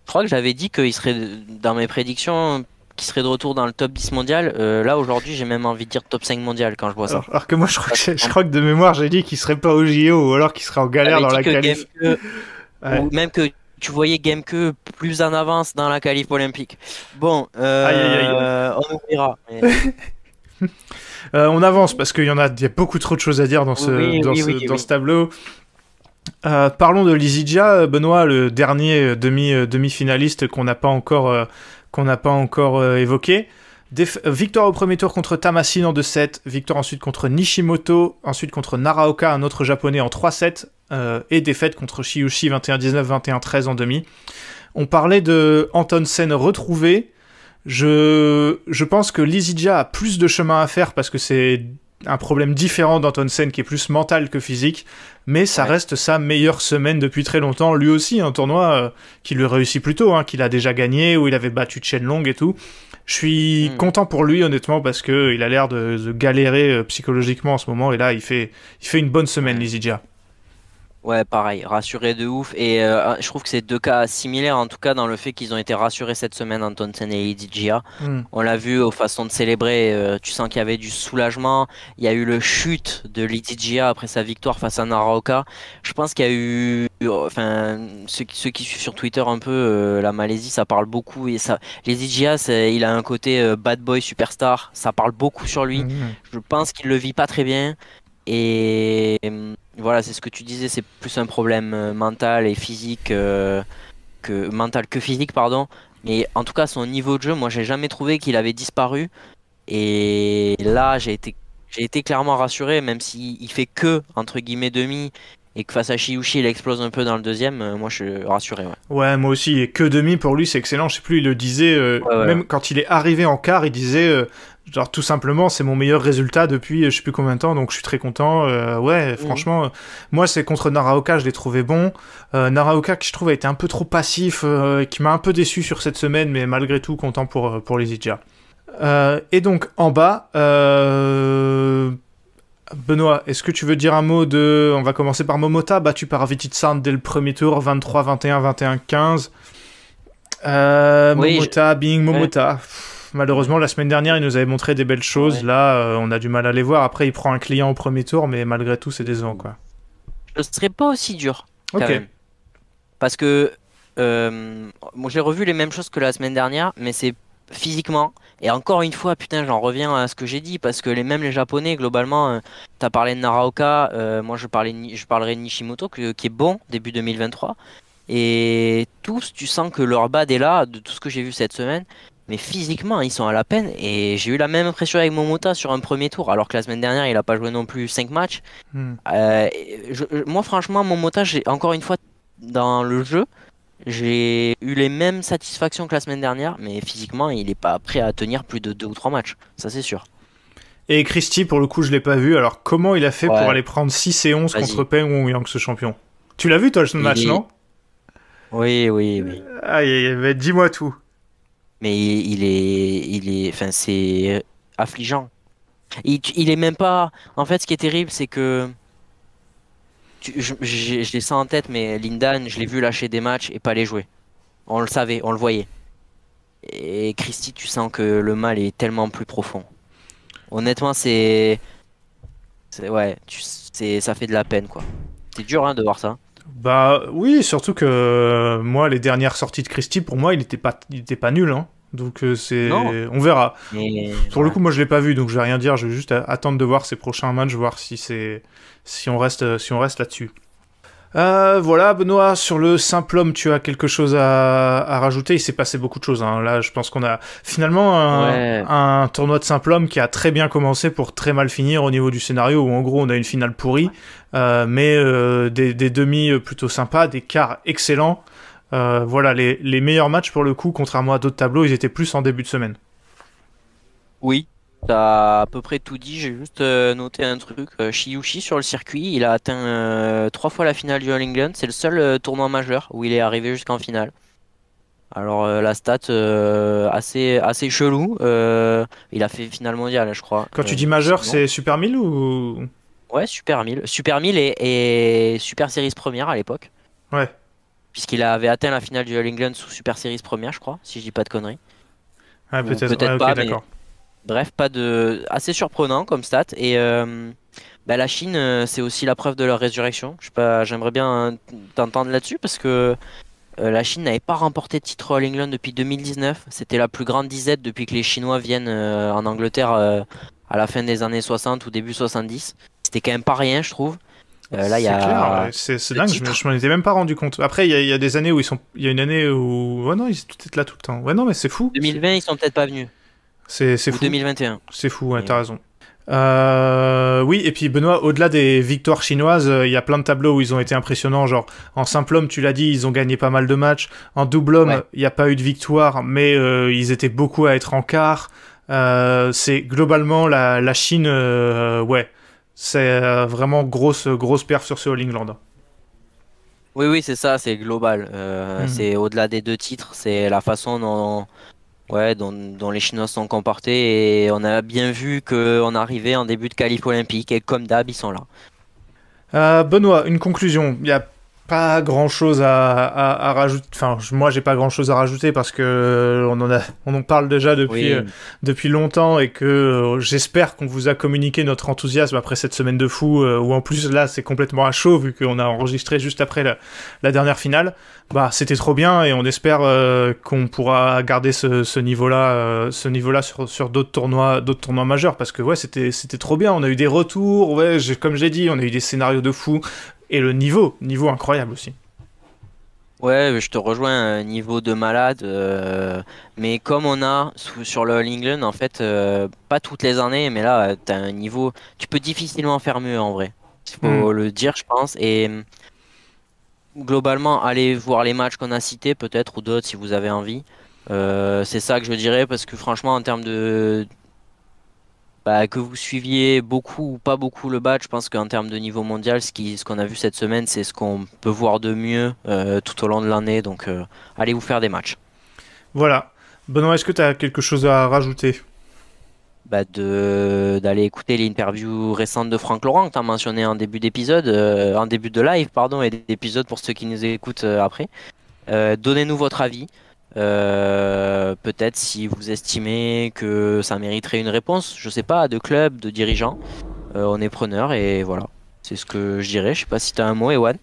je crois que j'avais dit qu'il serait dans mes prédictions, qu'il serait de retour dans le top 10 mondial. Euh, là aujourd'hui, j'ai même envie de dire top 5 mondial quand je vois ça.
Alors, alors que moi, je crois que, je crois que de mémoire, j'ai dit qu'il serait pas au JO ou alors qu'il serait en galère dans la
que
qualif.
Gameke-
Ouais.
ou même que tu voyais Gameke plus en avance dans la qualif olympique. Bon,
Aïe, aïe, aïe.
on mais-
Euh, on avance parce qu'il y en a, y a beaucoup trop de choses à dire dans ce,
Oui,
dans
oui,
ce,
oui,
dans
oui.
ce tableau. Euh, parlons de Lizidja, Benoît, le dernier euh, demi, euh, demi-finaliste qu'on n'a pas encore, euh, qu'on n'a pas encore euh, évoqué. Déf- euh, victoire au premier tour contre Tamasin en 2-7, victoire ensuite contre Nishimoto, ensuite contre Naraoka, un autre japonais en 3-7, euh, et défaite contre Shiyushi 21-19, 21-13 en demi. On parlait de Antonsen retrouvé. Je, je pense que Lizidja a plus de chemin à faire parce que c'est un problème différent d'Antonsen qui est plus mental que physique, mais ça
Ouais.
reste sa meilleure semaine depuis très longtemps. Lui aussi, un tournoi euh, qui lui réussit plutôt, hein, qu'il a déjà gagné, où il avait battu Chen et tout. Je suis
Mm.
content pour lui, honnêtement, parce que il a l'air de, de galérer euh, psychologiquement en ce moment, et là, il fait, il fait une bonne semaine,
Ouais.
Lizidja.
Ouais, pareil, rassuré de ouf. Et euh, je trouve que c'est deux cas similaires, en tout cas, dans le fait qu'ils ont été rassurés cette semaine, Antonsen et Idijia.
Mm.
On l'a vu aux façons de célébrer, euh, tu sens qu'il y avait du soulagement. Il y a eu le chute de Lidijia après sa victoire face à Naraoka. Je pense qu'il y a eu, enfin, ceux, qui- ceux qui suivent sur Twitter un peu euh, la Malaisie, ça parle beaucoup. Et ça, Lidijia, c'est- il a un côté euh, bad boy superstar. Ça parle beaucoup sur lui.
Mm.
Je pense qu'il le vit pas très bien. Et euh, voilà, c'est ce que tu disais, c'est plus un problème euh, mental et physique euh, que mental que physique, pardon. Mais en tout cas, son niveau de jeu, moi, j'ai jamais trouvé qu'il avait disparu. Et là, j'ai été, j'ai été clairement rassuré, même s'il il fait que entre guillemets demi et que face à Shiyushi, il explose un peu dans le deuxième. euh, moi, je suis rassuré. Ouais.
Ouais, moi aussi, et que demi pour lui, c'est excellent. Je sais plus, il le disait, euh,
Ouais, ouais.
même quand il est arrivé en quart, il disait, euh, genre tout simplement, c'est mon meilleur résultat depuis je sais plus combien de temps, donc je suis très content. Ouais, franchement, euh, moi c'est contre Naraoka, je l'ai trouvé bon. Naraoka, qui je trouve a été un peu trop passif, qui m'a un peu déçu sur cette semaine, mais malgré tout content pour, pour les. Euh, et donc en bas, euh, Benoît, est-ce que tu veux dire un mot de. On va commencer par Momota, battu par Vititsan dès le premier tour, 23-21, 21-15. Euh,
Oui,
Momota, Bing, Momota. Pff, Malheureusement, la semaine dernière, il nous avait montré des belles choses.
Ouais.
Là, euh, on a du mal à les voir. Après, il prend un client au premier tour, mais malgré tout, c'est décevant, quoi.
Je serais pas aussi dur.
Ok.
même. Parce que euh, j'ai revu les mêmes choses que la semaine dernière, mais c'est physiquement. Et encore une fois, putain, j'en reviens à ce que j'ai dit, parce que les, même les Japonais, globalement, euh, t'as parlé de Naraoka, euh, moi je, parlais, je parlerai de Nishimoto, que- qui est bon début 2023. Et tous, tu sens que leur bad est là, de tout ce que j'ai vu cette semaine. Mais physiquement, ils sont à la peine. Et j'ai eu la même impression avec Momota sur un premier tour, alors que la semaine dernière, il a pas joué non plus 5 matchs.
Hmm.
Euh, je- moi, franchement, mon montage, j'ai encore une fois dans le jeu, j'ai eu les mêmes satisfactions que la semaine dernière, mais physiquement, il est pas prêt à tenir plus de deux ou trois matchs. Ça, c'est sûr.
Et Christy, pour le coup, je l'ai pas vu. Alors, comment il a fait
Ouais.
pour aller prendre 6 et 11
Vas-y.
contre Peng Wong ce champion? Tu l'as vu, toi, ce match, non?
Oui, oui, oui.
Aïe, aïe, aïe, mais dis-moi tout.
Mais il, il est, il est, enfin, c'est affligeant. Il, il est même pas. En fait, ce qui est terrible, c'est que. Je, j'ai- je l'ai ça en tête, mais Lindan, je l'ai vu lâcher des matchs et pas les jouer. On le savait, on le voyait. Et Christy, tu sens que le mal est tellement plus profond. Honnêtement, c'est. Ouais, c'est, ça fait de la peine, quoi. C'est dur hein, de voir ça.
Bah oui, surtout que moi, les dernières sorties de Christy, pour moi, il était pas, il était pas nul. Hein. Donc euh, c'est, on verra.
Mais,
Pour le coup, moi, je l'ai pas vu, donc je vais rien dire. Je vais juste attendre de voir ses prochains matchs, voir si c'est, si on reste, euh, si on reste là-dessus. Euh, voilà, Benoît, sur le simple homme, tu as quelque chose à, à rajouter? Il s'est passé beaucoup de choses. hein. Là, je pense qu'on a finalement un,
Ouais.
un tournoi de simple homme qui a très bien commencé pour très mal finir au niveau du scénario, où en gros on a une finale pourrie, euh, mais des, des demi plutôt sympas, des quarts excellents. Euh, voilà, les, les meilleurs matchs pour le coup, contrairement à d'autres tableaux, ils étaient plus en début de semaine.
Oui, t'as à peu près tout dit. J'ai juste euh, noté un truc. Euh, Shiyushi sur le circuit, il a atteint euh, trois fois la finale du All England. C'est le seul tournoi majeur où il est arrivé jusqu'en finale. Alors euh, la stat euh, assez assez chelou. Euh, il a fait finale mondiale, je crois.
Quand tu dis majeur, c'est Super 1000 ou?
Ouais, Super 1000. Super 1000 et, et Super Series première à l'époque.
Ouais.
Puisqu'il avait atteint la finale du All England sous Super Series première, je crois, si je dis pas de conneries.
Ah, peut-être.
peut-être
Ouais, ok,
pas, mais-. Bref, pas de assez surprenant comme stat. Et euh, bah, la Chine, euh, c'est aussi la preuve de leur résurrection. Je sais pas, j'aimerais bien euh, t'entendre là-dessus parce que euh, la Chine n'avait pas remporté de titre All England depuis 2019. C'était la plus grande disette depuis que les Chinois viennent euh, en Angleterre à la fin des années 60 ou début 70. C'était quand même pas rien, je trouve. Euh, là, il y
C'est
a
clair, ouais, c'est dingue, je, m'en étais même pas rendu compte. Après, il y, a- il y a des années où ils sont. Il y a une année où. Ouais, non, ils étaient peut-être là tout le temps. Ouais, non, mais c'est fou.
2020, ils sont peut-être pas venus.
C'est c'est
Ou
fou.
2021.
C'est fou, ouais, t'as
ouais.
raison. Euh, oui, et puis Benoît, au-delà des victoires chinoises, euh, il y a plein de tableaux où ils ont été impressionnants. Genre, en simple homme, tu l'as dit, ils ont gagné pas mal de matchs. En double homme,
Ouais.
il n'y a pas eu de victoire, mais euh, ils étaient beaucoup à être en quart. Euh, c'est globalement la, la Chine, euh, ouais, c'est euh, vraiment grosse, grosse perf sur ce All England.
Oui, oui, c'est ça, c'est global. Euh,
Mhm.
C'est au-delà des deux titres, c'est la façon dont, ouais, dont, dont les Chinois se sont comportés et on a bien vu qu'on arrivait en début de qualif olympique et comme d'hab, ils sont là.
Euh, Benoît, une conclusion. Il n'y a pas grand chose à, à, à rajouter. Enfin, moi, j'ai pas grand chose à rajouter parce que euh, on en a, on en parle déjà depuis,
Oui.
euh, depuis longtemps et que euh, j'espère qu'on vous a communiqué notre enthousiasme après cette semaine de fou euh, où en plus là c'est complètement à chaud vu qu'on a enregistré juste après la, la dernière finale. Bah, c'était trop bien et on espère qu'on pourra garder ce, ce niveau-là, ce niveau-là sur, sur d'autres tournois, d'autres tournois majeurs parce que ouais, c'était, c'était trop bien. On a eu des retours, ouais, comme j'ai dit, on a eu des scénarios de fou et le niveau, niveau incroyable aussi.
Ouais, je te rejoins, un niveau de malade. euh, mais comme on a sous- sur le All England, en fait, euh, pas toutes les années, mais là, tu as un niveau. Tu peux difficilement faire mieux en vrai. Il faut le dire, je pense. Et euh, globalement, allez voir les matchs qu'on a cités, peut-être, ou d'autres si vous avez envie. Euh, c'est ça que je dirais, parce que franchement, en termes de. Bah, que vous suiviez beaucoup ou pas beaucoup le badge, je pense qu'en termes de niveau mondial, ce qu'on a vu cette semaine, c'est ce qu'on peut voir de mieux euh, tout au long de l'année. Donc, euh, allez vous faire des matchs.
Voilà. Benoît, est-ce que tu as quelque chose à rajouter?
Bah, d'aller écouter l'interview récente de Franck Laurent que tu as mentionné en début d'épisode, euh, en début de live, pardon, et d'épisode pour ceux qui nous écoutent après. Donnez-nous votre avis. Euh, peut-être si vous estimez que ça mériterait une réponse, je sais pas, de club, de dirigeant. Euh, on est preneur et voilà. C'est ce que je dirais. Je sais pas si tu as un mot, Ewan.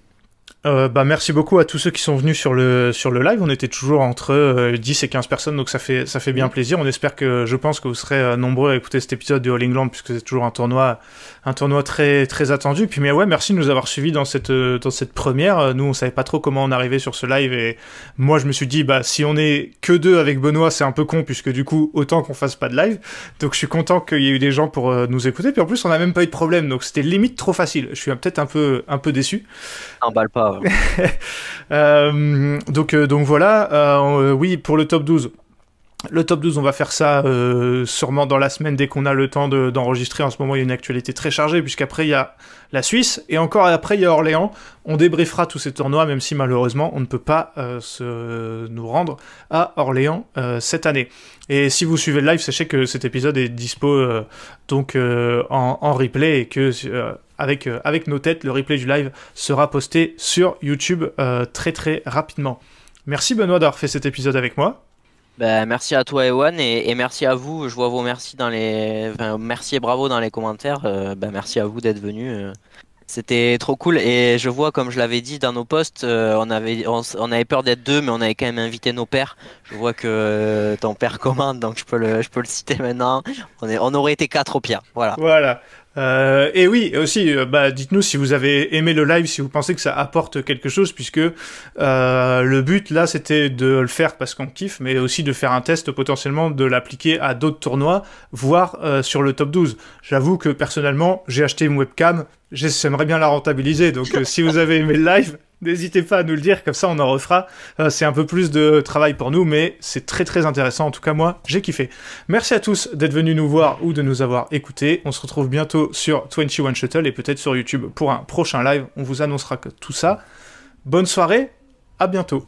Euh, bah, merci beaucoup à tous ceux qui sont venus sur le, sur le live. On était toujours entre euh, 10 et 15 personnes, donc ça fait, ça fait bien plaisir. On espère que, je pense que vous serez euh, nombreux à écouter cet épisode du All England, puisque c'est toujours un tournoi, un tournoi très, très attendu. Puis, mais ouais, merci de nous avoir suivis dans cette, euh, dans cette première. Euh, Nous, on savait pas trop comment on arrivait sur ce live, et moi, je me suis dit, bah, si on est que deux avec Benoît, c'est un peu con, puisque du coup, autant qu'on fasse pas de live. Donc, je suis content qu'il y ait eu des gens pour nous écouter. Puis, en plus, on a même pas eu de problème, donc c'était limite trop facile. Je suis peut-être un peu, un peu déçu.
Pas.
Euh, donc, euh, donc voilà, euh, oui, pour le top 12. Le top 12, on va faire ça sûrement dans la semaine dès qu'on a le temps de- d'enregistrer. en ce moment, il y a une actualité très chargée, puisqu'après, il y a la Suisse, et encore après, il y a Orléans. On débriefera tous ces tournois, même si malheureusement, on ne peut pas se, nous rendre à Orléans cette année. Et si vous suivez le live, sachez que cet épisode est dispo donc en, replay, et que avec, euh, avec nos têtes, le replay du live sera posté sur YouTube euh, très très rapidement. Merci Benoît d'avoir fait cet épisode avec moi.
Ben, merci à toi, Ewan, et, et merci à vous. Je vois vos merci dans les, enfin, merci et bravo dans les commentaires. Euh, ben, merci à vous d'être venu. C'était trop cool et je vois, comme je l'avais dit dans nos posts, euh, on avait, on, avait peur d'être deux, mais on avait quand même invité nos pères. Je vois que euh, ton père commande, donc je peux le, je peux le citer maintenant. On, est, on aurait été quatre au pire. Voilà.
Voilà. Euh, et oui, aussi, euh, bah, dites-nous si vous avez aimé le live, si vous pensez que ça apporte quelque chose, puisque euh, le but là, c'était de le faire parce qu'on kiffe, mais aussi de faire un test potentiellement, de l'appliquer à d'autres tournois, voire euh, sur le top 12. J'avoue que personnellement, j'ai acheté une webcam, j'aimerais bien la rentabiliser, donc si vous avez aimé le live, n'hésitez pas à nous le dire, comme ça on en refera. Euh, c'est un peu plus de travail pour nous, mais c'est très très intéressant. En tout cas, moi, j'ai kiffé. Merci à tous d'être venus nous voir ou de nous avoir écoutés. On se retrouve bientôt sur 21 Shuttle et peut-être sur YouTube pour un prochain live. On vous annoncera tout ça. Bonne soirée, à bientôt.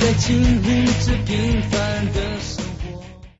幸福着平凡的。